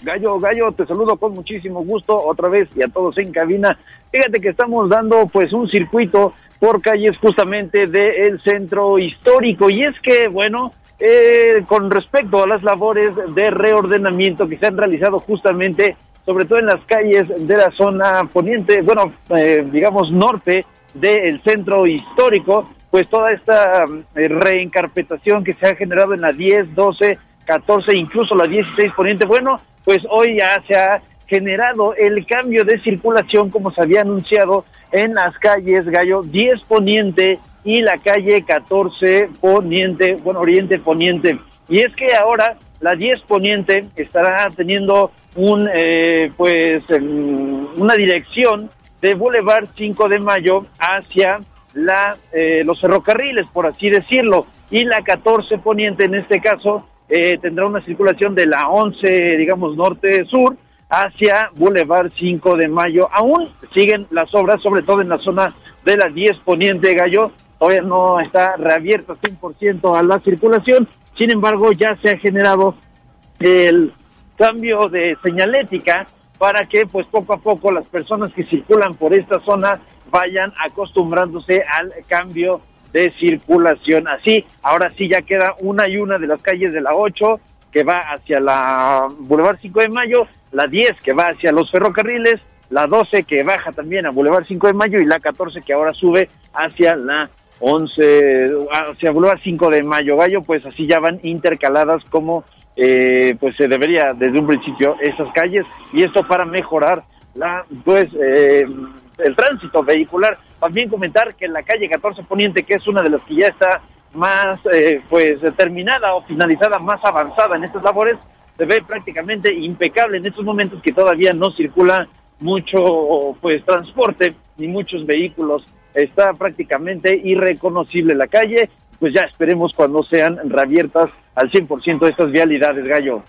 Gallo, Gallo, te saludo con muchísimo gusto otra vez y a todos en cabina. Fíjate que estamos dando pues un circuito por calles justamente del centro histórico y es que, bueno, eh, con respecto a las labores de reordenamiento que se han realizado justamente, sobre todo en las calles de la zona poniente, bueno, eh, digamos norte del centro histórico, pues toda esta eh, reencarpetación que se ha generado en la 10, 12, 14, incluso la 16 poniente. Bueno, pues hoy ya se ha generado el cambio de circulación como se había anunciado en las calles Gallo 10 poniente y la calle 14 poniente, bueno, oriente poniente. Y es que ahora la 10 poniente estará teniendo un, eh, pues, una dirección de Boulevard 5 de Mayo hacia la, eh, los ferrocarriles, por así decirlo, y la 14 poniente en este caso eh, tendrá una circulación de la 11, digamos, norte-sur hacia Boulevard 5 de Mayo. Aún siguen las obras, sobre todo en la zona de la 10 poniente Gallo, todavía no está reabierta 100% a la circulación, sin embargo ya se ha generado el cambio de señalética para que pues poco a poco las personas que circulan por esta zona vayan acostumbrándose al cambio de circulación. Así, ahora sí ya queda una y una de las calles de la 8 que va hacia la Boulevard 5 de Mayo, la 10 que va hacia los ferrocarriles, la 12 que baja también a Boulevard 5 de Mayo y la 14 que ahora sube hacia la 11, hacia Boulevard 5 de Mayo. Gallo, pues así ya van intercaladas como eh, pues se debería desde un principio esas calles y esto para mejorar la pues eh, el tránsito vehicular. También comentar que la calle 14 Poniente, que es una de las que ya está más eh, pues terminada o finalizada, más avanzada en estas labores, se ve prácticamente impecable en estos momentos que todavía no circula mucho pues transporte ni muchos vehículos. Está prácticamente irreconocible la calle, pues ya esperemos cuando sean reabiertas al 100% estas vialidades, Gallo.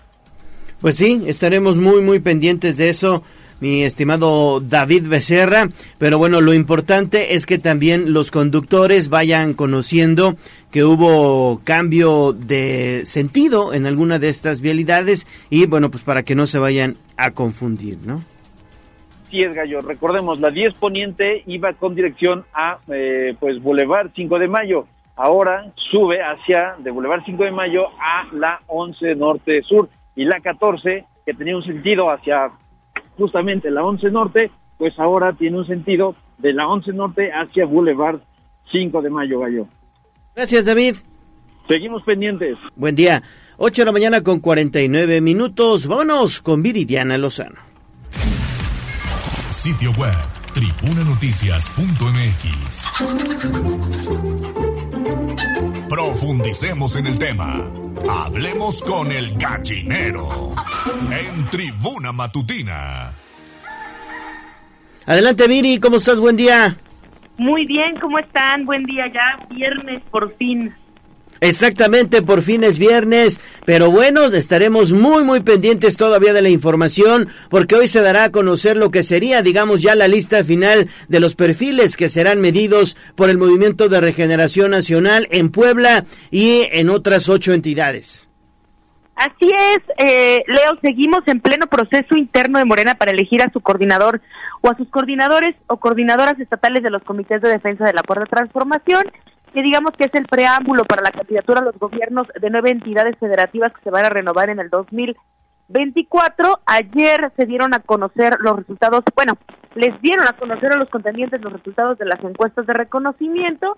Pues sí, estaremos muy, muy pendientes de eso, mi estimado David Becerra. Pero bueno, lo importante es que también los conductores vayan conociendo que hubo cambio de sentido en alguna de estas vialidades y bueno, pues para que no se vayan a confundir, ¿no? Sí es, Gallo. Recordemos, la 10 Poniente iba con dirección a, eh, pues, Boulevard 5 de Mayo. Ahora sube hacia, de Boulevard 5 de Mayo a la 11 Norte Sur. Y la 14, que tenía un sentido hacia justamente la 11 Norte, pues ahora tiene un sentido de la 11 Norte hacia Boulevard 5 de Mayo, Gallo. Gracias, David. Seguimos pendientes. Buen día. 8 de la mañana con 49 minutos. Vámonos con Viridiana Lozano. Sitio web tribunanoticias.mx. Profundicemos en el tema. Hablemos con el gallinero en Tribuna Matutina. Adelante, Viri, ¿cómo estás? Buen día. Muy bien, ¿cómo están? Buen día ya, viernes por fin. Exactamente, por fin es viernes, pero bueno, estaremos muy muy pendientes todavía de la información porque hoy se dará a conocer lo que sería, digamos, ya la lista final de los perfiles que serán medidos por el Movimiento de Regeneración Nacional en Puebla y en otras ocho entidades. Así es, eh, Leo, seguimos en pleno proceso interno de Morena para elegir a su coordinador o a sus coordinadores o coordinadoras estatales de los comités de defensa de la cuarta transformación que digamos que es el preámbulo para la candidatura a los gobiernos de nueve entidades federativas que se van a renovar en el 2024. Ayer se dieron a conocer los resultados, bueno, les dieron a conocer a los contendientes los resultados de las encuestas de reconocimiento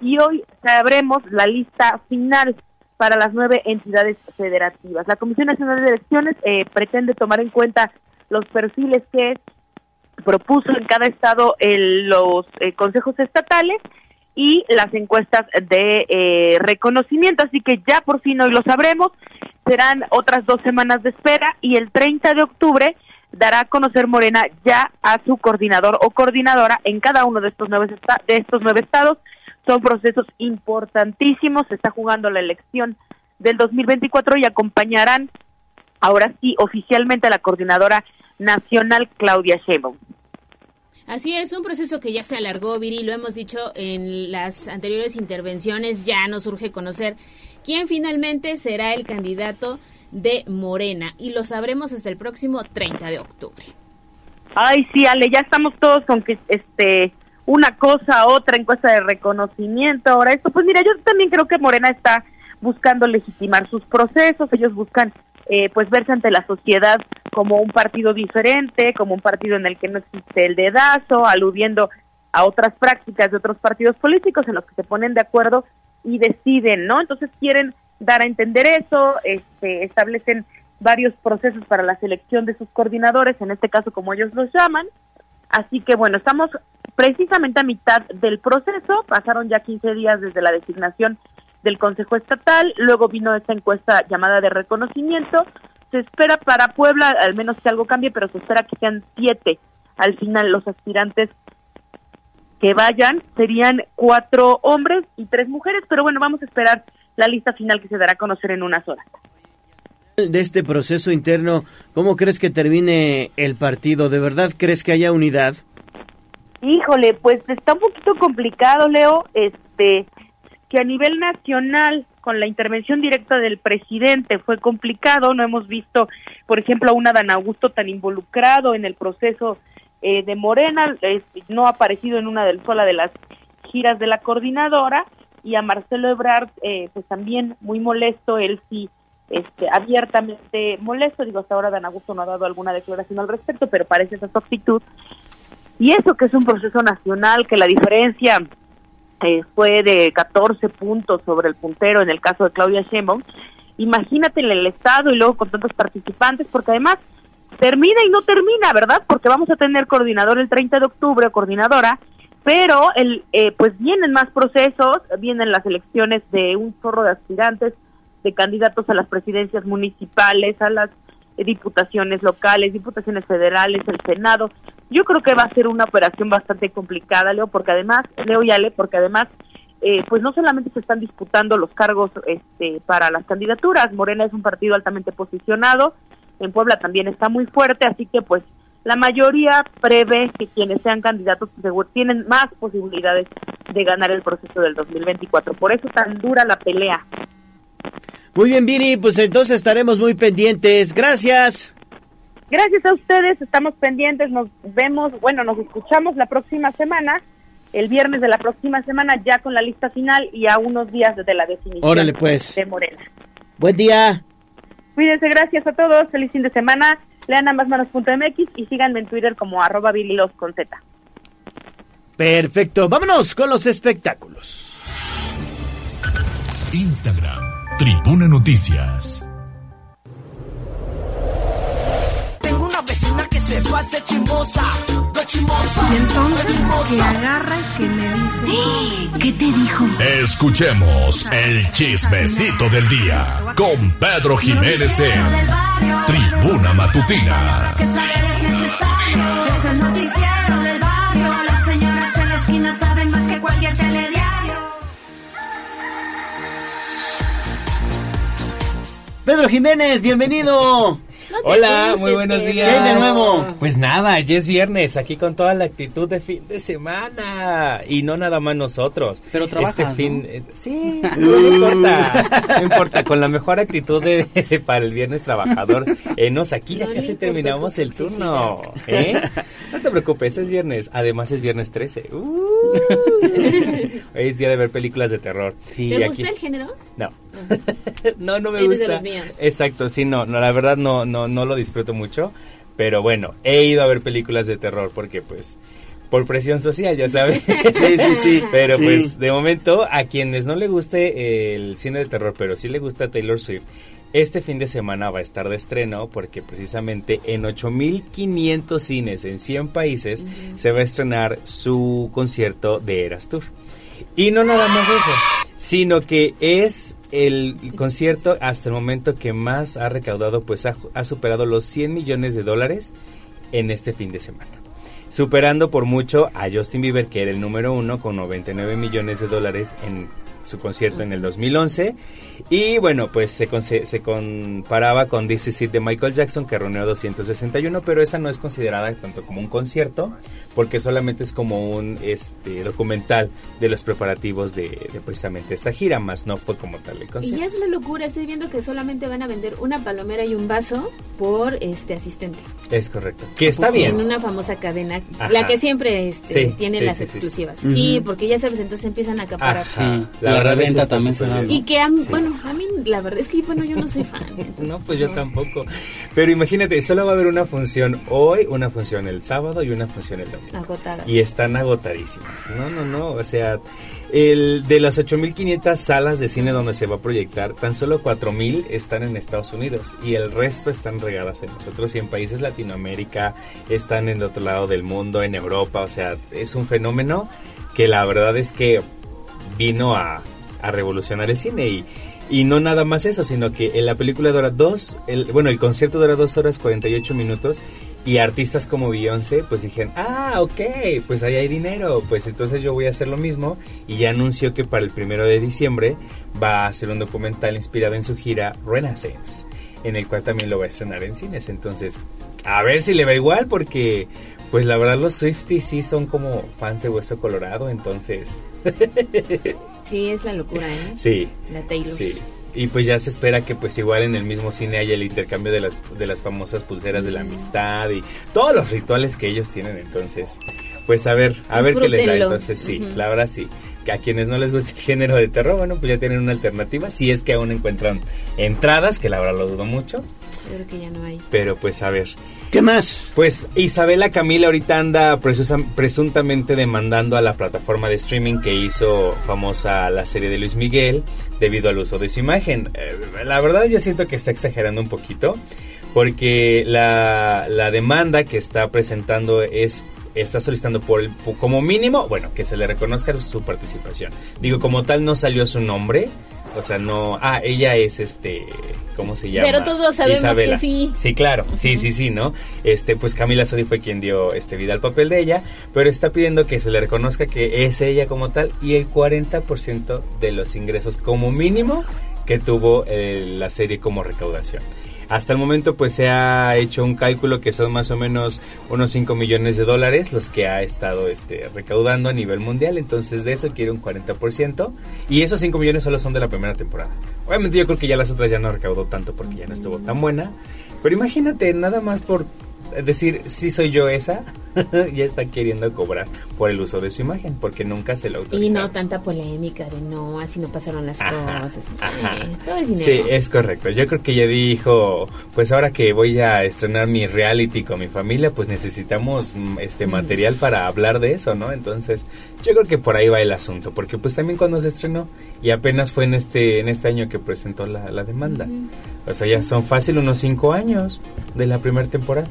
y hoy sabremos la lista final para las nueve entidades federativas. La Comisión Nacional de Elecciones eh, pretende tomar en cuenta los perfiles que propuso en cada estado el, los eh, consejos estatales y las encuestas de eh, reconocimiento. Así que ya por fin hoy lo sabremos. Serán otras dos semanas de espera y el 30 de octubre dará a conocer Morena ya a su coordinador o coordinadora en cada uno de estos nueve, de estos nueve estados. Son procesos importantísimos. Se está jugando la elección del 2024 y acompañarán ahora sí oficialmente a la coordinadora nacional Claudia Sheinbaum. Así es, un proceso que ya se alargó, Viri, lo hemos dicho en las anteriores intervenciones, ya nos urge conocer quién finalmente será el candidato de Morena y lo sabremos hasta el próximo 30 de octubre. Ay, sí, Ale, ya estamos todos con que este una cosa, otra encuesta de reconocimiento, ahora esto, pues mira, yo también creo que Morena está buscando legitimar sus procesos, ellos buscan eh, pues verse ante la sociedad como un partido diferente, como un partido en el que no existe el dedazo, aludiendo a otras prácticas de otros partidos políticos en los que se ponen de acuerdo y deciden, ¿no? Entonces quieren dar a entender eso, este, establecen varios procesos para la selección de sus coordinadores, en este caso como ellos los llaman. Así que bueno, estamos precisamente a mitad del proceso, pasaron ya 15 días desde la designación del Consejo Estatal, luego vino esta encuesta llamada de reconocimiento, se espera para Puebla, al menos que algo cambie, pero se espera que sean siete al final los aspirantes que vayan, serían cuatro hombres y tres mujeres, pero bueno, vamos a esperar la lista final que se dará a conocer en unas horas. De este proceso interno, ¿cómo crees que termine el partido? ¿De verdad crees que haya unidad? Híjole, pues está un poquito complicado, Leo, este, que a nivel nacional, con la intervención directa del presidente, fue complicado. No hemos visto, por ejemplo, a un Adán Augusto tan involucrado en el proceso eh, de Morena, es- no ha aparecido en una del sola de las giras de la coordinadora, y a Marcelo Ebrard, eh, pues también muy molesto, él sí, este, abiertamente molesto, digo, hasta ahora Dan Augusto no ha dado alguna declaración al respecto, pero parece esa su actitud. Y eso que es un proceso nacional, que la diferencia eh, fue de 14 puntos sobre el puntero en el caso de Claudia Sheinbaum, imagínate en el Estado y luego con tantos participantes, porque además termina y no termina, ¿verdad? Porque vamos a tener coordinador el 30 de octubre coordinadora, pero el, eh, pues vienen más procesos, vienen las elecciones de un chorro de aspirantes, de candidatos a las presidencias municipales, a las eh, diputaciones locales, diputaciones federales, el Senado. Yo creo que va a ser una operación bastante complicada, Leo, porque además, Leo y Ale, porque además, eh, pues no solamente se están disputando los cargos este, para las candidaturas, Morena es un partido altamente posicionado, en Puebla también está muy fuerte, así que pues la mayoría prevé que quienes sean candidatos tienen más posibilidades de ganar el proceso del 2024. Por eso tan dura la pelea. Muy bien, Viri, pues entonces estaremos muy pendientes. Gracias. Gracias a ustedes, estamos pendientes, nos vemos, bueno, nos escuchamos la próxima semana, el viernes de la próxima semana, ya con la lista final y a unos días desde la definición Órale, pues. de Morena. Buen día. Cuídense, gracias a todos, feliz fin de semana, lean ambasmanos.mx y síganme en Twitter como arroba virilos con Z. Perfecto. Vámonos con los espectáculos. Instagram, Tribuna Noticias. Vecina que se pase chismosa, de chismosa, Y entonces de chismosa. que agarra y que me dice... ¿Qué te dijo? Escuchemos el chismecito del día con Pedro Jiménez en Tribuna Matutina. Que saber es necesario. Es el noticiero del barrio. Las señoras en la esquina saben más que cualquier telediario. Pedro Jiménez, bienvenido. Hola, muy buenos ¿Qué días. hay de nuevo? Pues nada, ya es viernes, aquí con toda la actitud de fin de semana. Y no nada más nosotros. Pero trabajas, Este fin, ¿no? eh, sí, no importa, no importa, con la mejor actitud de, para el viernes trabajador. Enos, aquí ya casi importa terminamos el turno. ¿eh? No te preocupes, es viernes. Además es viernes 13. Uh. Hoy es día de ver películas de terror. ¿Te Y gusta aquí- el género? No. no, no me Eres de gusta. los míos. Exacto, sí, no, no, la verdad no, no, no lo disfruto mucho. Pero bueno, he ido a ver películas de terror porque pues por presión social, ya sabes. Sí, sí, sí. Pero Sí. pues de momento a quienes no le guste el cine de terror, pero sí le gusta Taylor Swift, este fin de semana va a estar de estreno porque precisamente en 8500 cines en 100 países se va a estrenar su concierto de Eras Tour. Y no nada más eso, sino que es el concierto hasta el momento que más ha recaudado, pues ha, ha superado los 100 millones de dólares en este fin de semana. Superando por mucho a Justin Bieber, que era el número uno con 99 millones de dólares en su concierto en el 2011. Y bueno, pues se, conse- se comparaba con This Is It de Michael Jackson, que reunió 261, pero esa no es considerada tanto como un concierto, porque solamente es como un este documental de los preparativos de, de precisamente esta gira, más no fue como tal el Y concierto. ya es la locura, estoy viendo que solamente van a vender una palomera y un vaso por este asistente. Es correcto. Que está En bien. una famosa cadena, Ajá. la que siempre este, Sí, tiene sí, las sí, sí. exclusivas. Sí, porque ya sabes, entonces empiezan a acaparar. Ajá. La La, reventa también se. Y que, a mí- bueno, a mí la verdad es que, bueno, yo no soy fan. entonces, No, pues yo tampoco. Pero imagínate, solo va a haber una función hoy, una función el sábado y una función el domingo. Agotadas. Y están agotadísimas. No, no, no. O sea, el, de las 8.500 salas de cine donde se va a proyectar, tan solo 4.000 están en Estados Unidos y el resto están regadas en nosotros y en países Latinoamérica, están en el otro lado del mundo, en Europa. O sea, es un fenómeno que la verdad es que vino a, a revolucionar el cine y, y no nada más eso, sino que en la película dura dos, el, bueno, el concierto dura dos horas 48 minutos y artistas como Beyoncé pues dijeron, ah, ok, pues ahí hay dinero, pues entonces yo voy a hacer lo mismo y ya anunció que para el primero de diciembre va a hacer un documental inspirado en su gira Renaissance, en el cual también lo va a estrenar en cines, entonces a ver si le va igual porque pues la verdad los Swifties sí son como fans de Hueso Colorado, entonces... Sí, es la locura, ¿eh? Sí. La Taylor. Sí. Y pues ya se espera que pues igual en el mismo cine haya el intercambio de las, de las famosas pulseras de la amistad y todos los rituales que ellos tienen. Entonces, pues a ver, a ver qué les da. Entonces sí, Ujú. la verdad sí. Que a quienes no les guste el género de terror, bueno, pues ya tienen una alternativa. Si es que aún encuentran entradas, que la verdad lo dudo mucho. Yo creo que ya no hay. Pero pues a ver. ¿Qué más? Pues Isabela Camila ahorita anda presuntamente demandando a la plataforma de streaming que hizo famosa la serie de Luis Miguel debido al uso de su imagen. Eh, la verdad yo siento que está exagerando un poquito porque la, la demanda que está presentando es está solicitando por el, como mínimo, bueno, que se le reconozca su participación. Digo, como tal no salió su nombre, o sea, no, ah, ella es este, ¿cómo se llama? Pero todos sabemos Isabela. que sí. Sí, claro, sí, sí, sí, ¿no? Este, pues Camila Sodi fue quien dio este vida al papel de ella, pero está pidiendo que se le reconozca que es ella como tal y el 40% de los ingresos como mínimo que tuvo eh, la serie como recaudación. Hasta el momento pues se ha hecho un cálculo que son más o menos unos 5 millones de dólares los que ha estado este, recaudando a nivel mundial, entonces de eso quiere un 40% y esos 5 millones solo son de la primera temporada. Obviamente yo creo que ya las otras ya no recaudó tanto porque ya no estuvo tan buena, pero imagínate nada más por decir si soy yo esa, ya está queriendo cobrar por el uso de su imagen porque nunca se lo Y autorizaron. no tanta polémica de no, así no pasaron las Ajá, cosas. ajá. Todo es Sí, es correcto. Yo creo que ella dijo, pues ahora que voy a estrenar mi reality con mi familia, pues necesitamos mm, este material para hablar de eso, ¿no? Entonces, yo creo que por ahí va el asunto, porque pues también cuando se estrenó y apenas fue en este en este año que presentó la, la demanda. O sea, ya son fácil unos cinco años de la primera temporada.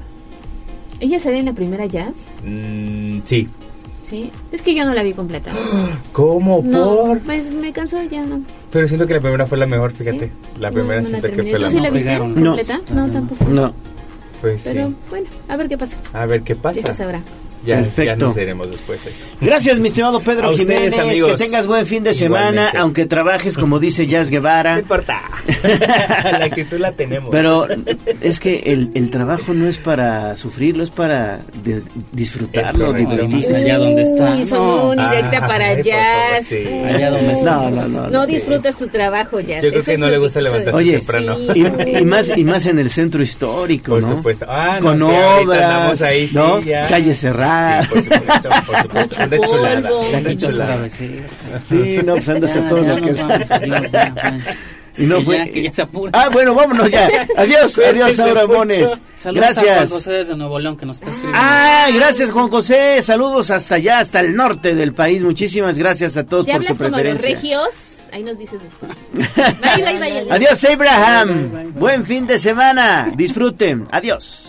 ¿Ella sale en la primera jazz? Mm, sí. Sí. Es que yo no la vi completa. ¿Cómo? No, ¿Por? pues me cansó ya no. Pero siento que la primera fue la mejor, fíjate. La No, primera no la siento que terminé. fue la ¿Tú sí la mejor. viste completa? No, tampoco. No. Pues sí. Pero bueno, a ver qué pasa. A ver qué pasa. Dios sabrá. Ya, ya Perfecto. nos veremos después eso. Gracias, mi estimado Pedro A ustedes, Jiménez. amigos. Que tengas buen fin de semana, Igualmente. aunque trabajes, como dice Jazz Guevara. No importa. la actitud la tenemos. Pero es que el, el trabajo no es para sufrirlo, es para de- disfrutarlo, divertirse. Allá donde está. Uy, No. directa Ah, para ay, jazz. sí. Allá donde está. No, no, no. No disfrutas tu trabajo, jazz. Yo creo Eso que no le gusta levantarse Oye, temprano. y, y más y más en el centro histórico, Por ¿no? supuesto. Ah, no, Con sí, obras, ahí, sí, ¿no? ya. Calle cerrada. Sí, por supuesto, por supuesto. Anda Polvo. chulada. Travesía. Sí, no, pues andas a Ya, todo ya lo que. Y no fue. ya, que ya se apura. Ah, bueno, vámonos ya. Adiós, adiós, Saura Mones. Saludos a Juan Gracias. José desde Nuevo León que nos está escribiendo. Ah, gracias Juan José. Saludos hasta allá, hasta el norte del país. Muchísimas gracias a todos Ya por su hablas como los preferencia. regios. Ahí nos dices después. Bye, bye, bye. Adiós, Abraham. Buen fin de semana. Disfruten. Adiós,